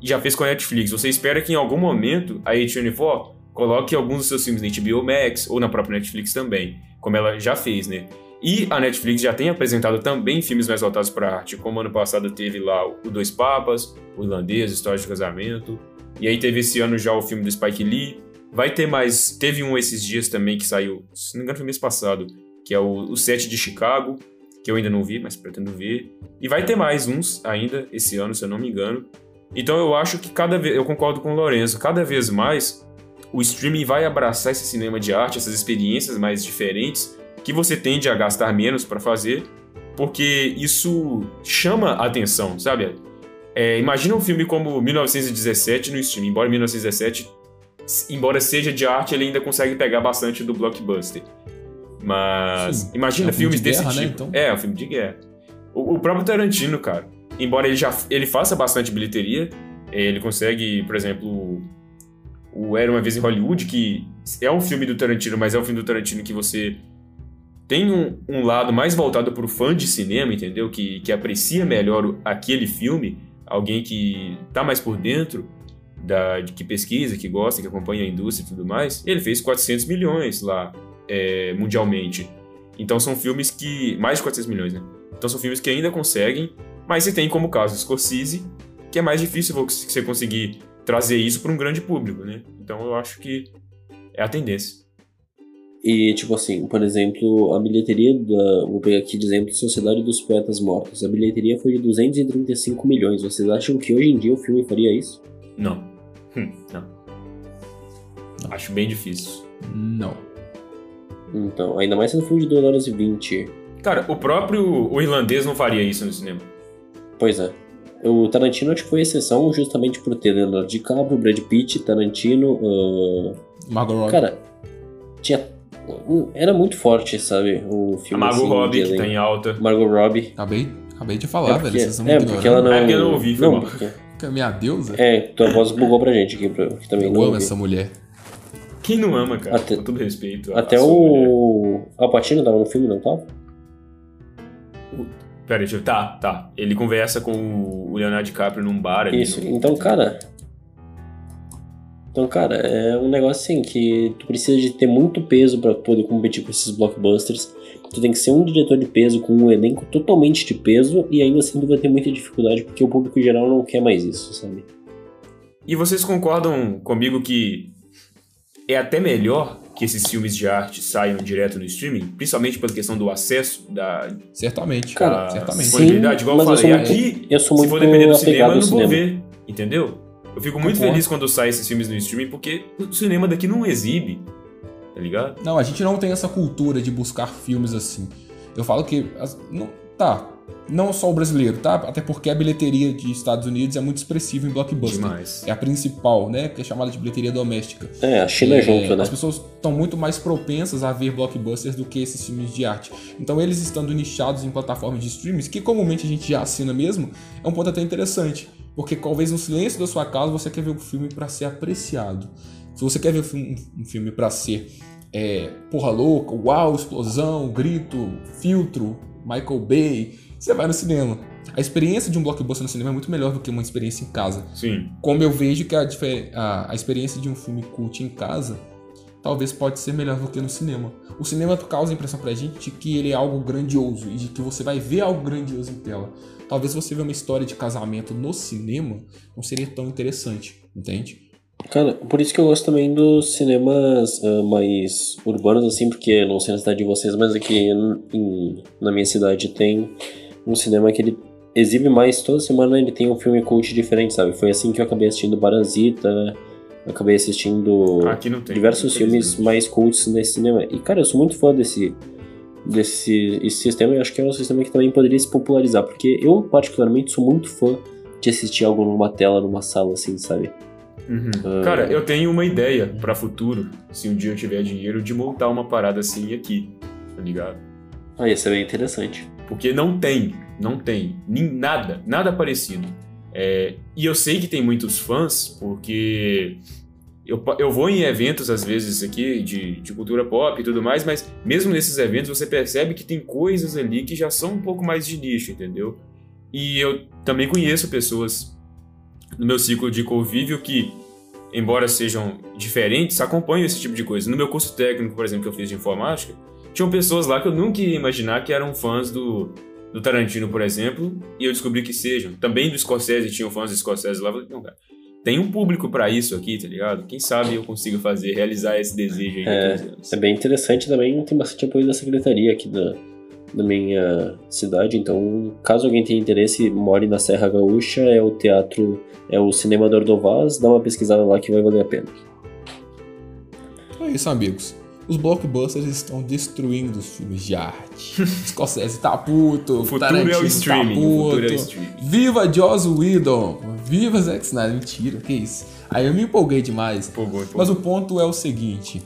e já fez com a Netflix. Você espera que em algum momento a A24 coloque alguns dos seus filmes na HBO Max ou na própria Netflix também, como ela já fez, né? E a Netflix já tem apresentado também filmes mais voltados para arte, como ano passado teve lá o Dois Papas, o Irlandês, História de Casamento, e aí teve esse ano já o filme do Spike Lee. Vai ter mais. Teve um esses dias também que saiu, se não me engano, foi mês passado, que é o, o Sete de Chicago, que eu ainda não vi, mas pretendo ver. E vai ter mais uns ainda esse ano, se eu não me engano. Então eu acho que cada vez. Eu concordo com o Lourenço, cada vez mais o streaming vai abraçar esse cinema de arte, essas experiências mais diferentes, que você tende a gastar menos para fazer, porque isso chama a atenção, sabe? É, imagina um filme como 1917 no streaming, embora 1917, embora seja de arte, ele ainda consegue pegar bastante do blockbuster. Mas Sim, imagina é um filme filmes de desse guerra, né, tipo. então? É, é um filme de guerra. O, o próprio Tarantino, cara, embora ele já ele faça bastante bilheteria, ele consegue, por exemplo, o Era uma vez em Hollywood, que é um filme do Tarantino, mas é um filme do Tarantino que você tem um, um lado mais voltado para o fã de cinema, entendeu? Que, que aprecia melhor aquele filme, alguém que tá mais por dentro, da, que pesquisa, que gosta, que acompanha a indústria e tudo mais. Ele fez 400 milhões lá, é, mundialmente. Então são filmes que. Mais de 400 milhões, né? Então são filmes que ainda conseguem, mas você tem como caso Scorsese, que é mais difícil você conseguir trazer isso para um grande público, né? Então eu acho que é a tendência. E, tipo assim, por exemplo, a bilheteria da. Vou pegar aqui de exemplo Sociedade dos Poetas Mortos. A bilheteria foi de 235 milhões. Vocês acham que hoje em dia o filme faria isso? Não. Hum, não. Acho bem difícil. Não. Então, ainda mais sendo um filme de 2 horas e 20. Cara, o próprio o irlandês não faria isso no cinema. Pois é. O Tarantino acho que foi exceção justamente por ter Leonardo DiCaprio, Brad Pitt, Tarantino. ah, Margot Robbie. Cara, tinha. Era muito forte, sabe? O A filme. Margot assim, Robbie, que tá em alta. Margot Robbie. Acabei, acabei de falar, é velho. porque, Vocês estão é, porque ela não. É porque eu não ouvi, foi não, mal. porque- Que é minha deusa. É, tua voz bugou pra gente aqui, pra- que também eu não. amo ouvi. essa mulher. Quem não ama, cara? Até- Com todo respeito. a- Até a o. Al Pacino tava no filme, não tava? Pera, deixa eu... Tá, tá. Ele conversa com o Leonardo DiCaprio num bar ali. Isso, no- então, cara. Então, cara, é um negócio assim que tu precisa de ter muito peso pra poder competir com esses blockbusters. Tu tem que ser um diretor de peso com um elenco totalmente de peso e ainda assim tu vai ter muita dificuldade porque o público em geral não quer mais isso, sabe? E vocês concordam comigo que é até melhor que esses filmes de arte saiam direto no streaming? Principalmente pela questão do acesso, da, Certamente. Cara, certamente. disponibilidade. Igual eu mas eu falei, sou muito- aqui, eu sou se muito for depender do cinema, eu não vou cinema. ver. Entendeu? Eu fico muito Concordo. feliz quando saem esses filmes no streaming, porque o cinema daqui não exibe. Tá ligado? Não, a gente não tem essa cultura de buscar filmes assim. Eu falo que. Não, tá. Não só o brasileiro, tá? Até porque a bilheteria de Estados Unidos é muito expressiva em blockbuster. Demais. É a principal, né? Que é chamada de bilheteria doméstica. É, a China É, junto, né? As pessoas estão muito mais propensas a ver blockbusters do que esses filmes de arte. Então, eles estando nichados em plataformas de streams, que comumente a gente já assina mesmo, é um ponto até interessante. Porque talvez no silêncio da sua casa você quer ver o filme para ser apreciado. Se você quer ver um filme, um para ser é, porra louca, uau, explosão, grito, filtro, Michael Bay, você vai no cinema. A experiência de um blockbuster no cinema é muito melhor do que uma experiência em casa Sim. como eu vejo que a, a, a experiência de um filme cult em casa talvez pode ser melhor do que no cinema. O cinema causa a impressão pra gente de que ele é algo grandioso e de que você vai ver algo grandioso em tela. Talvez você ver uma história de casamento no cinema não seria tão interessante, entende? Cara, por isso que eu gosto também dos cinemas ah, mais urbanos, assim, porque não sei na cidade de vocês, mas aqui em- na minha cidade tem um cinema que ele exibe mais, toda semana ele tem um filme cult diferente, sabe? Foi assim que eu acabei assistindo Parasita, acabei assistindo Aqui não tem. diversos filmes mais cults nesse cinema. E, cara, eu sou muito fã desse, desse esse sistema e acho que é um sistema que também poderia se popularizar, porque eu, particularmente, sou muito fã de assistir algo numa tela, numa sala, assim, sabe? Uhum. Ah. Cara, eu tenho uma ideia pra futuro, se um dia eu tiver dinheiro, de montar uma parada assim aqui, tá ligado? Ah, ia ser bem interessante. Porque não tem, não tem, nem nada, nada parecido. É, e eu sei que tem muitos fãs, porque eu, eu vou em eventos, às vezes, aqui, de, de cultura pop e tudo mais, mas mesmo nesses eventos você percebe que tem coisas ali que já são um pouco mais de nicho, entendeu? E eu também conheço pessoas no meu ciclo de convívio que, embora sejam diferentes, acompanham esse tipo de coisa. No meu curso técnico, por exemplo, que eu fiz de informática, tinham pessoas lá que eu nunca ia imaginar que eram fãs do, do Tarantino, por exemplo, e eu descobri que sejam. Também do Scorsese, tinham fãs do Scorsese lá. Eu falei, não, cara, tem um público para isso aqui, tá ligado? Quem sabe eu consigo fazer, realizar esse desejo aí é, É bem interessante também, tem bastante apoio da secretaria aqui da, da minha cidade, então caso alguém tenha interesse, more na Serra Gaúcha, é o teatro, é o Cinema do Ordovaz, dá uma pesquisada lá que vai valer a pena. É isso, amigos. Os blockbusters estão destruindo os filmes de arte. [LAUGHS] Scorsese tá puto, o futuro Tarantino é o streaming, tá puto. O futuro é o streaming. Viva Joss Whedon! Viva Zack Snyder! Mentira, que isso? Aí eu me empolguei demais. Empolgou, empolgou. Mas o ponto é o seguinte: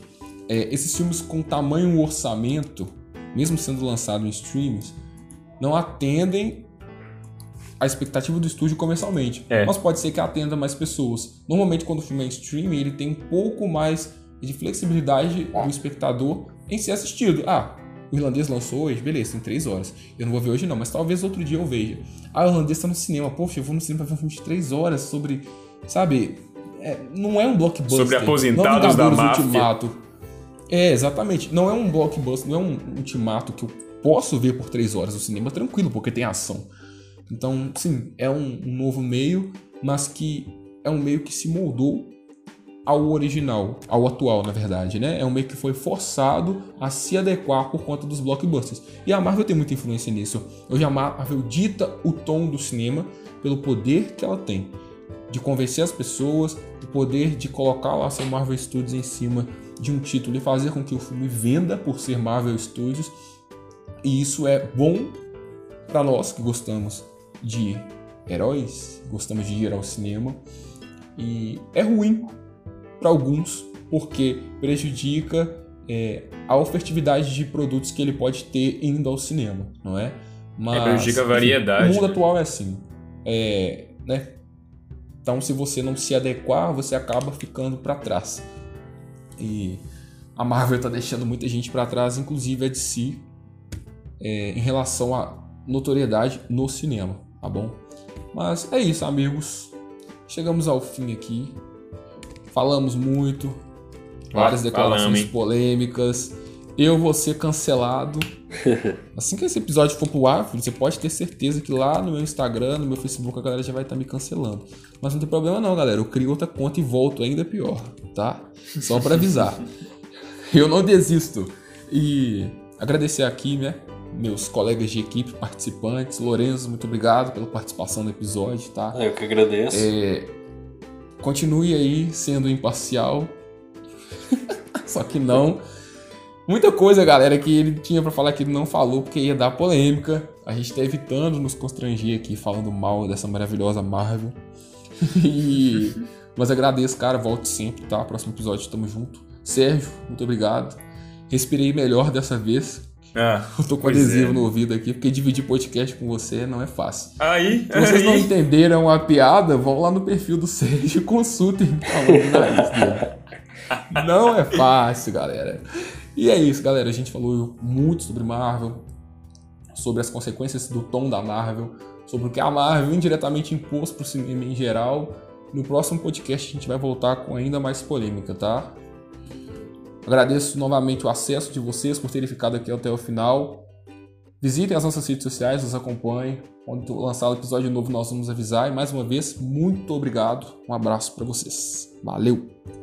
é, esses filmes com tamanho orçamento, mesmo sendo lançados em streams, não atendem a expectativa do estúdio comercialmente. É. Mas pode ser que atenda mais pessoas. Normalmente, quando o filme é em streaming, ele tem um pouco mais e de flexibilidade do espectador em ser assistido. Ah, o irlandês lançou hoje, beleza, tem três horas. Eu não vou ver hoje não, mas talvez outro dia eu veja. Ah, o irlandês tá no cinema, poxa, eu vou no cinema pra ver um filme de três horas sobre, sabe, é, não é um blockbuster. Sobre aposentados da máfia. Ultimato. É, exatamente. Não é um blockbuster, não é um ultimato que eu posso ver por três horas no cinema tranquilo, porque tem ação. Então, sim, é um, um novo meio, mas que é um meio que se moldou ao original, ao atual, na verdade, né? É um meio que foi forçado a se adequar por conta dos blockbusters. E a Marvel tem muita influência nisso. Hoje a Marvel dita o tom do cinema pelo poder que ela tem de convencer as pessoas, o poder de colocar lá seu Marvel Studios em cima de um título e fazer com que o filme venda por ser Marvel Studios. E isso é bom para nós que gostamos de heróis, gostamos de ir ao cinema. E é ruim para alguns, porque prejudica é, a ofertividade de produtos que ele pode ter indo ao cinema, não é? Mas, é, prejudica a variedade. o mundo né? atual é assim. É, né? Então, se você não se adequar, você acaba ficando para trás. E a Marvel está deixando muita gente para trás, inclusive a DC, é, em relação à notoriedade no cinema, tá bom? Mas é isso, amigos. Chegamos ao fim aqui Falamos muito, várias ah, declarações falamos, polêmicas. Eu vou ser cancelado. [LAUGHS] assim que esse episódio for pro ar, você pode ter certeza que lá no meu Instagram, no meu Facebook, a galera já vai estar tá me cancelando. Mas não tem problema não, galera. Eu crio outra conta e volto ainda pior, tá? Só para avisar. [LAUGHS] Eu não desisto. E agradecer aqui, né? Meus colegas de equipe, participantes. Lorenzo, muito obrigado pela participação no episódio, tá? Eu que agradeço. É, Continue aí sendo imparcial. [LAUGHS] Só que não. Muita coisa, galera, que ele tinha para falar que ele não falou porque ia dar polêmica. A gente tá evitando nos constranger aqui falando mal dessa maravilhosa Marvel. [LAUGHS] e... Mas agradeço, cara. Volte sempre, tá? Próximo episódio, tamo junto. Sérgio, muito obrigado. Respirei melhor dessa vez. Ah, [LAUGHS] eu tô com adesivo é. no ouvido aqui, porque dividir podcast com você não é fácil. Aí, Se vocês aí. não entenderam a piada, vão lá no perfil do Sérgio [LAUGHS] e consultem Não é fácil, galera. E é isso, galera. A gente falou muito sobre Marvel, sobre as consequências do tom da Marvel, sobre o que a Marvel indiretamente impôs pro cinema em geral. No próximo podcast a gente vai voltar com ainda mais polêmica, tá? Agradeço novamente o acesso de vocês por terem ficado aqui até o final. Visitem as nossas redes sociais, nos acompanhem. Quando lançar o episódio novo, nós vamos avisar. E mais uma vez, muito obrigado. Um abraço para vocês. Valeu!